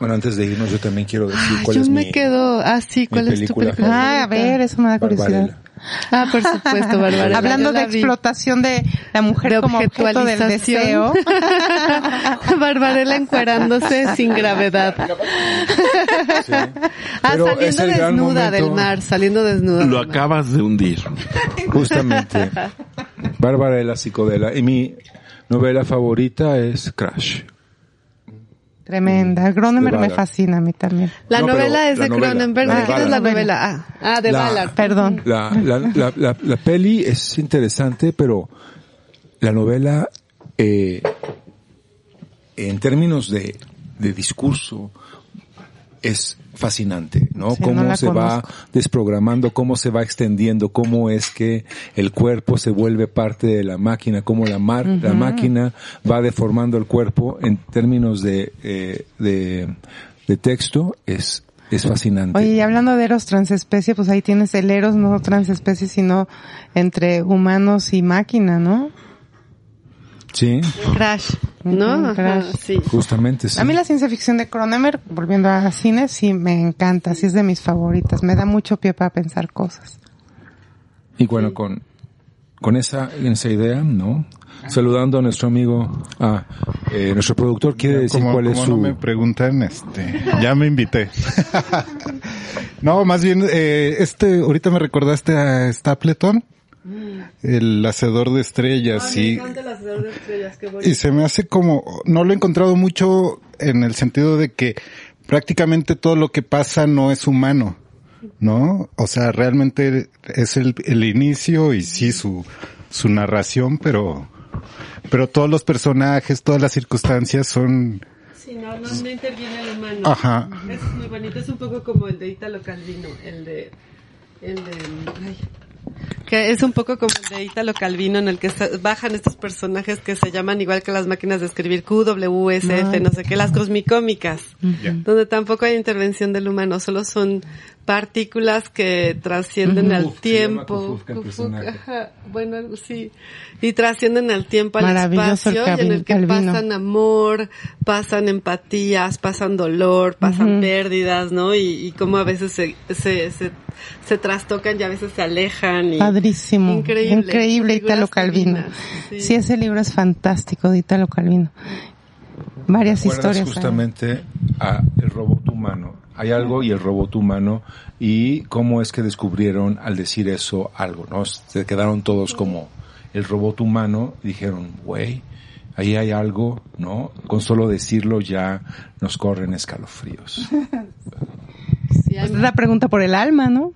Bueno, antes de irnos yo también quiero decir Ah, cuál yo es me mi, quedo, ah sí, ¿cuál es tu película? Ah, a ver, eso me da curiosidad. Barbarella. Ah, por supuesto, Bárbara. Hablando de vi. explotación de la mujer De como objeto del deseo. Barbarella encuerándose sin gravedad. Sí. Ah, Pero es saliendo el gran desnuda del momento- mar, saliendo desnuda. lo acabas de hundir. Justamente. Bárbara de la psicodela. Y mi novela favorita es Crash. Tremenda. Gronemer De me fascina a mí también. La No, novela es la de Cronenberg. la ¿De de quién es la novela? Ah, ah de La- Ballard. Perdón. La, la, la, la, la peli es interesante, pero la novela, eh, en términos de, de discurso, es fascinante, ¿no? Sí, cómo no se va desprogramando, cómo se va extendiendo, cómo es que el cuerpo se vuelve parte de la máquina, cómo la, mar, la máquina va deformando el cuerpo en términos de, eh, de, de texto, es, es fascinante. Oye, y hablando de eros transespecie, pues ahí tienes el eros no transespecie, sino entre humanos y máquina, ¿no? sí, Crash, ¿no? Ajá, sí. justamente sí. A mí la ciencia ficción de Cronenberg, volviendo a cine, sí me encanta, sí es de mis favoritas, me da mucho pie para pensar cosas. Y bueno, con, con esa, esa idea, ¿no? Saludando a nuestro amigo, ah, eh, nuestro productor quiere decir como, cuál es como su... no me preguntan, este, ya me invité. no, más bien, eh, este, ahorita me recordaste a Stapleton, el hacedor de estrellas y, y se me hace como, no lo he encontrado mucho en el sentido de que prácticamente todo lo que pasa no es humano, ¿no? O sea, realmente es el, el inicio y sí su, su narración, pero, pero todos los personajes, todas las circunstancias son, Sí, no, no, no interviene el humano. Ajá. Es muy bonito, es un poco como el de Italo Calvino, el de, el de, ay, Que es un poco como el de Italo Calvino en el que se- bajan estos personajes que se llaman igual que las máquinas de escribir QWSF, no sé qué, las cosmicómicas, donde tampoco hay intervención del humano, solo son partículas que trascienden al tiempo. Personaje. ajá, bueno, algo sí. Y trascienden al tiempo, al el espacio, y en el que Calvino. pasan amor, pasan empatías, pasan dolor, pasan pérdidas, ¿no? Y, y cómo a veces se, se, se, se trastocan y a veces se alejan. Y, Padrísimo. Increíble. Increíble Italo Calvino. sí. Sí. ese libro es fantástico de Italo Calvino. Varias ¿Recuerdas historias. ahí. justamente a el robot humano. Hay algo y el robot humano y cómo es que descubrieron al decir eso algo, ¿no? Se quedaron todos como el robot humano y dijeron, güey, ahí hay algo, ¿no? Con solo decirlo ya nos corren escalofríos. Sí, hay- Pues es la pregunta por el alma, ¿no?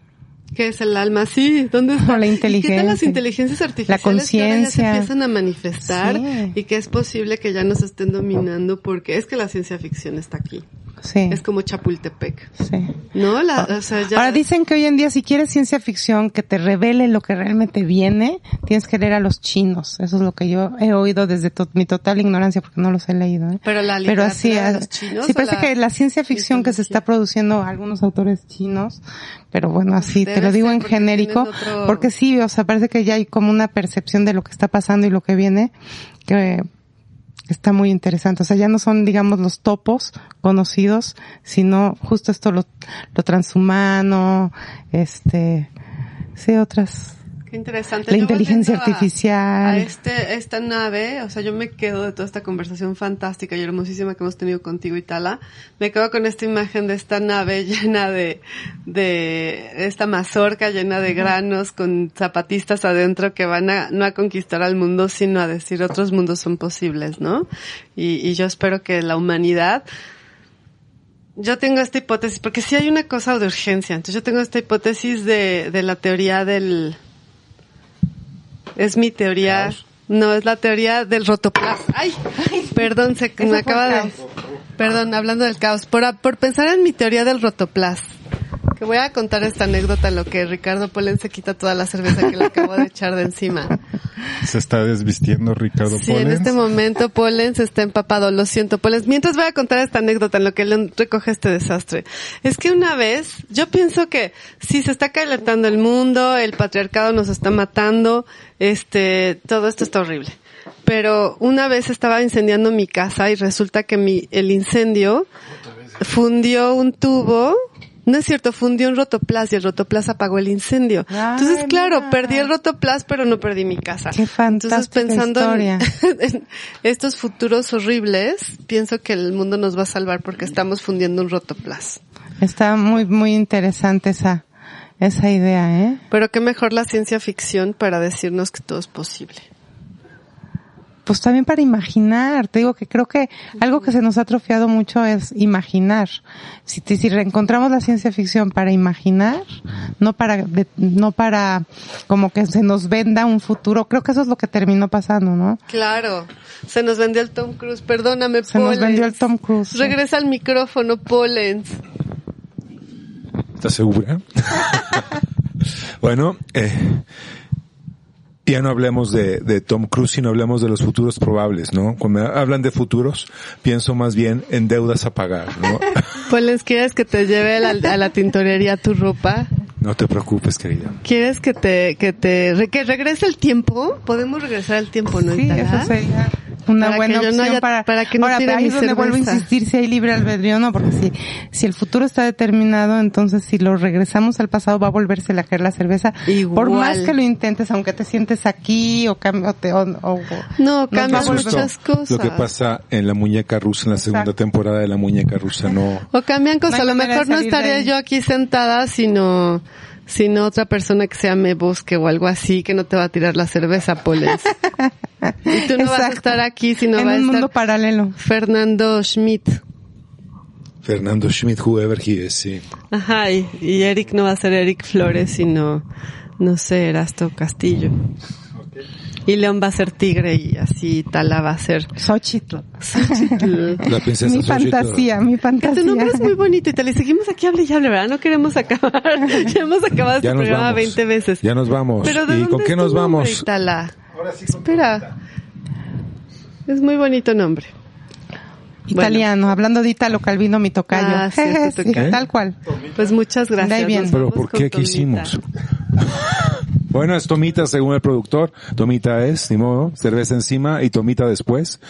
¿Qué es el alma? Sí, ¿dónde está? La ¿Y ¿Qué tal las inteligencia. inteligencias artificiales La que ahora ya se conciencia. empiezan a manifestar Sí. y que es posible que ya nos estén dominando porque es que la ciencia ficción está aquí. Sí. Es como Chapultepec. sí. ¿No? La, o sea, ya... Ahora dicen que hoy en día si quieres ciencia ficción que te revele lo que realmente viene, tienes que leer a los chinos. Eso es lo que yo he oído desde to- mi total ignorancia porque no los he leído. ¿eh? Pero la Pero así, de ah, los chinos sí parece la que la ciencia ficción que se está produciendo algunos autores chinos, pero bueno, así te lo digo en genérico, otro- porque sí, o sea, parece que ya hay como una percepción de lo que está pasando y lo que viene, que está muy interesante. O sea, ya no son, digamos, los topos conocidos, sino justo esto, lo, lo transhumano, este, sí, otras, Qué interesante. la inteligencia a- artificial. A este, esta nave, o sea, yo me quedo de toda esta conversación fantástica y hermosísima que hemos tenido contigo, Itala. Me quedo con esta imagen de esta nave llena de, de esta mazorca llena de granos con zapatistas adentro que van a, no a conquistar al mundo, sino a decir otros mundos son posibles, ¿no? Y, y yo espero que la humanidad yo tengo esta hipótesis, porque sí hay una cosa de urgencia. Entonces yo tengo esta hipótesis de, de la teoría del... Es mi teoría... No, es la teoría del rotoplasma. Ay, perdón, se me acaba de... Perdón, hablando del caos. Por, por pensar en mi teoría del rotoplasma. Voy a contar esta anécdota en lo que Ricardo Polen se quita toda la cerveza que le acabo de echar de encima. Se está desvistiendo Ricardo Sí, en este momento Pollens está empapado, lo siento Pollens. Mientras voy a contar esta anécdota en lo que León recoge este desastre. Es que una vez, yo pienso que sí se está calentando el mundo, el patriarcado nos está matando, este, todo esto está horrible. Pero una vez estaba incendiando mi casa y resulta que mi, el incendio fundió un tubo. No es cierto, fundió un rotoplas y el rotoplas apagó el incendio. Ay, Entonces, claro, mira. perdí el rotoplas, pero no perdí mi casa. Qué Entonces, pensando en- historia. en estos futuros horribles, pienso que el mundo nos va a salvar porque estamos fundiendo un rotoplas. Está muy, muy interesante esa, esa idea, ¿eh? Pero qué mejor la ciencia ficción para decirnos que todo es posible. Pues también para imaginar. Te digo que creo que algo que se nos ha atrofiado mucho es imaginar. Si, reencontramos la ciencia ficción para imaginar, no para, de- no para como que se nos venda un futuro, creo que eso es lo que terminó pasando, ¿no? Claro, se nos vendió el Tom Cruise, perdóname, Se nos vendió el Tom Cruise. sí. Regresa al micrófono, Pollens. ¿Estás segura? bueno, eh, ya no hablemos de, de Tom Cruise, sino hablemos de los futuros probables, ¿no? Cuando me hablan de futuros, pienso más bien en deudas a pagar, ¿no? Pollens, ¿quieres que te lleve a la, a la tintorería tu ropa? no te preocupes, querida. ¿Quieres que te, que te, que regrese el tiempo? Podemos regresar al tiempo, ¿no? Sí, eso sería una Para buena no opción haya- para, para que no ahora, tire ahí mi es donde vuelvo a insistir si hay libre albedrío o no, porque si, si el futuro está determinado, entonces si lo regresamos al pasado va a volverse a caer la cerveza. Igual. Por más que lo intentes, aunque te sientes aquí o, o te, o, o- No, cambia va a volver- muchas cosas. Lo que pasa en la muñeca rusa, en la segunda Exacto. temporada de la muñeca rusa, no. O cambian cosas. No a lo mejor no estaría yo aquí sentada, sino, sino otra persona que se llame Bosque o algo así que no te va a tirar la cerveza, Poles. y tú no vas a estar aquí, sino en va a un mundo estar paralelo. Fernando Schmidt. Fernando Schmidt, whoever he is, sí. Ajá, y, y Eric no va a ser Eric Flores, sino, no sé, Erasto Castillo. Y León va a ser tigre y así Tala va a ser Xochitl. La princesa Mi Xochitl. fantasía, mi Que fantasía. tu nombre es muy bonito y Tala, y seguimos aquí, hable y hable, ¿verdad? No queremos acabar. ya hemos acabado este Ya nos programa vamos. 20 veces. Ya nos vamos. Pero ¿de ¿Y dónde con es qué nos nombre, vamos? Itala? Espera. Es muy bonito nombre. Italiano, hablando de Italo Calvino, mi tocayo. Ah, sí, Sí, tocayo. tal cual. Pues muchas gracias. Nos Pero vamos ¿por qué? ¿Qué Tomita. hicimos? Bueno, es Tomita según el productor. Tomita es, ni modo, cerveza encima y Tomita después.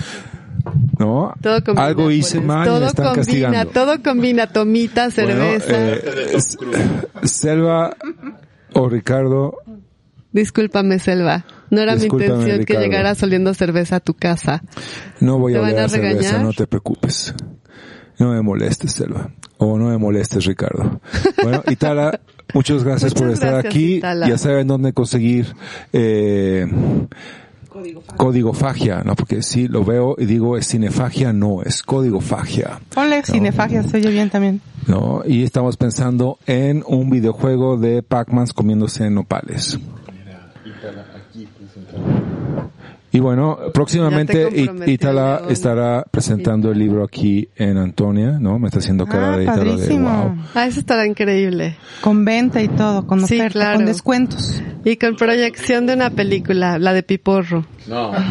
¿No? Todo combina, Algo hice pues. mal y todo me están combina, castigando. Todo combina, tomita, cerveza. Bueno, eh, Selva o Ricardo, Discúlpame, Selva. No era Discúlpame, mi intención que llegaras oliendo cerveza a tu casa. no voy ¿Te a oler cerveza, no te preocupes. No me molestes, Selva. O no me molestes, Ricardo. Bueno, Itala, muchas gracias por estar gracias, aquí. Itala. Ya saben dónde conseguir eh, código fagia, ¿no? Porque sí, lo veo y digo, es cinefagia, no, es código fagia. Ponle cinefagia, se oye bien también. ¿no? Y estamos pensando en un videojuego de Pac-Man comiéndose nopales. Y bueno, próximamente León. estará presentando el libro aquí en Antonia, ¿no? Me está haciendo cara Ah, de Itala de wow. Ah, eso estará increíble. Con venta y todo, con Sí, oferta, claro. con descuentos. Y con proyección de una película, la de Piporro. No.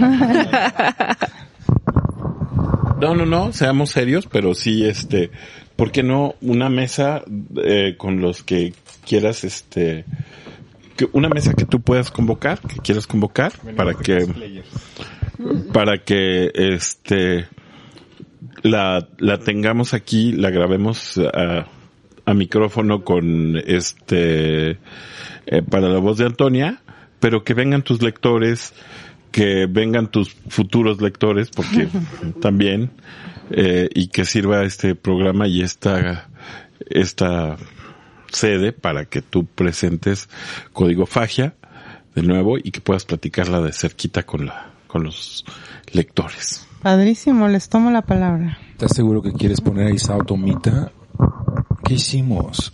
No, no, no, seamos serios, pero sí, este, ¿por qué no una mesa eh, con los que quieras, este, que una mesa que tú puedas convocar, que quieras convocar, para que, para que, este, la, la tengamos aquí, la grabemos a, a micrófono con, este, eh, para la voz de Antonia, pero que vengan tus lectores, que vengan tus futuros lectores, porque también, eh, y que sirva este programa y esta, esta sede para que tú presentes Código Fagia de nuevo y que puedas platicarla de cerquita con la, con los lectores. Padrísimo, les tomo la palabra. ¿Estás seguro que quieres poner a Isao Tomita? ¿Qué hicimos?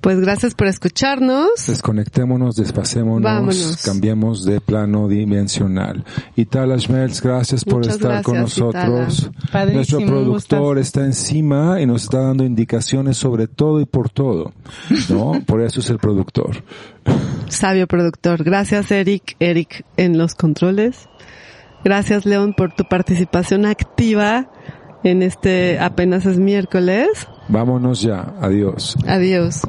Pues gracias por escucharnos. Desconectémonos, despasémonos, Vámonos. cambiemos de plano dimensional. Itala Schmelz, gracias por Muchas estar con gracias, nosotros. Itala. Padrísimo, Nuestro productor está encima y nos está dando indicaciones sobre todo y por todo. ¿No? por eso es el productor. Sabio productor. Gracias, Eric. Eric en los controles. Gracias, León, por tu participación activa en este apenas es miércoles. Vámonos ya. Adiós. Adiós.